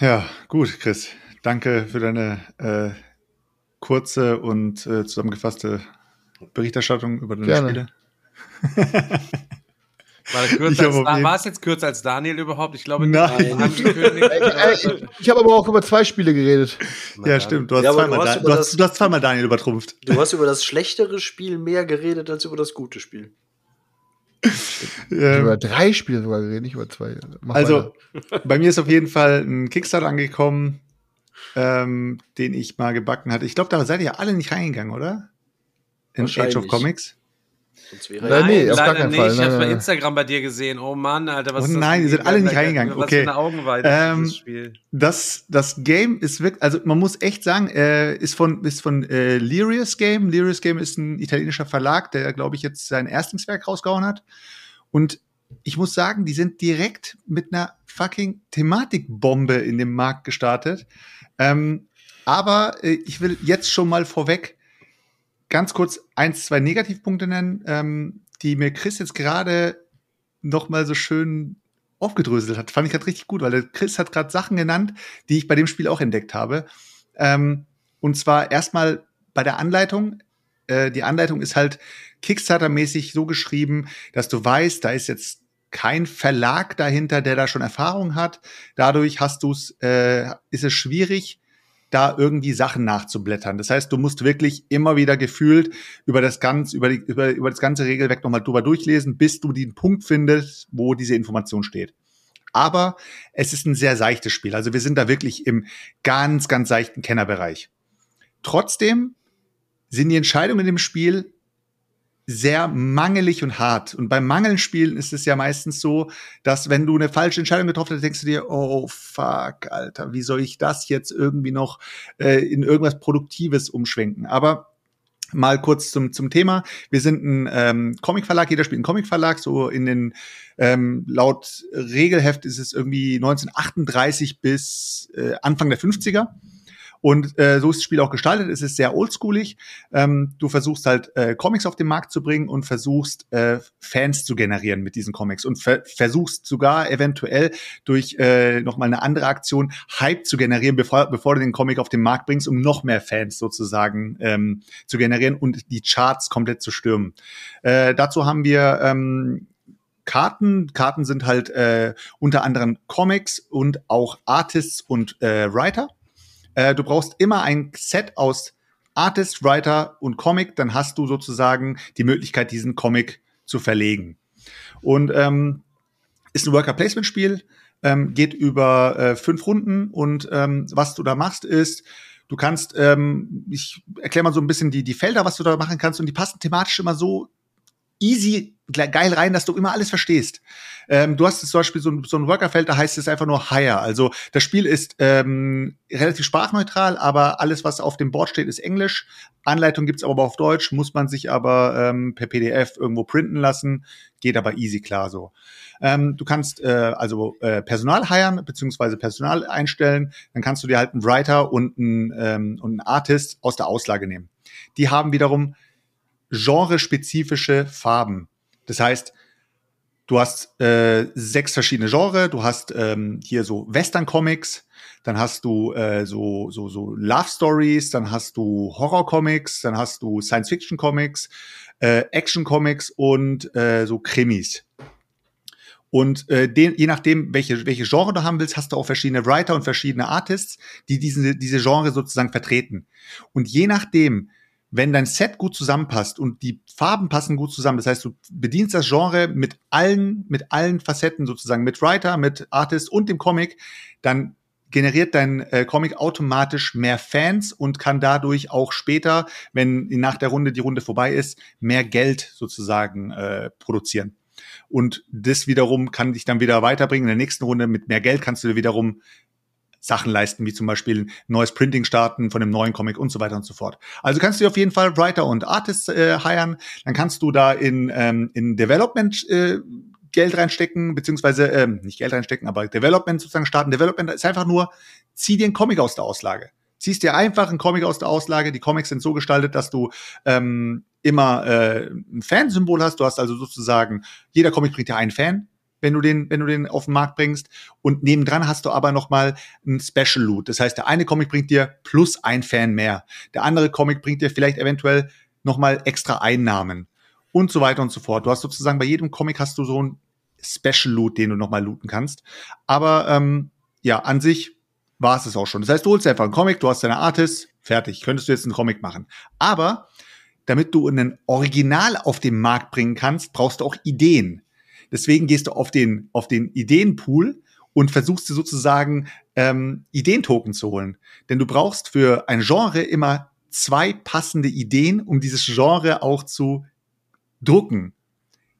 Ja, gut, Chris. Danke für deine äh, kurze und äh, zusammengefasste Berichterstattung über deine Gerne. Spiele. War, als, war es jetzt kürzer als Daniel überhaupt? Ich glaube Nein. Äh, ich ich habe aber auch über zwei Spiele geredet. Ja, stimmt. Du hast, Ja, zweimal, du hast Da- du, hast, du hast zweimal Daniel übertrumpft. Du hast über das schlechtere Spiel mehr geredet als über das gute Spiel. Ich habe Ähm, über drei Spiele sogar geredet, nicht über zwei. Mach Also, weiter. bei mir ist auf jeden Fall ein Kickstarter angekommen, ähm, den ich mal gebacken hatte. Ich glaube, da seid ihr ja alle nicht reingegangen, oder? In Age of. Comics. Sonst wäre Nein, nee, Nein, auf gar keinen nicht. Fall. Ich Nein, hab's bei nein, Instagram bei dir gesehen. Oh Mann, Alter, was Oh ist das? nein, ihr seid alle nicht reingegangen. Was Okay. für eine Augenweide Ähm, dieses Spiel. Das, das Game ist wirklich, also man muss echt sagen, äh, ist von, ist von äh, Lirius Game. Lirius Game ist ein italienischer Verlag, der, glaube ich, jetzt sein Erstlingswerk rausgehauen hat. Und ich muss sagen, die sind direkt mit einer fucking Thematikbombe in dem Markt gestartet. Ähm, aber äh, ich will jetzt schon mal vorweg ganz kurz eins, zwei Negativpunkte nennen, ähm, die mir Chris jetzt gerade noch mal so schön aufgedröselt hat. Fand ich gerade richtig gut, weil Chris hat gerade Sachen genannt, die ich bei dem Spiel auch entdeckt habe. Ähm, und zwar erstmal bei der Anleitung. Äh, die Anleitung ist halt Kickstarter-mäßig so geschrieben, dass du weißt, da ist jetzt kein Verlag dahinter, der da schon Erfahrung hat. Dadurch hast du's, äh, ist es schwierig, da irgendwie Sachen nachzublättern. Das heißt, du musst wirklich immer wieder gefühlt über das ganze, über, die, über, über das ganze Regelwerk nochmal drüber durchlesen, bis du den Punkt findest, wo diese Information steht. Aber es ist ein sehr seichtes Spiel. Also wir sind da wirklich im ganz, ganz seichten Kennerbereich. Trotzdem sind die Entscheidungen in dem Spiel sehr mangelig und hart. Und beim Mangelspielen ist es ja meistens so, dass wenn du eine falsche Entscheidung getroffen hast, denkst du dir, oh fuck, Alter, wie soll ich das jetzt irgendwie noch äh, in irgendwas Produktives umschwenken? Aber mal kurz zum, zum Thema. Wir sind ein ähm, Comicverlag, jeder spielt einen Comicverlag, so in den ähm, laut Regelheft ist es irgendwie 1938 bis äh, Anfang der 50er. Und äh, so ist das Spiel auch gestaltet. Es ist sehr oldschoolig. Ähm, du versuchst halt äh, Comics auf den Markt zu bringen und versuchst äh, Fans zu generieren mit diesen Comics und ver versuchst sogar eventuell durch äh, noch mal eine andere Aktion Hype zu generieren, bevor, bevor du den Comic auf den Markt bringst, um noch mehr Fans sozusagen ähm, zu generieren und die Charts komplett zu stürmen. Äh, dazu haben wir ähm, Karten. Karten sind halt äh, unter anderem Comics und auch Artists und äh, Writer. Äh, du brauchst immer ein Set aus Artist, Writer und Comic, dann hast du sozusagen die Möglichkeit, diesen Comic zu verlegen. Und ähm, ist ein Worker-Placement-Spiel, ähm, geht über äh, fünf Runden. Und ähm, was du da machst ist, du kannst, ähm, ich erkläre mal so ein bisschen die, die Felder, was du da machen kannst. Und die passen thematisch immer so easy ge- geil rein, dass du immer alles verstehst. Ähm, du hast zum Beispiel so ein, so ein Workerfeld, da heißt es einfach nur Hire. Also das Spiel ist ähm, relativ sprachneutral, aber alles, was auf dem Board steht, ist Englisch. Anleitung gibt's aber auf Deutsch, muss man sich aber ähm, per PDF irgendwo printen lassen. Geht aber easy klar so. Ähm, du kannst äh, also äh, Personal hiren beziehungsweise Personal einstellen. Dann kannst du dir halt einen Writer und einen, ähm, und einen Artist aus der Auslage nehmen. Die haben wiederum genrespezifische Farben. Das heißt, du hast äh, sechs verschiedene Genre. Du hast ähm, hier so Western-Comics, dann hast du äh, so, so, so Love-Stories, dann hast du Horror-Comics, dann hast du Science-Fiction-Comics, äh, Action-Comics und äh, so Krimis. Und äh, den, je nachdem, welche, welche Genre du haben willst, hast du auch verschiedene Writer und verschiedene Artists, die diese, diese Genre sozusagen vertreten. Und je nachdem, wenn dein Set gut zusammenpasst und die Farben passen gut zusammen, das heißt, du bedienst das Genre mit allen, mit allen Facetten sozusagen, mit Writer, mit Artist und dem Comic, dann generiert dein äh, Comic automatisch mehr Fans und kann dadurch auch später, wenn nach der Runde die Runde vorbei ist, mehr Geld sozusagen äh, produzieren. Und das wiederum kann dich dann wieder weiterbringen. In der nächsten Runde mit mehr Geld kannst du wiederum Sachen leisten, wie zum Beispiel ein neues Printing starten von einem neuen Comic und so weiter und so fort. Also kannst du auf jeden Fall Writer und Artists äh, hiren. Dann kannst du da in, ähm, in Development äh, Geld reinstecken, beziehungsweise ähm, nicht Geld reinstecken, aber Development sozusagen starten. Development ist einfach nur, zieh dir einen Comic aus der Auslage. Ziehst dir einfach einen Comic aus der Auslage. Die Comics sind so gestaltet, dass du ähm, immer äh, ein Fansymbol hast. Du hast also sozusagen, jeder Comic bringt dir einen Fan, wenn du den, wenn du den auf den Markt bringst. Und nebendran hast du aber noch mal ein Special Loot. Das heißt, der eine Comic bringt dir plus ein Fan mehr. Der andere Comic bringt dir vielleicht eventuell noch mal extra Einnahmen und so weiter und so fort. Du hast sozusagen bei jedem Comic hast du so ein Special Loot, den du noch mal looten kannst. Aber ähm, ja, an sich war es es auch schon. Das heißt, du holst einfach einen Comic, du hast deine Artist, fertig. Könntest du jetzt einen Comic machen. Aber damit du einen Original auf den Markt bringen kannst, brauchst du auch Ideen. Deswegen gehst du auf den, auf den Ideenpool und versuchst dir sozusagen ähm, Ideentoken zu holen. Denn du brauchst für ein Genre immer zwei passende Ideen, um dieses Genre auch zu drucken.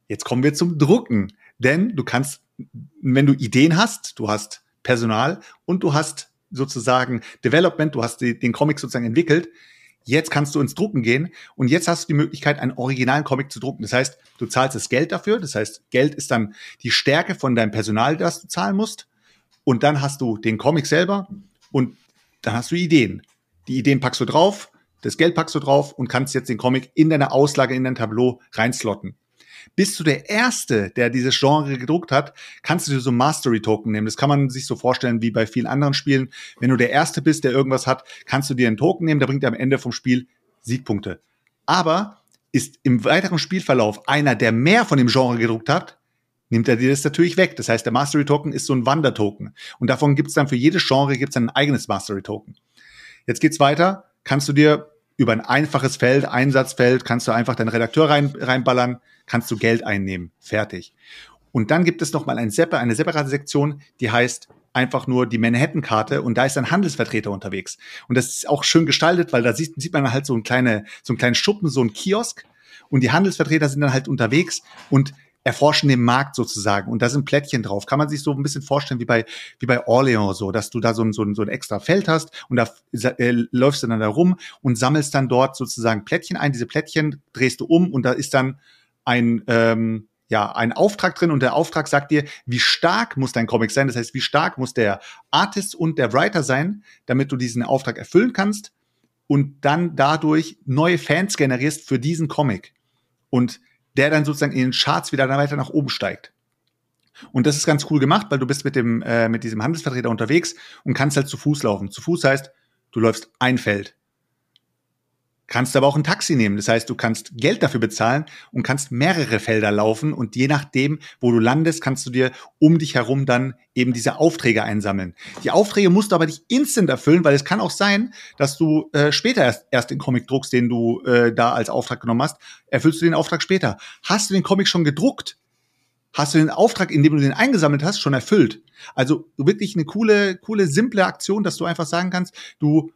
Jetzt kommen wir zum Drucken. Denn du kannst, wenn du Ideen hast, du hast Personal und du hast sozusagen Development, du hast den Comic sozusagen entwickelt, Jetzt kannst du ins Drucken gehen und jetzt hast du die Möglichkeit, einen originalen Comic zu drucken. Das heißt, du zahlst das Geld dafür. Das heißt, Geld ist dann die Stärke von deinem Personal, das du zahlen musst. Und dann hast du den Comic selber und dann hast du Ideen. Die Ideen packst du drauf, das Geld packst du drauf und kannst jetzt den Comic in deine Auslage, in dein Tableau reinslotten bist du der Erste, der dieses Genre gedruckt hat, kannst du dir so Mastery-Token nehmen. Das kann man sich so vorstellen wie bei vielen anderen Spielen. Wenn du der Erste bist, der irgendwas hat, kannst du dir einen Token nehmen, der bringt dir am Ende vom Spiel Siegpunkte. Aber ist im weiteren Spielverlauf einer, der mehr von dem Genre gedruckt hat, nimmt er dir das natürlich weg. Das heißt, der Mastery Token ist so ein Wandertoken. Und davon gibt es dann für jedes Genre gibt's dann ein eigenes Mastery Token. Jetzt geht's weiter. Kannst du dir über ein einfaches Feld, Einsatzfeld, kannst du einfach deinen Redakteur rein, reinballern, kannst du Geld einnehmen. Fertig. Und dann gibt es noch mal ein Sepa, eine separate Sektion, die heißt einfach nur die Manhattan-Karte und da ist ein Handelsvertreter unterwegs. Und das ist auch schön gestaltet, weil da sieht, sieht man halt so ein kleine, so einen kleinen Schuppen, so ein Kiosk und die Handelsvertreter sind dann halt unterwegs und erforschen den Markt sozusagen. Und da sind Plättchen drauf. Kann man sich so ein bisschen vorstellen wie bei, wie bei Orleans so, dass du da so ein, so ein, so ein extra Feld hast und da äh, läufst du dann da rum und sammelst dann dort sozusagen Plättchen ein. Diese Plättchen drehst du um und da ist dann ein, ähm, ja, ein Auftrag drin und der Auftrag sagt dir, wie stark muss dein Comic sein. Das heißt, wie stark muss der Artist und der Writer sein, damit du diesen Auftrag erfüllen kannst und dann dadurch neue Fans generierst für diesen Comic. Und der dann sozusagen in den Charts wieder weiter nach oben steigt. Und das ist ganz cool gemacht, weil du bist mit dem äh, mit diesem Handelsvertreter unterwegs und kannst halt zu Fuß laufen. Zu Fuß heißt, du läufst ein Feld. Kannst aber auch ein Taxi nehmen. Das heißt, du kannst Geld dafür bezahlen und kannst mehrere Felder laufen und je nachdem, wo du landest, kannst du dir um dich herum dann eben diese Aufträge einsammeln. Die Aufträge musst du aber nicht instant erfüllen, weil es kann auch sein, dass du äh, später erst, erst den Comic druckst, den du äh, da als Auftrag genommen hast. Erfüllst du den Auftrag später. Hast du den Comic schon gedruckt? Hast du den Auftrag, indem du den eingesammelt hast, schon erfüllt? Also wirklich eine coole, coole, simple Aktion, dass du einfach sagen kannst, du,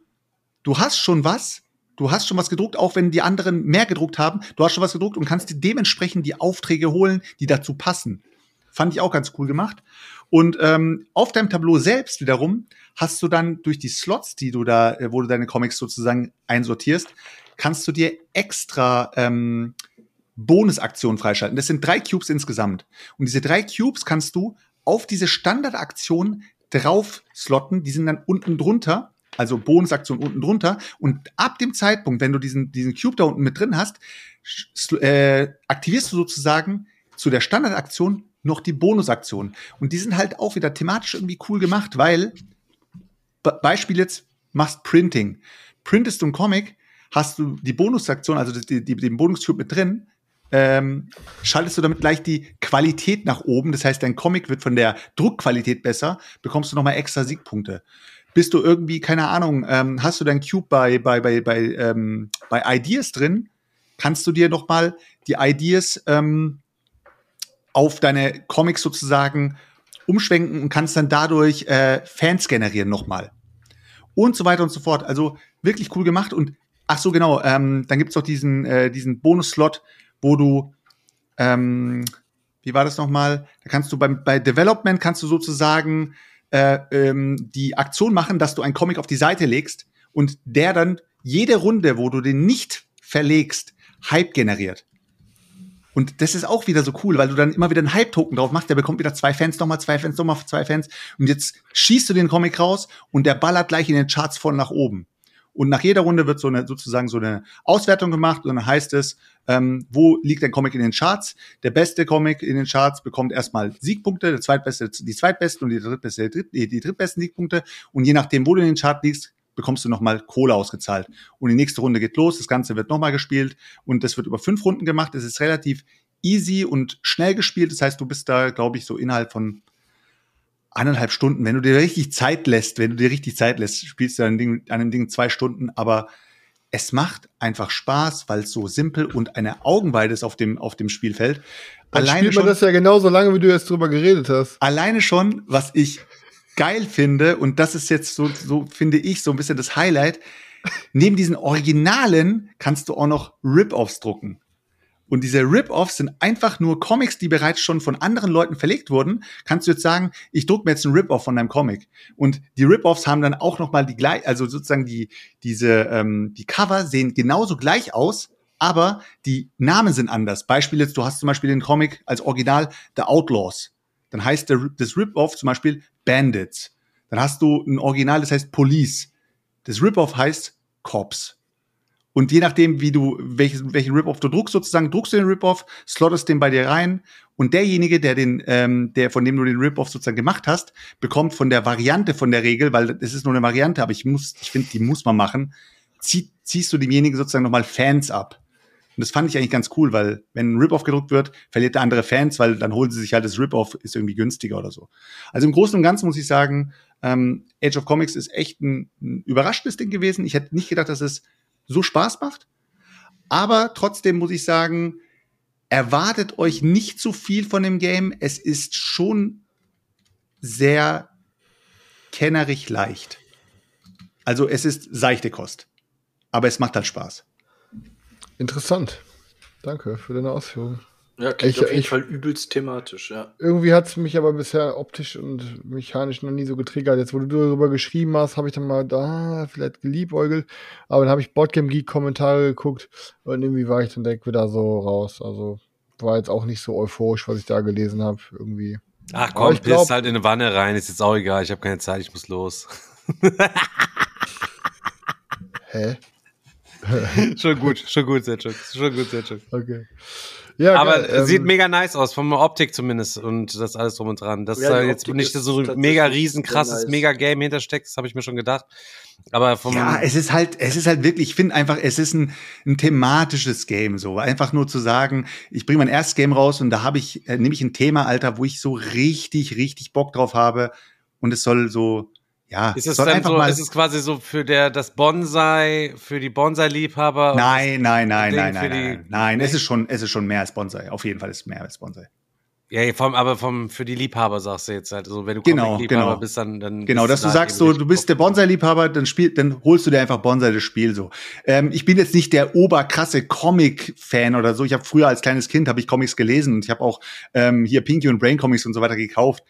du hast schon was, Du hast schon was gedruckt, auch wenn die anderen mehr gedruckt haben. Du hast schon was gedruckt und kannst dir dementsprechend die Aufträge holen, die dazu passen. Fand ich auch ganz cool gemacht. Und ähm, auf deinem Tableau selbst wiederum hast du dann durch die Slots, die du da, äh, wo du deine Comics sozusagen einsortierst, kannst du dir extra ähm, Bonusaktionen freischalten. Das sind drei Cubes insgesamt. Und diese drei Cubes kannst du auf diese Standardaktion drauf slotten. Die sind dann unten drunter also Bonusaktion unten drunter. Und ab dem Zeitpunkt, wenn du diesen, diesen Cube da unten mit drin hast, äh, aktivierst du sozusagen zu der Standardaktion noch die Bonusaktion. Und die sind halt auch wieder thematisch irgendwie cool gemacht, weil Beispiel jetzt machst Printing. Printest du einen Comic, hast du die Bonusaktion, also die, die, den Bonuscube mit drin, ähm, schaltest du damit gleich die Qualität nach oben. Das heißt, dein Comic wird von der Druckqualität besser, bekommst du nochmal extra Siegpunkte bist du irgendwie, keine Ahnung, ähm, hast du dein Cube bei, bei, bei, bei, ähm, bei Ideas drin, kannst du dir noch mal die Ideas ähm, auf deine Comics sozusagen umschwenken und kannst dann dadurch äh, Fans generieren nochmal. Und so weiter und so fort. Also wirklich cool gemacht. Und ach so, genau, ähm, dann gibt's noch diesen, äh, diesen Bonus-Slot, wo du, ähm, wie war das nochmal? Da kannst du beim, bei Development kannst du sozusagen äh, ähm, die Aktion machen, dass du einen Comic auf die Seite legst und der dann jede Runde, wo du den nicht verlegst, Hype generiert. Und das ist auch wieder so cool, weil du dann immer wieder einen Hype-Token drauf machst, der bekommt wieder zwei Fans, nochmal zwei Fans, nochmal zwei Fans. Und jetzt schießt du den Comic raus und der ballert gleich in den Charts voll nach oben. Und nach jeder Runde wird so eine sozusagen so eine Auswertung gemacht und dann heißt es, ähm, wo liegt ein Comic in den Charts? Der beste Comic in den Charts bekommt erstmal Siegpunkte, der zweitbeste die zweitbesten und die drittbeste die, die drittbesten Siegpunkte. Und je nachdem, wo du in den Chart liegst, bekommst du nochmal Kohle ausgezahlt. Und die nächste Runde geht los, das Ganze wird nochmal gespielt und das wird über fünf Runden gemacht. Es ist relativ easy und schnell gespielt. Das heißt, du bist da, glaube ich, so innerhalb von eineinhalb Stunden. Wenn du dir richtig Zeit lässt, wenn du dir richtig Zeit lässt, spielst du an dem Ding, an dem Ding zwei Stunden, aber es macht einfach Spaß, weil es so simpel und eine Augenweide ist auf dem, auf dem Spielfeld. Dann Alleine spielt man schon, das ja genauso lange, wie du jetzt drüber geredet hast. alleine schon, was ich geil finde, und das ist jetzt so, so finde ich, so ein bisschen das Highlight, neben diesen Originalen kannst du auch noch Rip-Offs drucken. Und diese Rip-Offs sind einfach nur Comics, die bereits schon von anderen Leuten verlegt wurden. Kannst du jetzt sagen, ich druck mir jetzt einen Rip-Off von deinem Comic. Und die Rip-Offs haben dann auch noch mal die gleich, also sozusagen die diese ähm, die Cover sehen genauso gleich aus, aber die Namen sind anders. Beispiel jetzt, du hast zum Beispiel den Comic als Original The Outlaws. Dann heißt der, das Rip-Off zum Beispiel Bandits. Dann hast du ein Original, das heißt Police. Das Rip-Off heißt Cops. Und je nachdem, wie du, welchen, welchen Rip-Off du druckst, sozusagen, druckst du den Rip-Off, slottest den bei dir rein und derjenige, der den, ähm, der, von dem du den Rip-Off sozusagen gemacht hast, bekommt von der Variante von der Regel, weil es ist nur eine Variante, aber ich muss, ich finde, die muss man machen, zieh, ziehst du demjenigen sozusagen nochmal Fans ab. Und das fand ich eigentlich ganz cool, weil wenn ein Rip-Off gedruckt wird, verliert der andere Fans, weil dann holen sie sich halt das Rip-Off, ist irgendwie günstiger oder so. Also im Großen und Ganzen muss ich sagen, ähm, Age of Comics ist echt ein, ein überraschendes Ding gewesen. Ich hätte nicht gedacht, dass es so Spaß macht. Aber trotzdem muss ich sagen, erwartet euch nicht zu viel von dem Game. Es ist schon sehr kennerig leicht. Also es ist seichte Kost. Aber es macht halt Spaß. Interessant. Danke für deine Ausführungen. Ja, klingt Ich- auf jeden ich- Fall übelst thematisch, ja. Irgendwie hat es mich aber bisher optisch und mechanisch noch nie so getriggert. Jetzt, wo du darüber geschrieben hast, habe ich dann mal da vielleicht geliebäugelt. Aber dann habe ich Boardgame Geek Kommentare geguckt und irgendwie war ich dann direkt wieder so raus. Also war jetzt auch nicht so euphorisch, was ich da gelesen habe. Irgendwie. Ach komm, ich glaub- piss halt in eine Wanne rein, ist jetzt auch egal, ich habe keine Zeit, ich muss los. Hä? schon gut, schon gut, Setschuk, schon gut, Setschuk. Okay. Ja, Aber geil, ähm, sieht mega nice aus, von der Optik zumindest und das alles drum und dran. Dass Ja, da die jetzt Optik nicht so mega sehr riesenkrasses nice. Mega-Game hintersteckt, das habe ich mir schon gedacht. Aber vom Ja, es ist halt, es ist halt wirklich, ich finde einfach, es ist ein, ein thematisches Game, so. Einfach nur zu sagen, ich bringe mein erstes Game raus und da habe ich, äh, nehme ich ein Thema, Alter, wo ich so richtig, richtig Bock drauf habe. Und es soll so, ja, ist es dann so, ist es quasi so für der, das Bonsai, für die Bonsai-Liebhaber? Nein, nein, nein, nein, für nein, die- nein, nein. Es ist schon, es ist schon mehr als Bonsai. Auf jeden Fall ist es mehr als Bonsai. Ja, vom, aber vom, für die Liebhaber sagst du jetzt halt. Also wenn du Genau, Comic-Liebhaber genau. bist, dann, dann Genau, dass du sagst, so, du bist der Bonsai-Liebhaber, dann spiel, dann holst du dir einfach Bonsai das Spiel so. Ähm, ich bin jetzt nicht der oberkrasse Comic-Fan oder so. Ich habe früher als kleines Kind habe ich Comics gelesen und ich habe auch ähm, hier Pinky und Brain Comics und so weiter gekauft.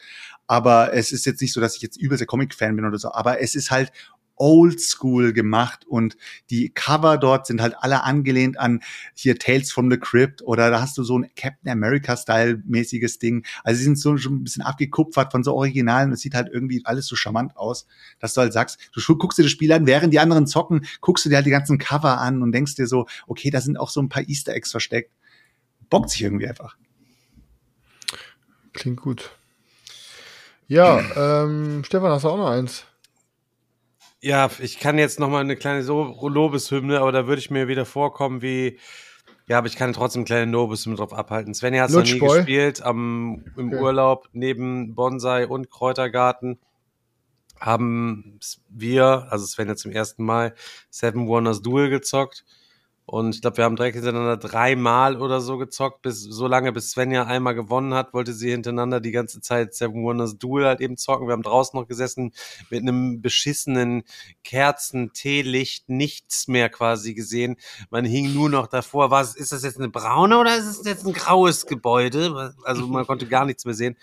Aber es ist jetzt nicht so, dass ich jetzt übelst der Comic-Fan bin oder so. Aber es ist halt oldschool gemacht und die Cover dort sind halt alle angelehnt an hier Tales from the Crypt oder da hast du so ein Captain America-Style mäßiges Ding. Also sie sind so schon ein bisschen abgekupfert von so Originalen es sieht halt irgendwie alles so charmant aus, dass du halt sagst, du guckst dir das Spiel an, während die anderen zocken, guckst du dir halt die ganzen Cover an und denkst dir so, okay, da sind auch so ein paar Easter Eggs versteckt. Bockt sich irgendwie einfach. Klingt gut. Ja, ähm, Stefan, hast du auch noch eins? Ja, ich kann jetzt noch mal eine kleine so Lobeshymne, aber da würde ich mir wieder vorkommen wie ja, aber ich kann trotzdem eine kleine Lobeshymne drauf abhalten. Svenja hat noch nie gespielt am im Okay. Urlaub neben Bonsai und Kräutergarten haben wir, also Svenja zum ersten Mal Seven Wonders Duel gezockt Und ich glaube, wir haben direkt hintereinander dreimal oder so gezockt, bis so lange, bis Svenja einmal gewonnen hat, wollte sie hintereinander die ganze Zeit Seven Wonders Duel halt eben zocken. Wir haben draußen noch gesessen mit einem beschissenen Kerzen, Teelicht, nichts mehr quasi gesehen. Man hing nur noch davor. Was, ist das jetzt eine braune oder ist es jetzt ein graues Gebäude? Also man konnte gar nichts mehr sehen.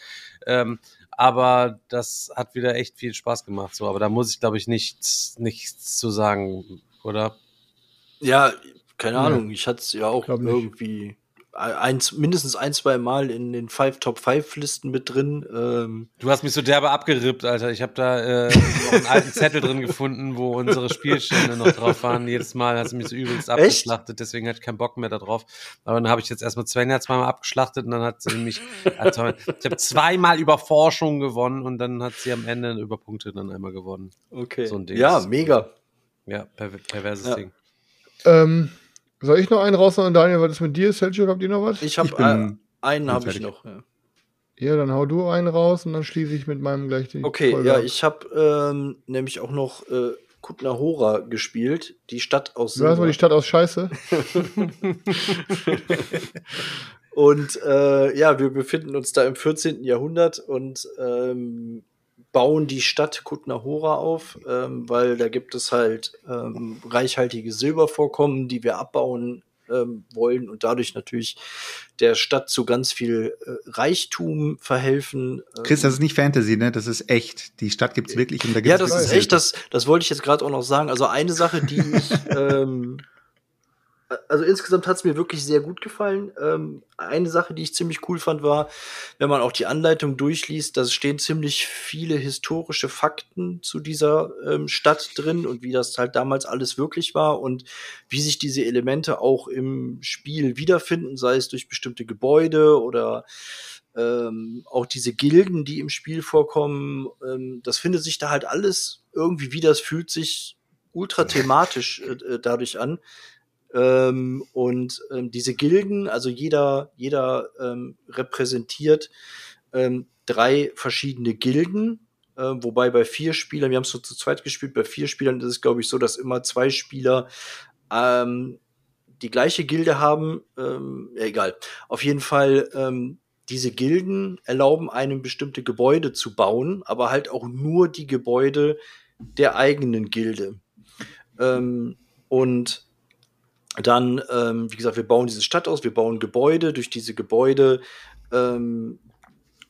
Ähm, aber das hat wieder echt viel Spaß gemacht. So, aber da muss ich, glaube ich, nichts, nichts zu sagen, oder? Ja, keine Nee. Ahnung. Ich hatte es ja auch irgendwie eins, mindestens ein, zwei Mal in den Five Top Five Listen mit drin. Ähm, Du hast mich so derbe abgerippt, Alter. Ich habe da äh, noch einen alten Zettel drin gefunden, wo unsere Spielstände noch drauf waren. Jedes Mal hast du mich so übelst abgeschlachtet, deswegen hatte ich keinen Bock mehr da drauf. Aber dann habe ich jetzt erstmal Svenja zweimal abgeschlachtet und dann hat sie mich. Also, ich habe zweimal über Forschung gewonnen und dann hat sie am Ende über Punkte dann einmal gewonnen. okay. So ein Ding. ja, mega. Ja, per perverses Ja. Ding. Ähm, soll ich noch einen raushauen? Daniel, was ist mit dir? Sergio, habt ihr noch was? Ich habe äh, einen habe ich noch. Ja. Ja, dann hau du einen raus und dann schließe ich mit meinem gleich die Okay, Folge ja, ab. ich habe ähm, nämlich auch noch äh, Kutna Hora gespielt, die Stadt aus Du hast mal die Stadt aus Scheiße. Und äh, ja, wir befinden uns da im 14. Jahrhundert und ähm, bauen die Stadt Kutna Hora auf, ähm, weil da gibt es halt ähm, reichhaltige Silbervorkommen, die wir abbauen ähm, wollen und dadurch natürlich der Stadt zu ganz viel äh, Reichtum verhelfen. Chris, das ist nicht Fantasy, ne? Das ist echt. Die Stadt gibt's wirklich und da Ja, gibt's das ist echt, das, das wollte ich jetzt gerade auch noch sagen. Also eine Sache, die ich, ähm, also insgesamt hat es mir wirklich sehr gut gefallen. Ähm, eine Sache, die ich ziemlich cool fand, war, wenn man auch die Anleitung durchliest, da stehen ziemlich viele historische Fakten zu dieser ähm, Stadt drin und wie das halt damals alles wirklich war und wie sich diese Elemente auch im Spiel wiederfinden, sei es durch bestimmte Gebäude oder ähm, auch diese Gilden, die im Spiel vorkommen, ähm, das findet sich da halt alles irgendwie wieder. Es fühlt sich ultra thematisch äh, äh, dadurch an. Ähm, und ähm, diese Gilden, also jeder, jeder ähm, repräsentiert ähm, drei verschiedene Gilden, äh, wobei bei vier Spielern, wir haben es so zu zweit gespielt, bei vier Spielern ist es, glaube ich, so, dass immer zwei Spieler ähm, die gleiche Gilde haben. Ähm, egal. Auf jeden Fall, diese Gilden erlauben einem bestimmte Gebäude zu bauen, aber halt auch nur die Gebäude der eigenen Gilde. Ähm, und dann, ähm, wie gesagt, wir bauen diese Stadt aus, wir bauen Gebäude. Durch diese Gebäude ähm,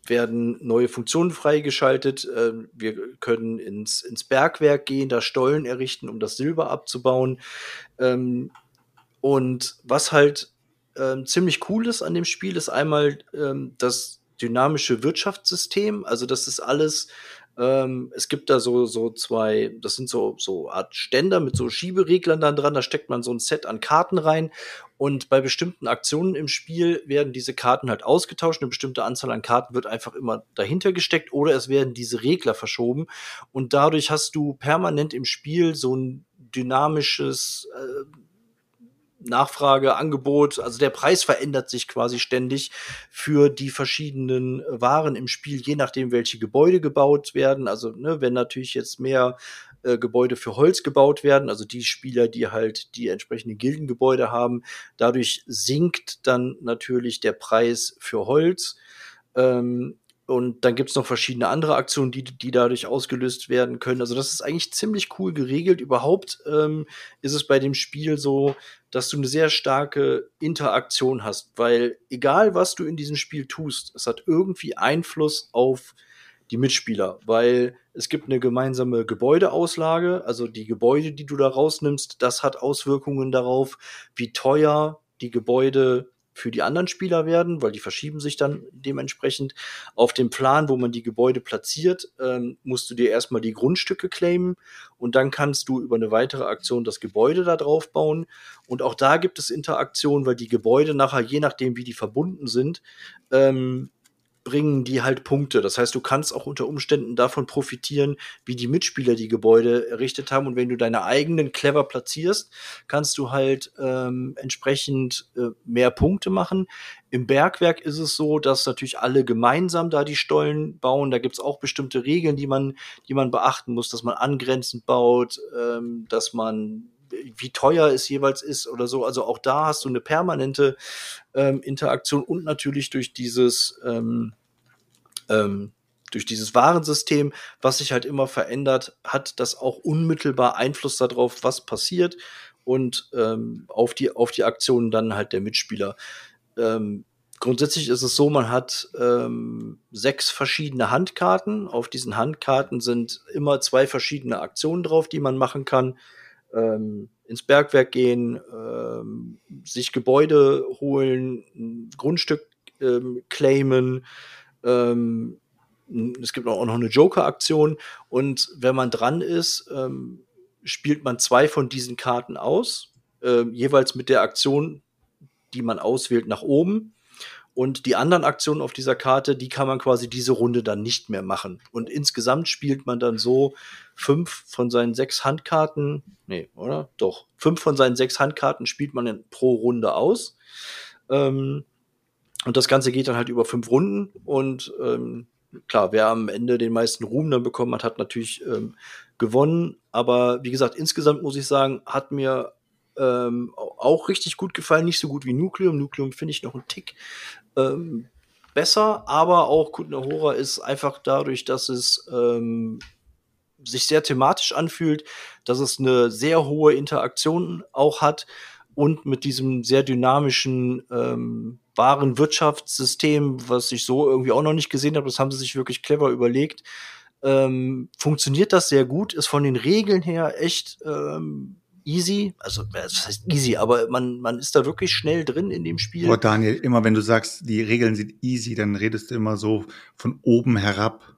werden neue Funktionen freigeschaltet. Ähm, wir können ins, ins Bergwerk gehen, da Stollen errichten, um das Silber abzubauen. Ähm, und was halt ähm, ziemlich cool ist an dem Spiel, ist einmal ähm, das dynamische Wirtschaftssystem. Also das ist alles ähm, es gibt da so, so zwei, das sind so, so Art Ständer mit so Schiebereglern dann dran, da steckt man so ein Set an Karten rein. Und bei bestimmten Aktionen im Spiel werden diese Karten halt ausgetauscht, eine bestimmte Anzahl an Karten wird einfach immer dahinter gesteckt oder es werden diese Regler verschoben. Und dadurch hast du permanent im Spiel so ein dynamisches äh, Nachfrage, Angebot, also der Preis verändert sich quasi ständig für die verschiedenen Waren im Spiel, je nachdem, welche Gebäude gebaut werden. Also, ne, wenn natürlich jetzt mehr äh, Gebäude für Holz gebaut werden, also die Spieler, die halt die entsprechenden Gildengebäude haben, dadurch sinkt dann natürlich der Preis für Holz. Ähm, und dann gibt's noch verschiedene andere Aktionen, die, die dadurch ausgelöst werden können. Also das ist eigentlich ziemlich cool geregelt. Überhaupt ähm, ist es bei dem Spiel so, dass du eine sehr starke Interaktion hast, weil egal was du in diesem Spiel tust, es hat irgendwie Einfluss auf die Mitspieler, weil es gibt eine gemeinsame Gebäudeauslage, also die Gebäude, die du da rausnimmst, das hat Auswirkungen darauf, wie teuer die Gebäude für die anderen Spieler werden, weil die verschieben sich dann dementsprechend. Auf dem Plan, wo man die Gebäude platziert, ähm, musst du dir erstmal die Grundstücke claimen und dann kannst du über eine weitere Aktion das Gebäude da drauf bauen. Und auch da gibt es Interaktion, weil die Gebäude nachher, je nachdem wie die verbunden sind, ähm, bringen die halt Punkte. Das heißt, du kannst auch unter Umständen davon profitieren, wie die Mitspieler die Gebäude errichtet haben. Und wenn du deine eigenen clever platzierst, kannst du halt ähm, entsprechend äh, mehr Punkte machen. Im Bergwerk ist es so, dass natürlich alle gemeinsam da die Stollen bauen. Da gibt's auch bestimmte Regeln, die man, die man beachten muss, dass man angrenzend baut, ähm, dass man wie teuer es jeweils ist oder so. Also auch da hast du eine permanente ähm, Interaktion und natürlich durch dieses ähm, ähm, durch dieses Warensystem, was sich halt immer verändert, hat das auch unmittelbar Einfluss darauf, was passiert und ähm, auf die auf die Aktionen dann halt der Mitspieler. Ähm, grundsätzlich ist es so, man hat ähm, sechs verschiedene Handkarten. Auf diesen Handkarten sind immer zwei verschiedene Aktionen drauf, die man machen kann. Ähm, ins Bergwerk gehen, ähm, sich Gebäude holen, ein Grundstück ähm, claimen. Ähm, es gibt auch noch eine Joker-Aktion. Und wenn man dran ist, ähm, spielt man zwei von diesen Karten aus, äh, jeweils mit der Aktion, die man auswählt, nach oben. Und die anderen Aktionen auf dieser Karte, die kann man quasi diese Runde dann nicht mehr machen. Und insgesamt spielt man dann so fünf von seinen sechs Handkarten, nee, oder? Doch, fünf von seinen sechs Handkarten spielt man in, pro Runde aus. Ähm, und das Ganze geht dann halt über fünf Runden. Und ähm, klar, wer am Ende den meisten Ruhm dann bekommen hat, hat natürlich ähm, gewonnen. Aber wie gesagt, insgesamt muss ich sagen, hat mir ähm, auch richtig gut gefallen. Nicht so gut wie Nucleum. Nucleum finde ich noch einen Tick ähm, besser, aber auch Kutnahora ist einfach dadurch, dass es ähm, sich sehr thematisch anfühlt, dass es eine sehr hohe Interaktion auch hat und mit diesem sehr dynamischen ähm, wahren Wirtschaftssystem, was ich so irgendwie auch noch nicht gesehen habe, das haben sie sich wirklich clever überlegt. Ähm, funktioniert das sehr gut, ist von den Regeln her echt ähm, easy. Also, das heißt easy, aber man, man ist da wirklich schnell drin in dem Spiel. Boah, Daniel, immer wenn du sagst, die Regeln sind easy, dann redest du immer so von oben herab.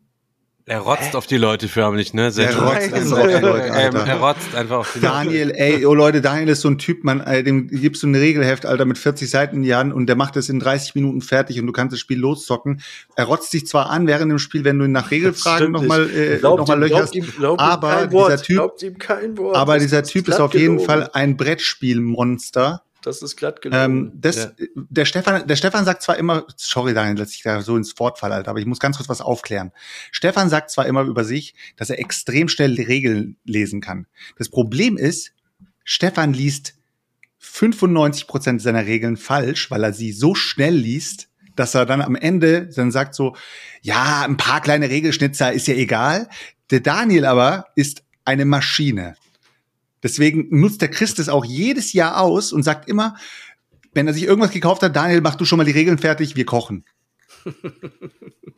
Er rotzt auf die Leute förmlich, ne? Der rotzt einfach auf die Leute, Ähm, er rotzt einfach auf die Leute. Daniel, ey, oh Leute, Daniel ist so ein Typ, man, äh, dem gibst du ein Regelheft, Alter, mit 40 Seiten in die Hand und der macht es in 30 Minuten fertig und du kannst das Spiel loszocken. Er rotzt dich zwar an während dem Spiel, wenn du ihn nach Regelfragen nochmal äh, noch mal löcherst. ihm- glaubt aber Wort. dieser Typ, aber Das dieser ist Typ ist auf jeden gelogen. Fall ein Brettspielmonster. Das ist glatt Ähm, gelogen. das, der Stefan, der Stefan sagt zwar immer, sorry Daniel, dass ich da so ins Wort falle, Alter, aber ich muss ganz kurz was aufklären. Stefan sagt zwar immer über sich, dass er extrem schnell die Regeln lesen kann. Das Problem ist, Stefan liest 95 Prozent seiner Regeln falsch, weil er sie so schnell liest, dass er dann am Ende dann sagt so, ja, ein paar kleine Regelschnitzer ist ja egal. Der Daniel aber ist eine Maschine. Deswegen nutzt der Christ es auch jedes Jahr aus und sagt immer, wenn er sich irgendwas gekauft hat, Daniel, mach du schon mal die Regeln fertig, wir kochen.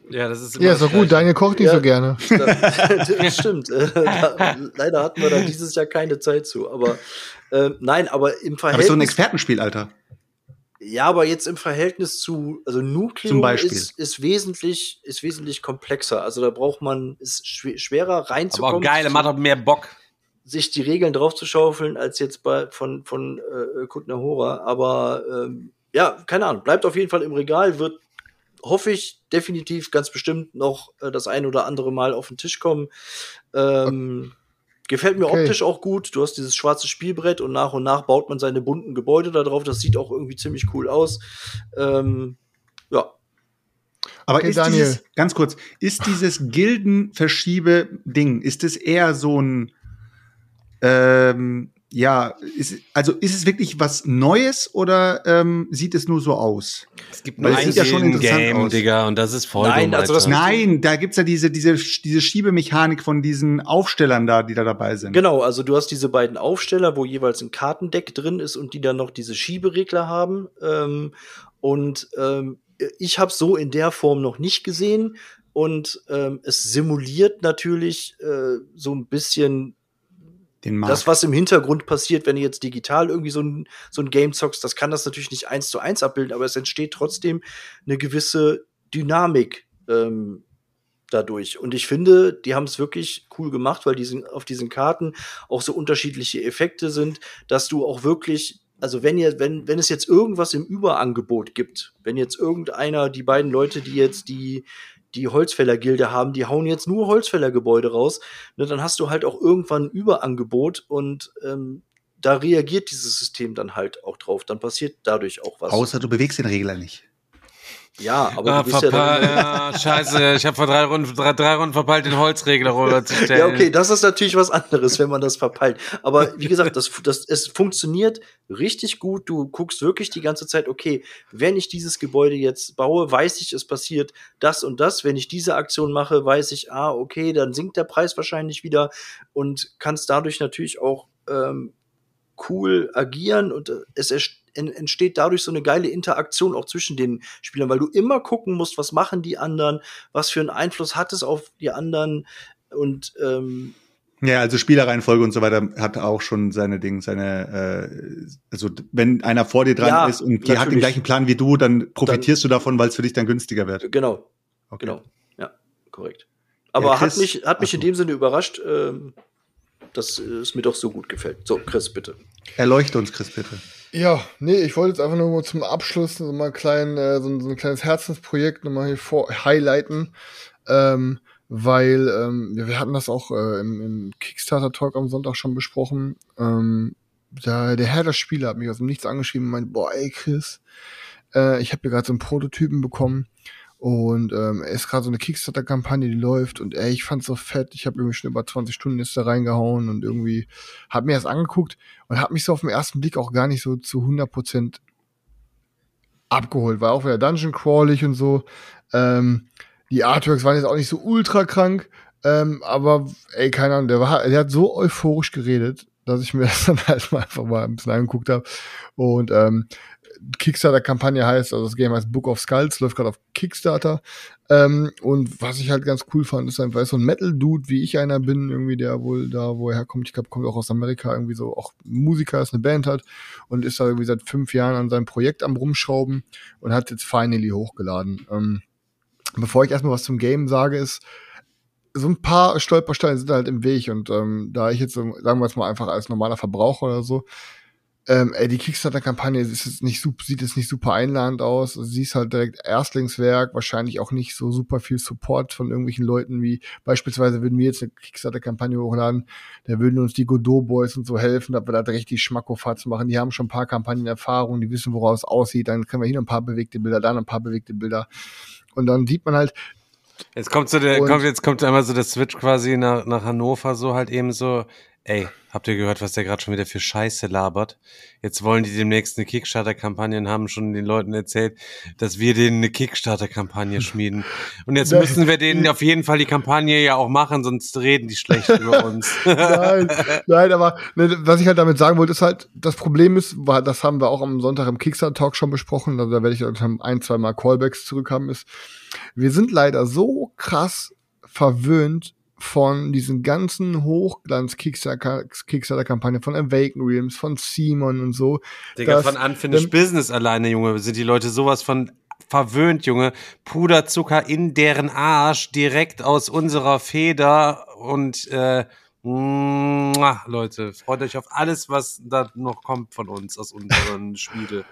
Ja, das ist immer Ja, doch gut. Daniel kocht nicht Ja. so gerne. Das, das stimmt. Äh, da, leider hatten wir da dieses Jahr keine Zeit zu. Aber äh, nein, aber im Aber ist so ein Verhältnis. Expertenspiel, Alter. ja, aber jetzt im Verhältnis zu, also Nucleum Zum Beispiel. ist, ist wesentlich, ist wesentlich komplexer. Also da braucht man, ist schw schwerer Aber auch reinzukommen. geil, er macht auch mehr Bock. Sich die Regeln draufzuschaufeln, als jetzt bei von von äh, Kutnahora. Aber ähm, ja, keine Ahnung, bleibt auf jeden Fall im Regal, wird hoffe ich definitiv ganz bestimmt noch äh, das ein oder andere Mal auf den Tisch kommen. Ähm, Gefällt mir Okay. optisch auch gut. Du hast dieses schwarze Spielbrett und nach und nach baut man seine bunten Gebäude da drauf. Das sieht auch irgendwie ziemlich cool aus. Ähm, ja, Aber Okay, ist Daniel. dieses, ganz kurz, ist dieses Gildenverschiebe-Ding, ist es eher so ein, ähm, ja, ist, also ist es wirklich was Neues oder ähm, sieht es nur so aus? Es gibt nur es ein ja schon interessant Game, aus. Digga, und das ist voll Nein, also das-. Nein, da gibt's ja diese, diese, diese Schiebemechanik von diesen Aufstellern da, die da dabei sind. Genau, also du hast diese beiden Aufsteller, wo jeweils ein Kartendeck drin ist und die dann noch diese Schieberegler haben. Ähm, und ähm, ich habe so in der Form noch nicht gesehen. Und ähm, es simuliert natürlich äh, so ein bisschen Den Markt. das, was im Hintergrund passiert, wenn du jetzt digital irgendwie so ein, so ein Game zockst, das kann das natürlich nicht eins zu eins abbilden, aber es entsteht trotzdem eine gewisse Dynamik ähm, dadurch. Und ich finde, die haben es wirklich cool gemacht, weil diesen, auf diesen Karten auch so unterschiedliche Effekte sind, dass du auch wirklich also wenn ihr, wenn, wenn es jetzt irgendwas im Überangebot gibt, wenn jetzt irgendeiner, die beiden Leute, die jetzt die, die Holzfällergilde haben, die hauen jetzt nur Holzfällergebäude raus, ne, dann hast du halt auch irgendwann ein Überangebot und ähm, da reagiert dieses System dann halt auch drauf. Dann passiert dadurch auch was. Außer du bewegst den Regler nicht. Ja, aber Ah, du bist ja dann, ja, scheiße, ich habe vor drei Runden, drei, drei Runden verpeilt, den Holzregler rüberzustellen. Ja, okay, das ist natürlich was anderes, wenn man das verpeilt. Aber wie gesagt, das, das, es funktioniert richtig gut. Du guckst wirklich die ganze Zeit, okay, wenn ich dieses Gebäude jetzt baue, weiß ich, es passiert das und das. Wenn ich diese Aktion mache, weiß ich, ah, okay, dann sinkt der Preis wahrscheinlich wieder und kannst dadurch natürlich auch ähm, cool agieren und es en- entsteht dadurch so eine geile Interaktion auch zwischen den Spielern, weil du immer gucken musst, was machen die anderen, was für einen Einfluss hat es auf die anderen und ähm, Ja, also Spielereihenfolge und so weiter hat auch schon seine Dinge, seine, äh, also wenn einer vor dir dran Ja, ist und die hat den gleichen Plan wie du, dann profitierst du davon, weil es für dich dann günstiger wird. genau, Okay. genau, ja, korrekt. Aber Chris- hat mich, hat mich in dem Sinne überrascht, ähm, dass es mir doch so gut gefällt. So, Chris, bitte. Erleuchte uns, Chris, bitte. Ja, nee, ich wollte jetzt einfach nur zum Abschluss so mal ein, klein, äh, so, so ein kleines Herzensprojekt nochmal hier vor highlighten, ähm, weil ähm, wir, wir hatten das auch äh, im, im Kickstarter-Talk am Sonntag schon besprochen. Ähm, da, der Herr der Spiele hat mich aus dem Nichts angeschrieben und meint, boah, ey Chris, äh, ich habe hier gerade so einen Prototypen bekommen und ähm, ist gerade so eine Kickstarter-Kampagne, die läuft und ey, ich fand's so fett. Ich habe irgendwie schon über 20 Stunden jetzt da reingehauen und irgendwie hab mir das angeguckt und hab mich so auf den ersten Blick auch gar nicht so zu 100% abgeholt. War auch wieder Dungeon crawlig und so. Ähm, die Artworks waren jetzt auch nicht so ultra krank, ähm, aber ey, keine Ahnung, der, war, der hat so euphorisch geredet, dass ich mir das dann halt mal einfach mal ein bisschen angeguckt habe. Und ähm, Kickstarter-Kampagne heißt, also das Game heißt Book of Skulls, läuft gerade auf Kickstarter. Ähm, und was ich halt ganz cool fand, ist einfach so ein Metal-Dude, wie ich einer bin, irgendwie, der wohl da, wo er herkommt, ich glaube, kommt auch aus Amerika, irgendwie so auch Musiker, ist eine Band hat und ist da irgendwie seit fünf Jahren an seinem Projekt am Rumschrauben und hat jetzt finally hochgeladen. Ähm, bevor ich erstmal was zum Game sage, ist, so ein paar Stolpersteine sind halt im Weg und ähm, da ich jetzt, sagen wir es mal einfach als normaler Verbraucher oder so, ähm, ey, die Kickstarter-Kampagne sieht jetzt nicht super einladend aus. Sie ist halt direkt Erstlingswerk, wahrscheinlich auch nicht so super viel Support von irgendwelchen Leuten wie beispielsweise würden wir jetzt eine Kickstarter-Kampagne hochladen, da würden uns die Godot Boys und so helfen, dass wir da richtig Schmackofatz machen. Die haben schon ein paar Kampagnenerfahrung, die wissen, woraus es aussieht. Dann können wir hier ein paar bewegte Bilder, da ein paar bewegte Bilder. Und dann sieht man halt, Jetzt kommt so der, kommt, jetzt kommt einmal so der Switch quasi nach, nach Hannover, so halt eben so, ey, habt ihr gehört, was der gerade schon wieder für Scheiße labert? Jetzt wollen die demnächst eine Kickstarter-Kampagne und haben schon den Leuten erzählt, dass wir denen eine Kickstarter-Kampagne schmieden. Und jetzt Das- müssen wir denen auf jeden Fall die Kampagne ja auch machen, sonst reden die schlecht über uns. nein, nein, aber ne, was ich halt damit sagen wollte, ist halt, das Problem ist, war, das haben wir auch am Sonntag im Kickstarter-Talk schon besprochen, also da werde ich dann ein, zwei Mal Callbacks zurückhaben, ist, wir sind leider so krass verwöhnt von diesen ganzen Hochglanz-Kickstarter-Kampagnen von Awaken Realms, von Simon und so. Digga, von Unfinished Business alleine, Junge, sind die Leute sowas von verwöhnt, Junge. Puderzucker in deren Arsch, direkt aus unserer Feder und äh, Leute, freut euch auf alles, was da noch kommt von uns, aus unseren Spiele.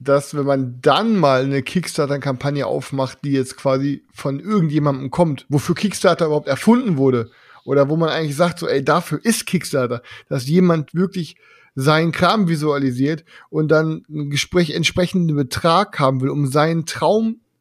Dass wenn man dann mal eine Kickstarter-Kampagne aufmacht, die jetzt quasi von irgendjemandem kommt, wofür Kickstarter überhaupt erfunden wurde, oder wo man eigentlich sagt, so, ey, dafür ist Kickstarter, dass jemand wirklich seinen Kram visualisiert und dann ein Gespräch entsprechenden Betrag haben will, um sein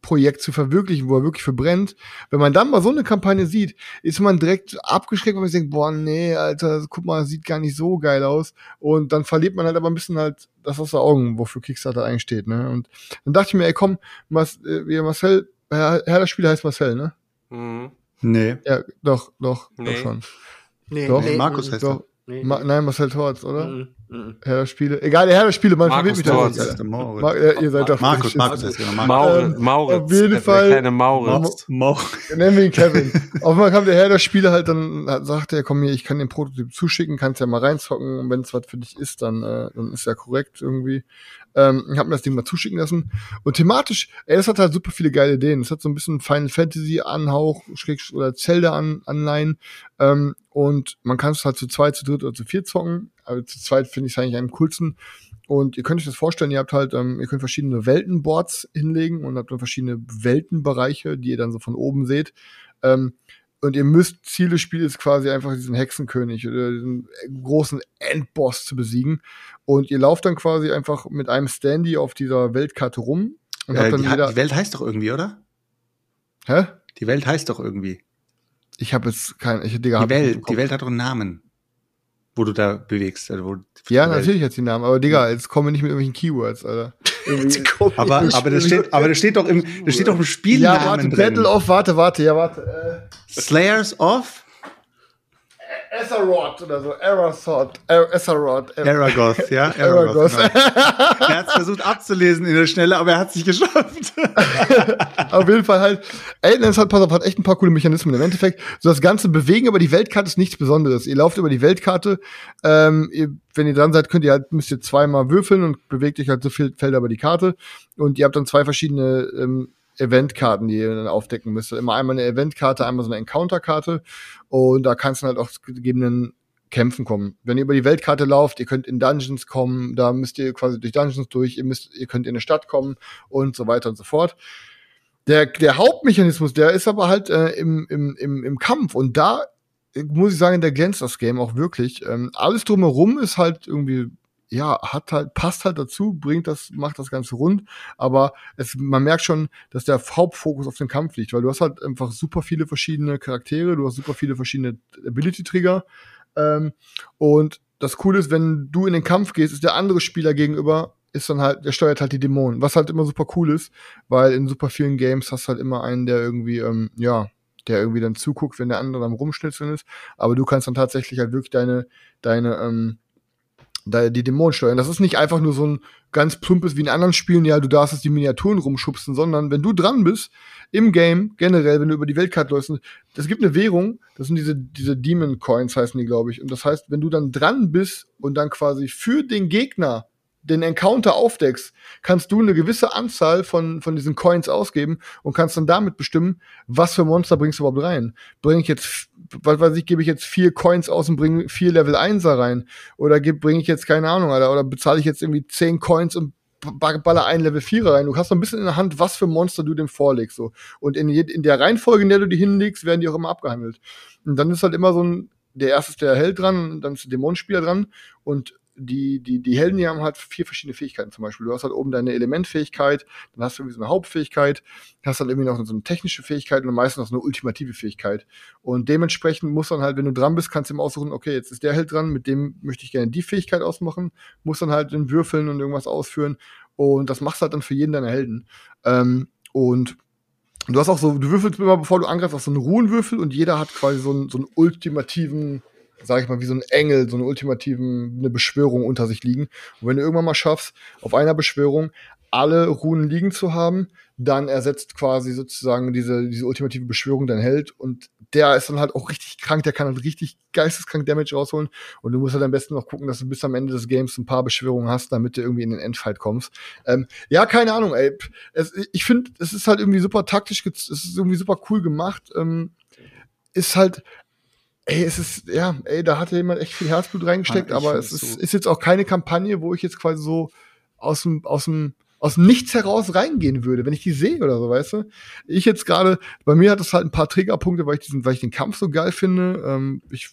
Traumprojekt zu verwirklichen, wo er wirklich verbrennt. Wenn man dann mal so eine Kampagne sieht, ist man direkt abgeschreckt, weil man sich denkt, boah, nee, Alter, guck mal, sieht gar nicht so geil aus. Und dann verliert man halt aber ein bisschen halt das aus den Augen, wofür Kickstarter eigentlich steht, ne? Und dann dachte ich mir, ey, komm, Mas äh, wie Marcel, Herr, Herr der Spieler heißt Marcel, ne? Mhm. Nee. Ja, doch, doch, Nee. doch schon. Nee, Doch. Nee, Markus heißt Doch. Nee, Ma nein, Marcel Torz, oder? Mhm, mhm. Herr der Spiele. Egal, der Herr der Spiele, man Markus verwirrt mich da der Moritz. Ma ja, ihr seid doch Markus. Markus heißt genau. Markus. Mauritz, Ähm, Mauritz, auf jeden der Fall- kleine Mauritz. Mau- Nennen wir ihn Kevin. Auf einmal kam der Herr der Spiele halt, dann sagte er, komm hier, ich kann den Prototyp zuschicken, kannst ja mal reinzocken und wenn es was für dich ist, dann, äh, dann ist ja korrekt irgendwie. Ähm, ich habe mir das Ding mal zuschicken lassen. Und thematisch, ey, das hat halt super viele geile Ideen. Es hat so ein bisschen Final Fantasy Anhauch, oder Zelda an, Anleihen. Ähm, und man kann es halt zu zweit, zu dritt oder zu vier zocken. Aber zu zweit finde ich es eigentlich am coolsten. Und ihr könnt euch das vorstellen, ihr habt halt, ähm, ihr könnt verschiedene Weltenboards hinlegen und habt dann verschiedene Weltenbereiche, die ihr dann so von oben seht. Ähm, und ihr müsst Ziel des Spiels quasi einfach diesen Hexenkönig oder diesen großen Endboss zu besiegen. Und ihr lauft dann quasi einfach mit einem Standy auf dieser Weltkarte rum Und Äh, dann die, jeder, die Welt heißt doch irgendwie, oder? hä? Die Welt heißt doch irgendwie. Ich habe jetzt kein, ich, Digga, Die Welt, die. Welt hat doch einen Namen, wo du da bewegst. Also wo, Ja, natürlich hat sie einen Namen, aber Digga, jetzt kommen wir nicht mit irgendwelchen Keywords, Alter. Aber, aber das steht, aber das steht doch im, das steht doch im ja, Spielnamen warte, drin. Battle of, warte, warte, ja, warte. Slayers of Azeroth oder so, Azeroth. Äh, Aragoth, ja? Aragoth. genau. Er hat es versucht abzulesen in der Schnelle, aber er hat es nicht geschafft. Auf jeden Fall halt, Alien hat, pass auf, hat echt ein paar coole Mechanismen. Im Endeffekt, so das ganze Bewegen über die Weltkarte ist nichts Besonderes. Ihr lauft über die Weltkarte, ähm, ihr, wenn ihr dran seid, könnt ihr halt, müsst ihr zweimal würfeln und bewegt euch halt so viel Felder über die Karte. Und ihr habt dann zwei verschiedene ähm, Eventkarten, die ihr dann aufdecken müsst. Immer einmal eine Eventkarte, einmal so eine Encounter-Karte. Und da kannst du halt auch gegebenen Kämpfen kommen. Wenn ihr über die Weltkarte lauft, ihr könnt in Dungeons kommen, da müsst ihr quasi durch Dungeons durch, ihr müsst, ihr könnt in eine Stadt kommen und so weiter und so fort. Der, der Hauptmechanismus, der ist aber halt äh, im, im, im, im Kampf und da äh, muss ich sagen, der glänzt das Game auch wirklich. Ähm, alles drumherum ist halt irgendwie, ja, hat halt, passt halt dazu, bringt das, macht das Ganze rund, aber es, man merkt schon, dass der Hauptfokus auf den Kampf liegt, weil du hast halt einfach super viele verschiedene Charaktere, du hast super viele verschiedene Ability-Trigger ähm, und das Coole ist, wenn du in den Kampf gehst, ist der andere Spieler gegenüber, ist dann halt, der steuert halt die Dämonen, was halt immer super cool ist, weil in super vielen Games hast du halt immer einen, der irgendwie, ähm, ja, der irgendwie dann zuguckt, wenn der andere am Rumschnitzeln ist. Aber du kannst dann tatsächlich halt wirklich deine, deine, ähm, die Dämonen steuern. Das ist nicht einfach nur so ein ganz plumpes wie in anderen Spielen, ja, du darfst jetzt die Miniaturen rumschubsen, sondern wenn du dran bist, im Game, generell, wenn du über die Weltkarte läufst, es gibt eine Währung, das sind diese, diese Demon Coins heißen die, glaube ich. Und das heißt, wenn du dann dran bist und dann quasi für den Gegner den Encounter aufdeckst, kannst du eine gewisse Anzahl von, von diesen Coins ausgeben und kannst dann damit bestimmen, was für Monster bringst du überhaupt rein. Bringe ich jetzt, was weiß ich, gebe ich jetzt vier Coins aus und bringe vier Level 1er rein? Oder bringe ich jetzt, keine Ahnung, Alter, oder bezahle ich jetzt irgendwie zehn Coins und ba- baller ein Level 4 rein. Du hast so ein bisschen in der Hand, was für Monster du dem vorlegst. So. Und in, in der Reihenfolge, in der du die hinlegst, werden die auch immer abgehandelt. Und dann ist halt immer so ein, der erste ist der Held dran, dann ist der Dämonenspieler dran und die, die, die Helden, die haben halt vier verschiedene Fähigkeiten zum Beispiel. Du hast halt oben deine Elementfähigkeit, dann hast du irgendwie so eine Hauptfähigkeit, hast dann irgendwie noch so eine technische Fähigkeit und meistens noch so eine ultimative Fähigkeit. Und dementsprechend muss dann halt, wenn du dran bist, kannst du ihm aussuchen, okay, jetzt ist der Held dran, mit dem möchte ich gerne die Fähigkeit ausmachen, muss dann halt den würfeln und irgendwas ausführen. Und das machst du halt dann für jeden deiner Helden. Ähm, und du hast auch so, du würfelst immer, bevor du angreifst, auch so einen Ruhenwürfel und jeder hat quasi so einen, so einen ultimativen, sag ich mal, wie so ein Engel, so einen ultimativen, eine Beschwörung unter sich liegen. Und wenn du irgendwann mal schaffst, auf einer Beschwörung alle Runen liegen zu haben, dann ersetzt quasi sozusagen diese, diese ultimative Beschwörung dein Held und der ist dann halt auch richtig krank, der kann halt richtig geisteskrank Damage rausholen und du musst halt am besten noch gucken, dass du bis am Ende des Games ein paar Beschwörungen hast, damit du irgendwie in den Endfight kommst. Ähm, ja, keine Ahnung, ey. Es, ich finde, es ist halt irgendwie super taktisch, es ist irgendwie super cool gemacht. Ähm, ist halt, ey, es ist, ja, ey, da hat jemand echt viel Herzblut reingesteckt, ich aber es ist, so- ist jetzt auch keine Kampagne, wo ich jetzt quasi so aus dem, aus dem, aus dem Nichts heraus reingehen würde, wenn ich die sehe oder so, weißt du? Ich jetzt gerade, bei mir hat es halt ein paar Triggerpunkte, weil ich diesen, weil ich den Kampf so geil finde. Ähm, ich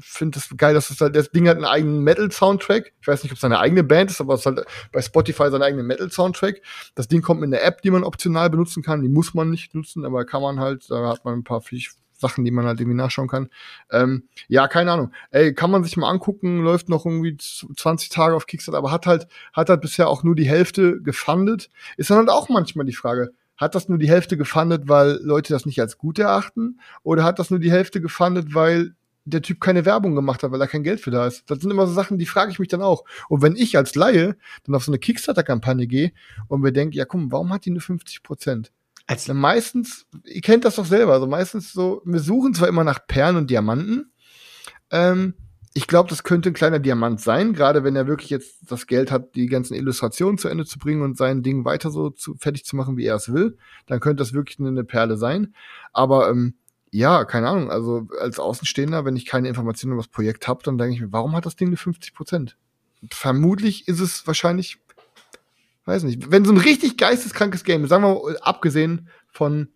finde es das geil, dass es halt, das Ding hat einen eigenen Metal-Soundtrack. Ich weiß nicht, ob es seine eigene Band ist, aber es hat bei Spotify seinen eigenen Metal-Soundtrack. Das Ding kommt mit einer App, die man optional benutzen kann. Die muss man nicht nutzen, aber kann man halt, da hat man ein paar Sachen, die man halt irgendwie nachschauen kann. Ähm, ja, keine Ahnung. Ey, kann man sich mal angucken, läuft noch irgendwie z- 20 Tage auf Kickstarter, aber hat halt, hat halt bisher auch nur die Hälfte gefundet. Ist dann halt auch manchmal die Frage, hat das nur die Hälfte gefundet, weil Leute das nicht als gut erachten? Oder hat das nur die Hälfte gefundet, weil der Typ keine Werbung gemacht hat, weil da kein Geld für da ist? Das sind immer so Sachen, die frage ich mich dann auch. Und wenn ich als Laie dann auf so eine Kickstarter-Kampagne gehe und mir denke, ja komm, warum hat die nur 50 Prozent? Als, meistens, ihr kennt das doch selber, also meistens so, wir suchen zwar immer nach Perlen und Diamanten, ähm, ich glaube, das könnte ein kleiner Diamant sein, gerade wenn er wirklich jetzt das Geld hat, die ganzen Illustrationen zu Ende zu bringen und sein Ding weiter so zu, fertig zu machen, wie er es will, dann könnte das wirklich eine, eine Perle sein. Aber ähm, ja, keine Ahnung, also als Außenstehender, wenn ich keine Informationen über das Projekt habe, dann denke ich mir, warum hat das Ding nur 50 Prozent? Vermutlich ist es wahrscheinlich weiß nicht, wenn so ein richtig geisteskrankes Game, sagen wir mal, abgesehen von,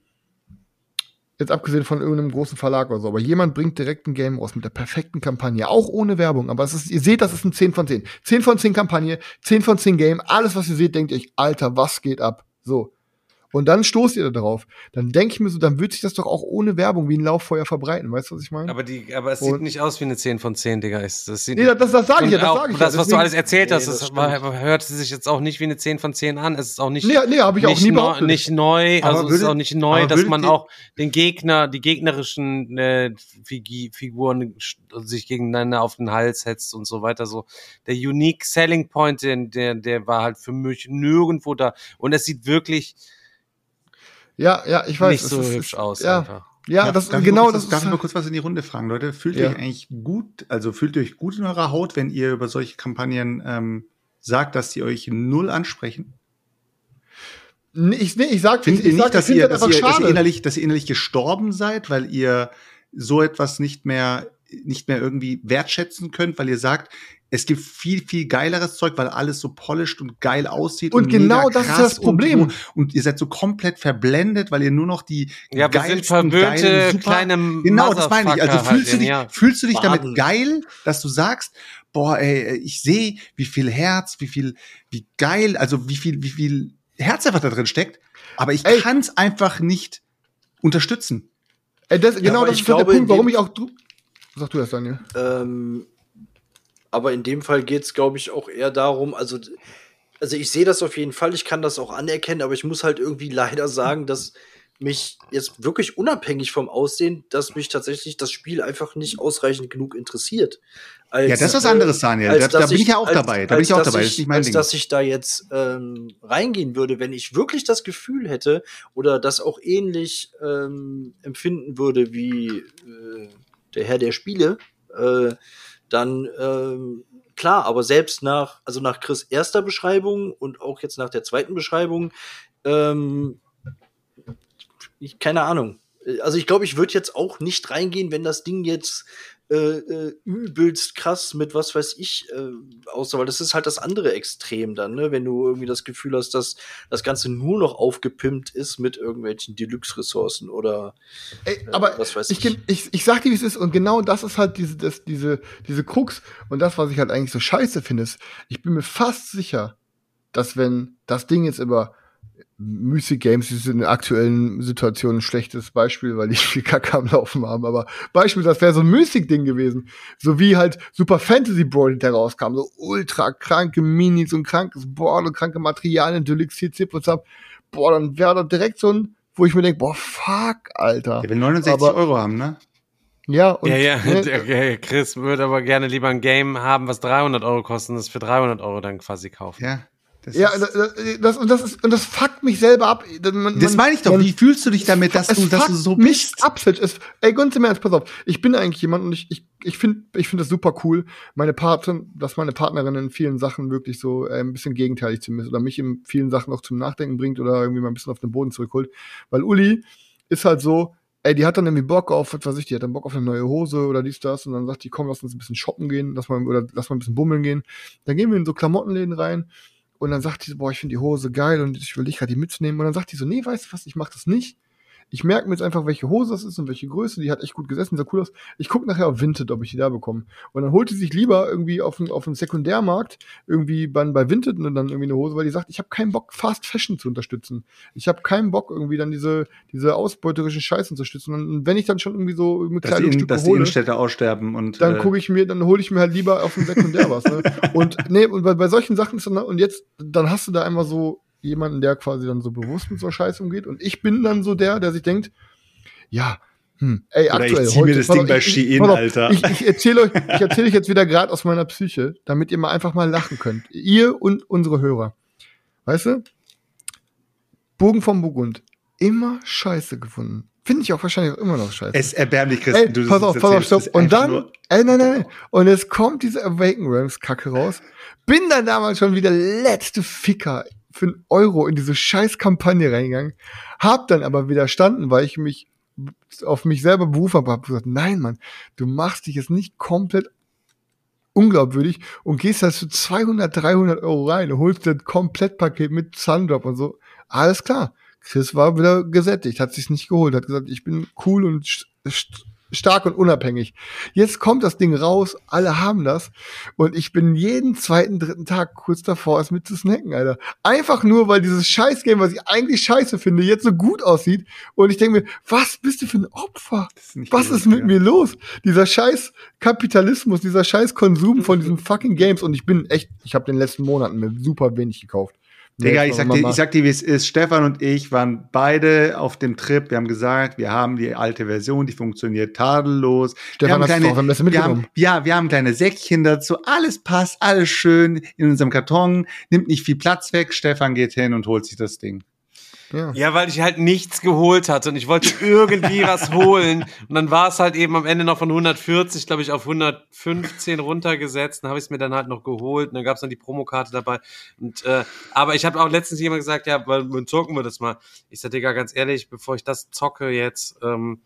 jetzt abgesehen von irgendeinem großen Verlag oder so, aber jemand bringt direkt ein Game raus mit der perfekten Kampagne, auch ohne Werbung, aber es ist, ihr seht, das ist ein 10 von 10. 10 von 10 Kampagne, 10 von 10 Game, alles, was ihr seht, denkt ihr euch, Alter, was geht ab? So. Und dann stoßt ihr da drauf, dann denke ich mir so, dann wird sich das doch auch ohne Werbung wie ein Lauffeuer verbreiten. Weißt du, was ich meine? Aber, die, aber es Und- sieht nicht aus wie eine 10 von 10, Digga. Das sieht Nee, das, das sage ich ja, das auch sage ich ja. das, was du alles erzählt hast, Nee, das, das war, hört sich jetzt auch nicht wie eine 10 von 10 an. Es ist auch nicht, Nee, nee, habe ich auch nicht, nie neu, behauptet. nicht neu, Aber also es ist auch nicht neu, aber dass man auch den Gegner, die gegnerischen äh, Figuren sich gegeneinander auf den Hals setzt und so weiter. So der unique selling point, der, der war halt für mich nirgendwo da. Und es sieht wirklich Ja, ja, ich weiß. nicht es so ist- hübsch aus Ja, einfach. ja, Darf- das genau mal kurz, das Darf ich mal ist. kurz was in die Runde fragen, Leute? Fühlt Ja. ihr euch eigentlich gut, also fühlt ihr euch gut in eurer Haut, wenn ihr über solche Kampagnen ähm, sagt, dass die euch null ansprechen? Nee, ich, nee, ich sag, Findet ich, ihr ich sag, nicht, dass ich find ihr, das dass, ihr, dass, ihr innerlich, dass ihr innerlich gestorben seid, weil ihr so etwas nicht mehr, nicht mehr irgendwie wertschätzen könnt, weil ihr sagt, es gibt viel, viel geileres Zeug, weil alles so polished und geil aussieht. Und genau mega das ist krass das Problem. Und, und ihr seid so komplett verblendet, weil ihr nur noch die Ja, wir sind geilsten, geilen, super- kleine Genau, das meine ich. Also fühlst du halt, dich, ja. fühlst du dich damit Baden. geil, dass du sagst, boah, ey, ich sehe, wie viel Herz, wie viel, wie geil, also wie viel, wie viel Herz einfach da drin steckt, aber ich kann es einfach nicht unterstützen. Ey, das, genau aber das ist halt der glaube, Punkt, warum ich auch. Sag du das, Daniel. Ähm, aber in dem Fall geht es, glaube ich, auch eher darum, also, also ich sehe das auf jeden Fall, ich kann das auch anerkennen, aber ich muss halt irgendwie leider sagen, dass mich jetzt wirklich unabhängig vom Aussehen, dass mich tatsächlich das Spiel einfach nicht ausreichend genug interessiert. Als, Ja, das ist was äh, anderes, Daniel. als Da- da bin ich ja auch dabei. Da bin als ich auch dass dabei. Das ist nicht mein als Ding. dass ich da jetzt ähm, reingehen würde, wenn ich wirklich das Gefühl hätte oder das auch ähnlich ähm, empfinden würde wie äh, der Herr der Spiele, äh, dann ähm, klar, aber selbst nach, also nach Chris erster Beschreibung und auch jetzt nach der zweiten Beschreibung, ähm, ich, keine Ahnung. Also ich glaube, ich würde jetzt auch nicht reingehen, wenn das Ding jetzt äh, äh, übelst krass mit was weiß ich äh, aussah, weil das ist halt das andere Extrem dann, ne? wenn du irgendwie das Gefühl hast, dass das Ganze nur noch aufgepimpt ist mit irgendwelchen Deluxe-Ressourcen oder Ey, äh, aber was weiß ich, ich. ich, ich sag dir, wie es ist, und genau das ist halt diese, das, diese, diese Krux. Und das, was ich halt eigentlich so scheiße finde, ist, ich bin mir fast sicher, dass wenn das Ding jetzt über Music Games ist in der aktuellen Situation ein schlechtes Beispiel, weil die viel Kacke am Laufen haben, aber Beispiel, das wäre so ein Music-Ding gewesen. So wie halt Super Fantasy Brawl hinterher rauskam, so ultra kranke Minis und krankes Board und kranke Materialien, Deluxe CC ab. Boah, dann wäre da direkt so ein, wo ich mir denke, boah, fuck, Alter. Der will 69 Aber- Euro haben, ne? Ja, und, ja, ja, ne, der, der Chris würde aber gerne lieber ein Game haben, was 300 Euro kostet und das für 300 Euro dann quasi kaufen. Ja. Das, ja, das, das, und das ist, und das fuckt mich selber ab. Man, das meine ich doch. man- Wie fühlst du dich damit, dass du, dass du so bist? ab. Es, ey, ganz im Ernst, pass auf. Ich bin eigentlich jemand und ich, ich, ich finde ich finde das super cool, meine Partner, dass meine Partnerin in vielen Sachen wirklich so äh, ein bisschen gegenteilig zu mir ist oder mich in vielen Sachen auch zum Nachdenken bringt oder irgendwie mal ein bisschen auf den Boden zurückholt. Weil Uli ist halt so, ey, die hat dann irgendwie Bock auf, was weiß ich, die hat dann Bock auf eine neue Hose oder dies, das und dann sagt die, komm, lass uns ein bisschen shoppen gehen, lass mal, oder lass mal ein bisschen bummeln gehen. Dann gehen wir in so Klamottenläden rein und dann sagt die so, boah, ich finde die Hose geil und ich will dich gerade die mitnehmen. Und dann sagt die so, nee, weißt du was, ich mach das nicht. Ich merke mir jetzt einfach, welche Hose das ist und welche Größe. Die hat echt gut gesessen, sah cool aus. Ich gucke nachher auf Vinted, ob ich die da bekomme. Und dann holt die sich lieber irgendwie auf dem auf dem Sekundärmarkt irgendwie bei, bei Vinted und dann irgendwie eine Hose, weil die sagt, ich habe keinen Bock, Fast Fashion zu unterstützen. Ich habe keinen Bock, irgendwie dann diese, diese ausbeuterischen Scheiße zu unterstützen. Und wenn ich dann schon irgendwie so mit Dass die, Kleidungsstücke dass die Innenstädte aussterben und dann äh, gucke ich mir, dann hole ich mir halt lieber auf dem Sekundär was. Ne? Und nee, und bei, bei solchen Sachen ist dann, und jetzt, dann hast du da einmal so jemanden, der quasi dann so bewusst mit so einer Scheiße umgeht. Und ich bin dann so der, der sich denkt, ja, hm, ey, Oder ich aktuell. zieh mir das Ding auf, bei ich- ich- Shein, Alter. Ich, ich erzähle euch, ich erzähle euch jetzt wieder gerade aus meiner Psyche, damit ihr mal einfach mal lachen könnt. Ihr und unsere Hörer. Weißt du? Bogen vom Burgund. Immer scheiße gefunden. Finde ich auch wahrscheinlich auch immer noch scheiße. es ist erbärmlich, Chris. Ey, du pass auf, pass auf, stopp. Und dann, ey, nein, nein, nein. Und es kommt diese Awaken Realms Kacke raus. Bin dann damals schon wieder letzte Ficker für einen Euro in diese scheiß Kampagne reingegangen. Hab dann aber widerstanden, weil ich mich auf mich selber berufen habe. Hab gesagt, nein, Mann, du machst dich jetzt nicht komplett unglaubwürdig und gehst da für 200, 300 Euro rein und holst ein Komplettpaket mit Sundrop und so. Alles klar. Chris war wieder gesättigt, hat sich's nicht geholt, hat gesagt, ich bin cool und stark und unabhängig. Jetzt kommt das Ding raus, alle haben das und ich bin jeden zweiten, dritten Tag kurz davor, es mit zu snacken, Alter. Einfach nur, weil dieses Scheißgame, was ich eigentlich scheiße finde, jetzt so gut aussieht und ich denke mir, was bist du für ein Opfer? ist Was ist mit ja. mir los? Dieser scheiß Kapitalismus, dieser scheiß Konsum von diesen fucking Games und ich bin echt, ich habe den letzten Monaten mir super wenig gekauft. Digga, ich sag, dir, ich sag dir, wie es ist. Stefan und ich waren beide auf dem Trip. Wir haben gesagt, wir haben die alte Version, die funktioniert tadellos. Stefan, wir haben hast du kleine, besten wir haben, ja, wir haben kleine Säckchen dazu. Alles passt, alles schön in unserem Karton. Nimmt nicht viel Platz weg. Stefan geht hin und holt sich das Ding. Ja. Ja, weil ich halt nichts geholt hatte und ich wollte irgendwie was holen. Und dann war es halt eben am Ende noch von 140, glaube ich, auf 115 runtergesetzt. Dann habe ich es mir dann halt noch geholt und dann gab es dann die Promokarte dabei. Und äh, aber ich habe auch letztens jemand gesagt, ja, weil dann zocken wir das mal. Ich sag, Digga, ganz ehrlich, bevor ich das zocke jetzt, ähm,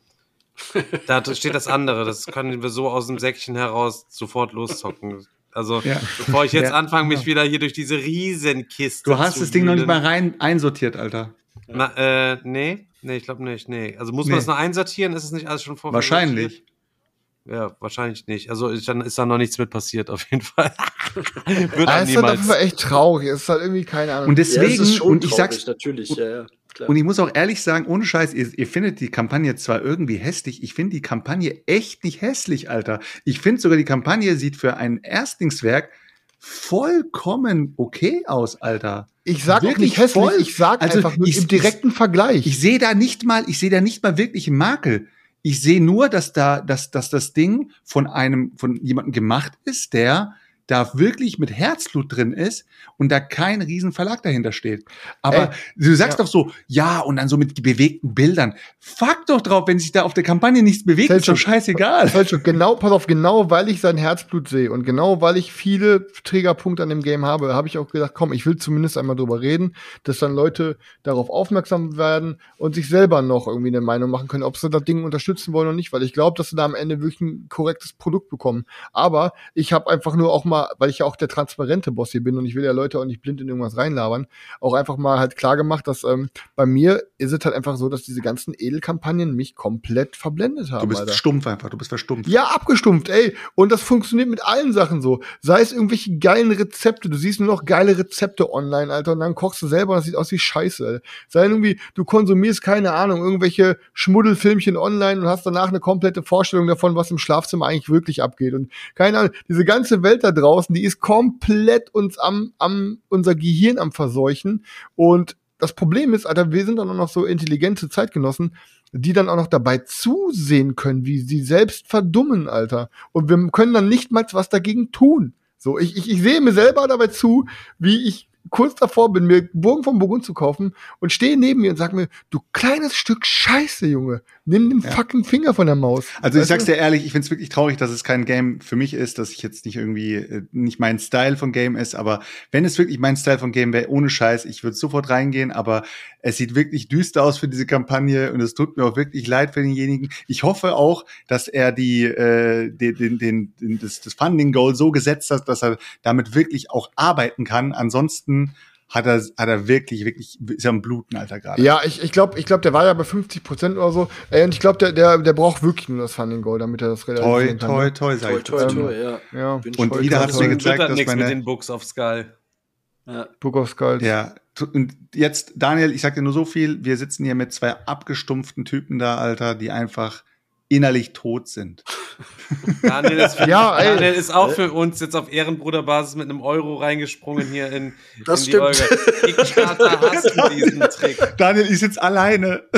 da steht das andere. Das können wir so aus dem Säckchen heraus sofort loszocken. Also, Ja. bevor ich jetzt Ja. anfange, mich wieder hier durch diese Riesenkiste Du hast zu das Ding noch nicht mal rein einsortiert, Alter. Na, äh, nee, nee, ich glaube nicht, nee. Also muss man Nee. das noch einsortieren? Ist es nicht alles schon vor? Wahrscheinlich. Ja, wahrscheinlich nicht. Also ich, dann ist da noch nichts mit passiert, auf jeden Fall. Wird Ah, ist halt auf jeden niemals. Fall echt traurig. Es ist halt irgendwie keine Ahnung. Und Ja, es deswegen, ist schon und ich traurig, sag's, natürlich, ja, ja, klar. Und ich muss auch ehrlich sagen, ohne Scheiß, ihr, ihr findet die Kampagne zwar irgendwie hässlich, ich finde die Kampagne echt nicht hässlich, Alter. Ich finde sogar, die Kampagne sieht für ein Erstlingswerk vollkommen okay aus, Alter. ich sag wirklich nicht hässlich, voll. ich sag Also, einfach nur ich- im direkten Vergleich. Ich sehe da nicht mal, ich sehe da nicht mal wirklich einen Makel. Ich sehe nur, dass da, dass, dass das Ding von einem, von jemandem gemacht ist, der da wirklich mit Herzblut drin ist und da kein riesen Verlag dahinter steht. Aber Ey, du sagst ja. doch so, ja, und dann so mit bewegten Bildern. Fuck doch drauf, wenn sich da auf der Kampagne nichts bewegt, ist doch scheißegal. Selchuk, genau, pass auf, genau weil ich sein Herzblut sehe und genau weil ich viele Trägerpunkte an dem Game habe, habe ich auch gedacht, komm, ich will zumindest einmal drüber reden, dass dann Leute darauf aufmerksam werden und sich selber noch irgendwie eine Meinung machen können, ob sie das Ding unterstützen wollen oder nicht, weil ich glaube, dass sie da am Ende wirklich ein korrektes Produkt bekommen. Aber ich habe einfach nur auch mal, weil ich ja auch der transparente Boss hier bin und ich will ja Leute auch nicht blind in irgendwas reinlabern, auch einfach mal halt klar gemacht, dass ähm, bei mir ist es halt einfach so, dass diese ganzen Edelkampagnen mich komplett verblendet haben. Du bist Alter. stumpf einfach, du bist verstummt. Ja, abgestumpft, ey. Und das funktioniert mit allen Sachen so. Sei es irgendwelche geilen Rezepte. Du siehst nur noch geile Rezepte online, Alter, und dann kochst du selber und das sieht aus wie Scheiße, Alter. Sei irgendwie, du konsumierst, keine Ahnung, irgendwelche Schmuddelfilmchen online und hast danach eine komplette Vorstellung davon, was im Schlafzimmer eigentlich wirklich abgeht. Und keine Ahnung, diese ganze Welt da draußen, die ist komplett uns am, am, unser Gehirn am Verseuchen. Und das Problem ist, Alter, wir sind dann auch noch so intelligente Zeitgenossen, die dann auch noch dabei zusehen können, wie sie selbst verdummen, Alter. Und wir können dann nicht mal was dagegen tun. So, ich, ich, ich sehe mir selber dabei zu, wie ich kurz davor bin, mir Burgen vom Burgund zu kaufen und stehe neben mir und sag mir, du kleines Stück Scheiße, Junge, nimm den fucking Finger von der Maus. Also ich sag's dir ehrlich, ich find's wirklich traurig, dass es kein Game für mich ist, dass ich jetzt nicht irgendwie äh, nicht mein Style von Game ist, aber wenn es wirklich mein Style von Game wäre, ohne Scheiß, ich würde sofort reingehen, aber es sieht wirklich düster aus für diese Kampagne und es tut mir auch wirklich leid für denjenigen. Ich hoffe auch, dass er die äh, den, den, den, den das, das Funding Goal so gesetzt hat, dass er damit wirklich auch arbeiten kann. Ansonsten hat er hat er wirklich wirklich ist er am bluten Alter gerade. Ja, ich, ich glaube, ich glaub, der war ja bei 50 Prozent oder so. Ey, und ich glaube, der, der, der braucht wirklich nur das Funding Goal, damit er das Toi realisieren kann. toi ne? toi sag Toi, ich toi, dazu. toi, ja. Ja. Und voll wieder toi, hat's toi. mir gezeigt, dass nichts mit meine- den Books of Skull. Ja. Book of Skulls. Ja, und jetzt, Daniel, ich sag dir nur so viel, wir sitzen hier mit zwei abgestumpften Typen da, Alter, die einfach innerlich tot sind. Daniel ist, für, Ja. Daniel ist auch für uns jetzt auf Ehrenbruderbasis mit einem Euro reingesprungen hier in, Das in die stimmt. Olga. Kickstarter hassen diesen Trick. Daniel, ich sitze alleine.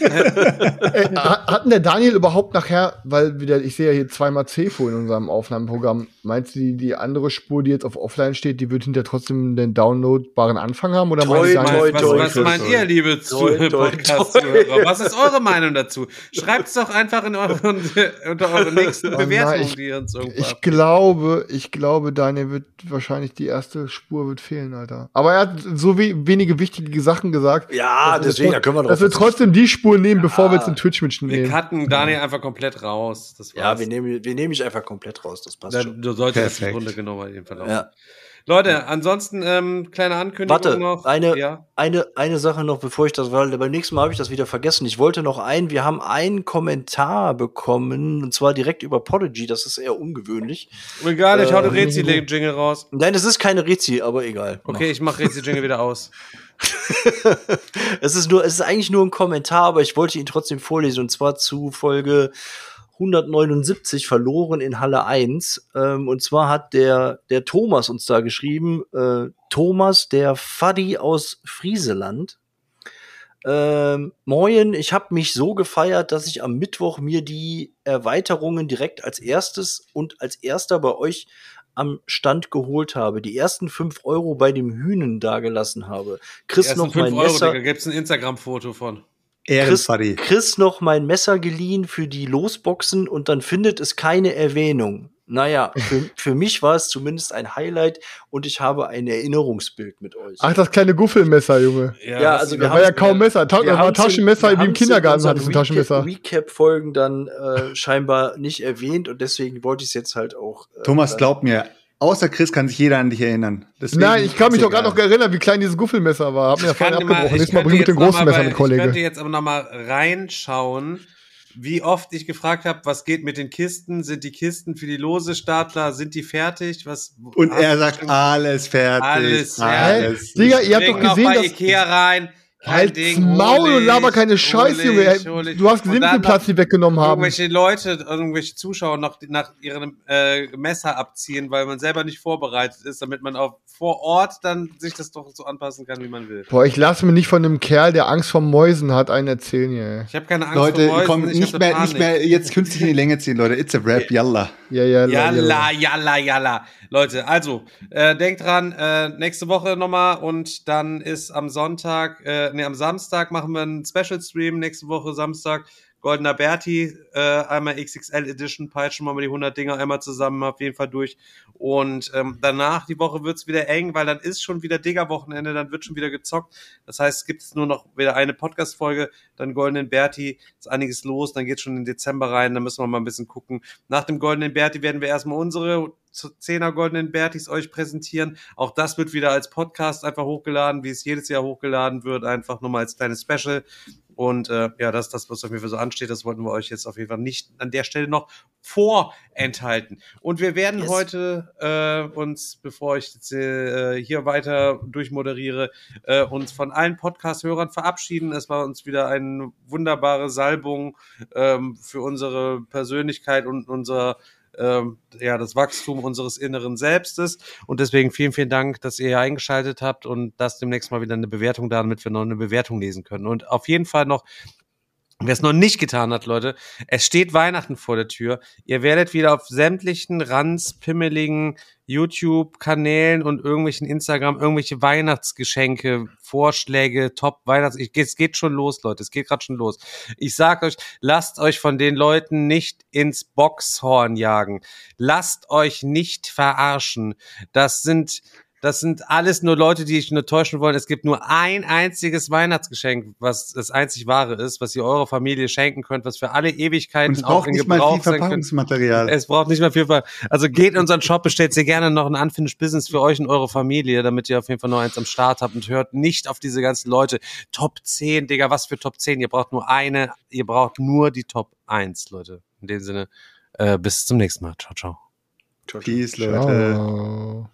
Ey, hatten der Daniel überhaupt nachher, weil wieder, ich sehe ja hier zweimal CFO in unserem Aufnahmeprogramm, meinst du, die, die andere Spur, die jetzt auf Offline steht, die wird hinter trotzdem den downloadbaren Anfang haben? Oder Toi, meinst du, toi, Daniel- Was, toi, was toi, meint toi. ihr, liebe. Podcast-Zuhörer? Was ist eure Meinung dazu? Schreibt's doch einfach in euren, unter eure nächsten Oh Bewertungen, ich- die ihr uns irgendwo Ich habt. glaube, ich glaube, Daniel wird wahrscheinlich die erste Spur wird fehlen, Alter. Aber er hat so we wenige wichtige Sachen gesagt. Ja, wir deswegen, tro- da können wir drauf Dass wir trotzdem die Spur nehmen, bevor wir jetzt in Twitch Wir mitnehmen. cutten Daniel einfach komplett raus. Das war's. Ja, wir nehmen, wir nehmen mich einfach komplett raus, das passt Da, schon. du solltest Perfekt. Grunde genommen in dem Verlauf. Ja. Leute, ansonsten ähm, kleine Ankündigung Warte, noch. eine, ja. eine, eine Sache noch, bevor ich das, weil beim nächsten Mal habe ich das wieder vergessen. Ich wollte noch ein, wir haben einen Kommentar bekommen, und zwar direkt über Podigy, das ist eher ungewöhnlich. Egal, ich hau den Ähm, Rezi-Jingle raus. Nein, es ist keine Rezi, aber egal. Okay, ich mach Rezi-Jingle wieder aus. Es ist nur, es ist eigentlich nur ein Kommentar, aber ich wollte ihn trotzdem vorlesen und zwar zu Folge 179 verloren in Halle 1. Ähm, und zwar hat der, der Thomas uns da geschrieben, äh, Thomas, der Faddi aus Frieseland. Ähm, moin, ich habe mich so gefeiert, dass ich am Mittwoch mir die Erweiterungen direkt als erstes und als erster bei euch am Stand geholt habe. Die ersten fünf Euro bei dem Hühnen dagelassen habe. Chris noch mein 5 Euro, Messer. Digga, gibt's ein Instagram-Foto von. Chris, Ehrenfaddy. Chris noch mein Messer geliehen für die Losboxen und dann findet es keine Erwähnung. Naja, für, für mich war es zumindest ein Highlight und ich habe ein Erinnerungsbild mit euch. Ach, das kleine Guffelmesser, Junge. Ja, also wir Das war ja kaum Messer. Ta wir war Taschenmesser wir wie im Kindergarten hattest du ein Taschenmesser. Recap- Recap-Folgen dann äh, scheinbar nicht erwähnt und deswegen wollte ich es jetzt halt auch. Äh, Thomas, glaub mir, außer Chris kann sich jeder an dich erinnern. Deswegen Nein, ich kann mich doch gerade noch erinnern, wie klein dieses Guffelmesser war. Hab mir ja vorhin mal- abgebrochen. ich Nächstes Mal könnte bring mit dem großen Messer mit, Kollege. Ich könnte jetzt aber noch mal reinschauen, wie oft ich gefragt habe, was geht mit den Kisten? Sind die Kisten für die lose Startler, sind die fertig? Was, Und er sagt, alles fertig. Alles alles. Digga, ihr habt doch noch gesehen, bei dass. Ikea rein. Halt's Maul und laber keine Scheiße, Junge. Du hast gesehen, wie viel dann Platz die weggenommen haben. Irgendwelche Leute, irgendwelche Zuschauer noch nach ihrem äh, Messer abziehen, weil man selber nicht vorbereitet ist, damit man auch vor Ort dann sich das doch so anpassen kann, wie man will. Boah, ich lasse mir nicht von einem Kerl, der Angst vor Mäusen hat, einen erzählen hier. Ich habe keine Angst Leute, vor Mäusen, komm, ich nicht mehr, Panik. nicht mehr jetzt künstlich in die Länge ziehen, Leute. It's a rap, yalla. Ja, ja, Jalla, jalla, jalla. Leute, also, äh, denkt dran, äh, nächste Woche nochmal und dann ist am Sonntag, äh, nee, am Samstag machen wir einen Special Stream, nächste Woche Samstag. Goldener Berti, äh, einmal XXL Edition, peitschen wir mal die 100 Dinger einmal zusammen, auf jeden Fall durch. Und ähm, danach, die Woche wird's wieder eng, weil dann ist schon wieder Digger-Wochenende, dann wird schon wieder gezockt. Das heißt, es gibt nur noch wieder eine Podcast-Folge, dann Goldenen Berti, ist einiges los, dann geht's schon in Dezember rein, dann müssen wir mal ein bisschen gucken. Nach dem Goldenen Berti werden wir erstmal unsere 10er Goldenen Bertis euch präsentieren. Auch das wird wieder als Podcast einfach hochgeladen, wie es jedes Jahr hochgeladen wird, einfach nur mal als kleines Special. Und äh, ja, das ist das, was auf jeden Fall so ansteht. Das wollten wir euch jetzt auf jeden Fall nicht an der Stelle noch vorenthalten. Und wir werden Yes. heute äh, uns, bevor ich jetzt, äh, hier weiter durchmoderiere, äh, uns von allen Podcast-Hörern verabschieden. Es war uns wieder eine wunderbare Salbung ähm, für unsere Persönlichkeit und unser ähm, ja, das Wachstum unseres inneren Selbstes. Und deswegen vielen, vielen Dank, dass ihr hier eingeschaltet habt und das demnächst mal wieder eine Bewertung da, damit wir noch eine Bewertung lesen können. Und auf jeden Fall noch Wer es noch nicht getan hat, Leute, es steht Weihnachten vor der Tür. Ihr werdet wieder auf sämtlichen ranz, pimmeligen YouTube-Kanälen und irgendwelchen Instagram irgendwelche Weihnachtsgeschenke, Vorschläge, Top-Weihnachts... Ich- Es geht schon los, Leute. Es geht gerade schon los. Ich sag euch, lasst euch von den Leuten nicht ins Boxhorn jagen. Lasst euch nicht verarschen. Das sind... Das sind alles nur Leute, die euch nur täuschen wollen. Es gibt nur ein einziges Weihnachtsgeschenk, was das einzig wahre ist, was ihr eurer Familie schenken könnt, was für alle Ewigkeiten Und es auch braucht in nicht mal Gebrauch viel sein könnte. Verpackungsmaterial. Es braucht nicht mal viel. Ver also geht in unseren Shop, bestellt ihr gerne noch ein Unfinished Business für euch und eure Familie, damit ihr auf jeden Fall noch eins am Start habt und hört nicht auf diese ganzen Leute. Top 10, Digga, was für Top 10? Ihr braucht nur eine, ihr braucht nur die Top 1, Leute. In dem Sinne, äh, bis zum nächsten Mal. Ciao, ciao. Peace, Leute. Ciao.